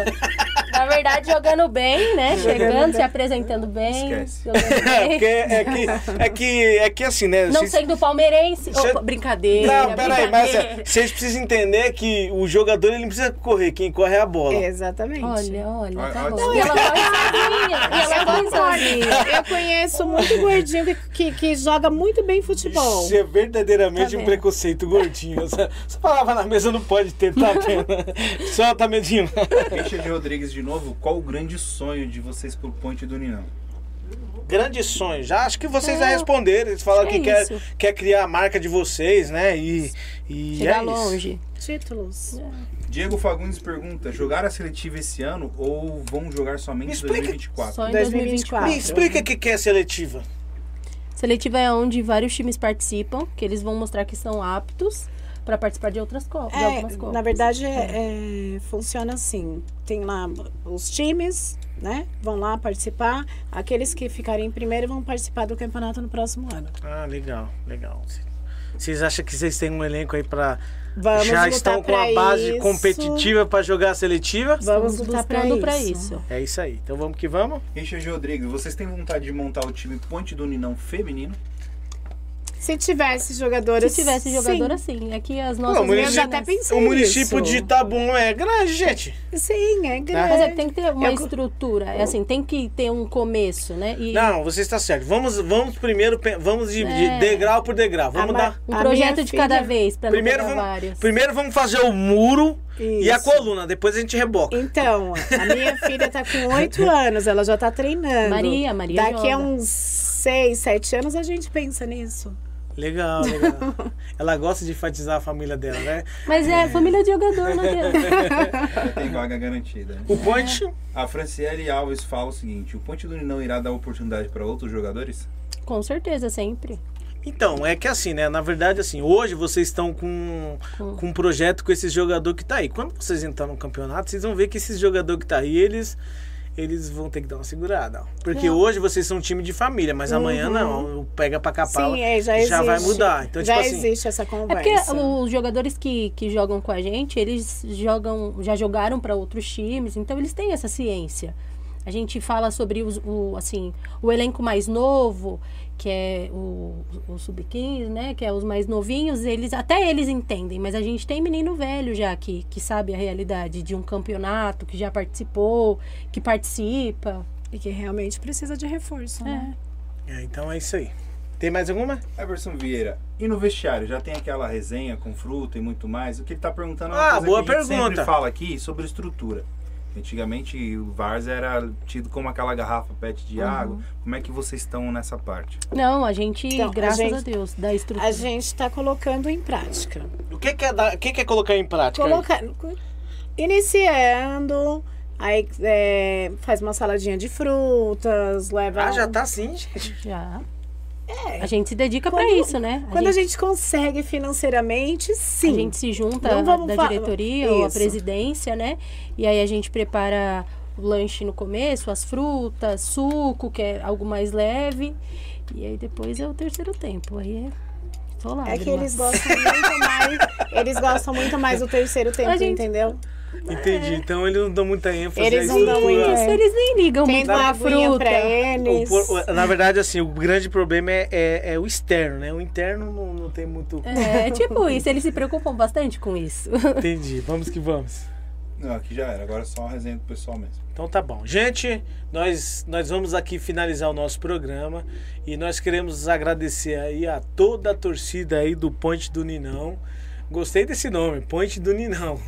Na verdade, jogando bem, né? Chegando, se apresentando bem. Esquece. É, bem. porque é que, é que, é que assim, né? Não vocês- sendo palmeirense. Cê- Opa, brincadeira. Não, peraí, mas é, vocês precisam entender que o jogador ele não precisa correr, quem corre é a bola. Exatamente. Olha, olha, Olha, tá olha, bom. não, E ela corre sozinha. E ela corre sozinha. Eu conheço muito gordinho que, que, que joga muito bem futebol. Isso é verdadeiramente Tá um preconceito gordinho. Essa, essa palavra na mesa não pode ter, tá pena. Só tá medinho. Richard Rodrigues de novo, qual o grande sonho de vocês pro Ponte do Ninão? Grande sonho. Já acho que vocês É, já responderam. Eles falaram acho que que é quer, isso. quer criar a marca de vocês, né? E, e Chegar é isso. longe. Títulos. Diego Fagundes pergunta: jogar a seletiva esse ano ou vão jogar somente em explica- 2024? Só em 2024. 2024. Me explica o que que é seletiva. Seletiva é onde vários times participam, que eles vão mostrar que são aptos para participar de outras copas. É, na verdade, é, é, funciona assim. Tem lá os times, né? Vão lá participar. Aqueles que ficarem em primeiro vão participar do campeonato no próximo ano. Ah, legal, legal. Vocês acham que vocês têm um elenco aí pra. Vamos já estão com a base isso. competitiva pra jogar a seletiva? Vamos lutar pra isso. isso. É isso aí. Então vamos que vamos. Richard Rodrigues, vocês têm vontade de montar o time Ponte do Ninão feminino? Se tivesse jogadoras. Se tivesse jogadora, sim. sim. Aqui as Pô, nossas o município, já até pensei o município nisso. de Itabum é grande, gente. Sim, é grande. Mas é que tem que ter uma Eu- estrutura. É assim, tem que ter um começo, né? E Não, você está certo. Vamos, vamos primeiro, vamos de, de É. degrau por degrau. Vamos A dar. um A projeto de cada filha- vez, pra Primeiro não pegar vamos, vários. primeiro vamos fazer o muro e a Isso. coluna. Depois a gente reboca. Então, a minha filha tá com oito anos, ela já tá treinando. Maria, Maria Daqui a joga. uns seis, sete anos a gente pensa nisso. Legal, legal. Ela gosta de enfatizar a família dela, né? Mas é família de jogador, não adianta. Já tem vaga garantida. né? O Ponte. A Franciele Alves fala o seguinte: o Ponte do Ninão irá dar oportunidade para outros jogadores? Com certeza, sempre. Então, é que assim, né? Na verdade, assim, hoje vocês estão com, com um projeto com esse jogador que tá aí. Quando vocês entrar no campeonato, vocês vão ver que esses jogador que tá aí, eles. Eles vão ter que dar uma segurada. ó. Porque Não. hoje vocês são um time de família, mas amanhã não. O Pega pra capar Sim, é, já existe. vai mudar. Então, já tipo assim. existe essa É conversa. porque os jogadores que, que jogam com a gente, eles jogam, já jogaram para outros times, então eles têm essa ciência. A gente fala sobre os- o, assim, o elenco mais novo, que é o, o sub-15, né? Que é os mais novinhos, eles até eles entendem, mas a gente tem menino velho já que, que sabe a realidade de um campeonato, que já participou, que participa. E que realmente precisa de reforço, né? É, então é isso aí. Tem mais alguma? Everson Vieira, e no vestiário? Já tem aquela resenha com fruta e muito mais? O que ele tá perguntando é uma Ah, coisa boa que a gente pergunta. sempre fala aqui sobre estrutura. Antigamente o Vars era tido como aquela garrafa PET de Uhum. água. Como é que vocês estão nessa parte? Não, a gente, Então, a graças a, gente- Deus, dá estrutura. A gente está colocando em prática. O que, que, é, dar- o que, que é colocar em prática? Colocar, iniciando, aí é, faz uma saladinha de frutas, leva. Ah, já tá assim, gente. Já. A gente se dedica Quando- isso, né? Quando a gente consegue financeiramente, sim. A gente se junta Não vamos da diretoria ou a Isso. presidência, né? E aí a gente prepara o lanche no começo, as frutas, suco, que é algo mais leve. E aí depois é o terceiro tempo. Aí é só É lágrimas. que eles gostam muito mais. Eles gostam muito mais do terceiro tempo, A gente- entendeu? Entendi. Então eles não dão muita ênfase Eles não dão muita- Isso, eles nem ligam Tem muito aguinha fruta. pra eles. o- na verdade, assim, o grande problema é, é, é o externo, né? O interno não, não tem muito. É, tipo isso, eles se preocupam bastante com isso. Entendi. Vamos que vamos. Não, aqui já era. Agora é só uma resenha do pessoal mesmo. Então tá bom. Gente, nós, nós vamos aqui finalizar o nosso programa e nós queremos agradecer aí a toda a torcida aí do Ponte do Ninão. Gostei desse nome, Ponte do Ninão.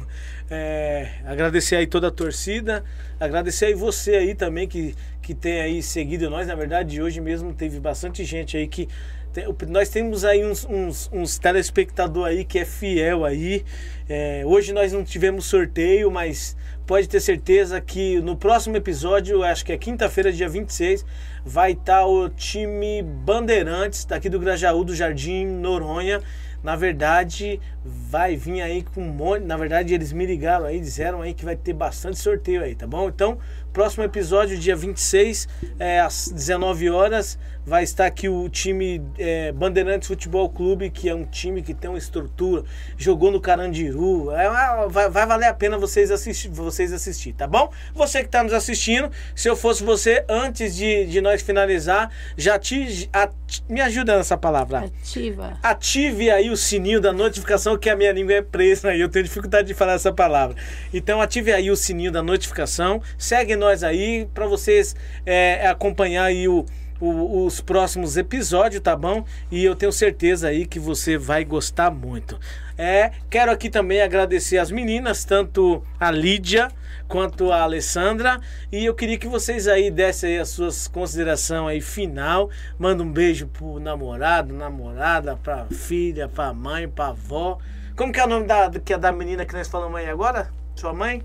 É, agradecer aí toda a torcida, agradecer aí você aí também que, que tem aí seguido nós. Na verdade, hoje mesmo teve bastante gente aí que. tem- nós temos aí uns, uns, uns telespectador aí que é fiel aí. É, hoje nós não tivemos sorteio, mas pode ter certeza que no próximo episódio, acho que é quinta-feira, dia 26, vai estar o time Bandeirantes daqui do Grajaú, do Jardim Noronha, Na verdade, vai vir aí com um monte. Na verdade, eles me ligaram aí, disseram aí que vai ter bastante sorteio aí, tá bom? Então, próximo episódio, dia 26, é, às 19 horas, vai estar aqui o time é, Bandeirantes Futebol Clube, que é um time que tem uma estrutura, jogou no Carandiru. É vai, vai valer a pena vocês assistir, vocês assistir, tá bom? Você que está nos assistindo, se eu fosse você, antes de, de nós finalizar, já te, a- me ajuda nessa palavra. Ativa. Ative aí o sininho da notificação, que a minha língua é presa e eu tenho dificuldade de falar essa palavra. Então ative aí o sininho da notificação, segue nós aí para vocês é, acompanhar aí o, o- os próximos episódios, tá bom? E eu tenho certeza aí que você vai gostar muito. É, quero aqui também agradecer as meninas, tanto a Lídia quanto a Alessandra, e eu queria que vocês aí dessem aí as suas considerações aí final. Manda um beijo pro namorado, namorada, pra filha, pra mãe, pra avó. Como que é o nome da, que é da menina que nós falamos aí agora? Sua mãe?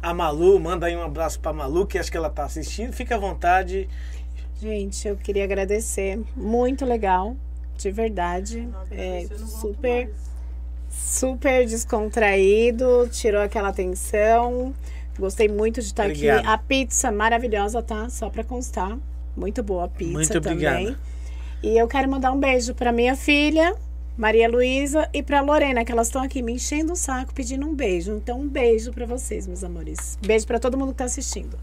A Malu, manda aí um abraço pra Malu, que acho que ela tá assistindo. Fica à vontade. Gente, eu queria agradecer. Muito legal, de verdade. É super, super descontraído, tirou aquela tensão. Gostei muito de estar Obrigado. aqui. A pizza maravilhosa, tá? Só pra constar. Muito boa a pizza Muito obrigado. também. E eu quero mandar um beijo pra minha filha, Maria Luísa, e pra Lorena, que elas estão aqui me enchendo o saco pedindo um beijo. Então, um beijo pra vocês, meus amores. Beijo pra todo mundo que tá assistindo.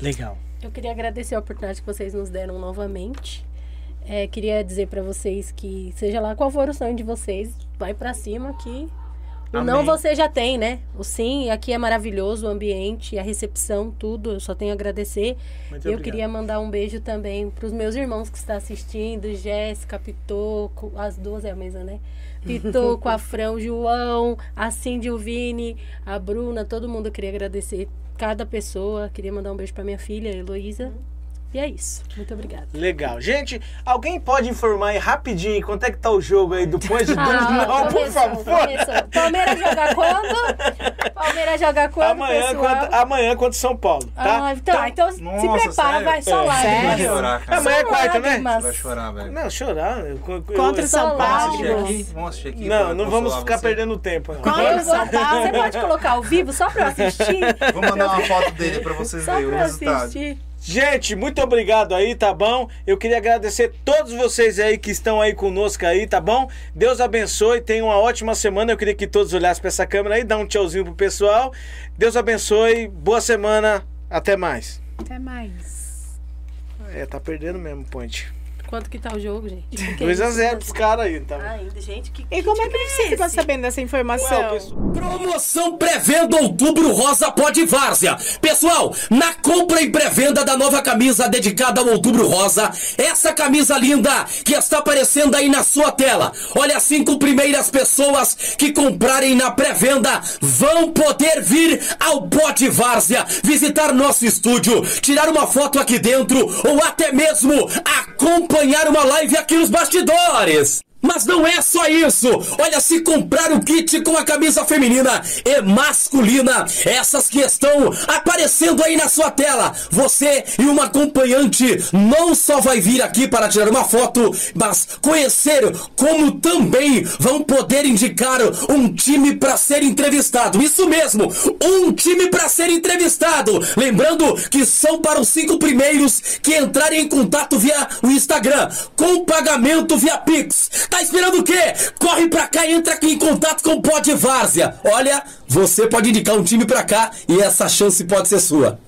Legal. Eu queria agradecer a oportunidade que vocês nos deram novamente. É, queria dizer pra vocês que, seja lá qual for o sonho de vocês, vai pra cima que o não você já tem, né? O sim, aqui é maravilhoso o ambiente, a recepção, tudo. Eu só tenho a agradecer. Muito eu obrigado. queria mandar um beijo também pros meus irmãos que estão assistindo, Jéssica, Pitoco, as duas é a mesma, né? Pitoco, Afrão, João, a Cindy, o Vini, a Bruna, todo mundo eu queria agradecer cada pessoa. Queria mandar um beijo pra minha filha, Heloísa. E é isso. Muito obrigada. Legal. Gente, alguém pode informar aí rapidinho quanto é que tá o jogo aí do Ponte de Dois? Ah, Não, por começou, favor. começou. Palmeiras joga quando? Palmeiras joga quando, Amanhã pessoal? contra, amanhã contra São Paulo, tá? Ah, então, então, se Nossa, prepara, sério? vai, só É. lá. Vai chorar, cara. Amanhã é quarta, né? Vai chorar, velho. Não, chorar. eu- Contra eu- São Paulo. aqui? Vamos assistir aqui. Não, não vamos ficar você. perdendo tempo. não. Contra Eu o São Paulo. Você pode colocar ao vivo só pra eu assistir? Vou mandar uma foto dele pra vocês verem o resultado. assistir. Gente, muito obrigado aí, tá bom? Eu queria agradecer todos vocês aí que estão aí conosco aí, tá bom? Deus abençoe, tenham uma ótima semana. Eu queria que todos olhassem pra essa câmera aí, dá um tchauzinho pro pessoal. Deus abençoe, boa semana, até mais. Até mais. É, tá perdendo mesmo, Ponte. Quanto que tá o jogo, gente? Que que é 2x0 isso? pros caras aí, tá? Ainda, gente, que E como é que time você ficou sabendo dessa informação? Ué, Promoção pré-venda Outubro Rosa Pode Várzea. Pessoal, na compra e pré-venda da nova camisa dedicada ao Outubro Rosa, essa camisa linda que está aparecendo aí na sua tela. Olha, as cinco primeiras pessoas que comprarem na pré-venda vão poder vir ao Pode Várzea, visitar nosso estúdio, tirar uma foto aqui dentro ou até mesmo acompanhar uma live aqui nos bastidores. Mas não é só isso! Olha, se comprar o kit com a camisa feminina e masculina, essas que estão aparecendo aí na sua tela, você e uma acompanhante não só vai vir aqui para tirar uma foto, mas conhecer como também vão poder indicar um time para ser entrevistado. Isso mesmo, um time para ser entrevistado. Lembrando que são para os cinco primeiros que entrarem em contato via o Instagram, com pagamento via Pix. Tá esperando o quê? Corre pra cá e entra aqui em contato com o Pod Várzea. Olha, você pode indicar um time pra cá e essa chance pode ser sua.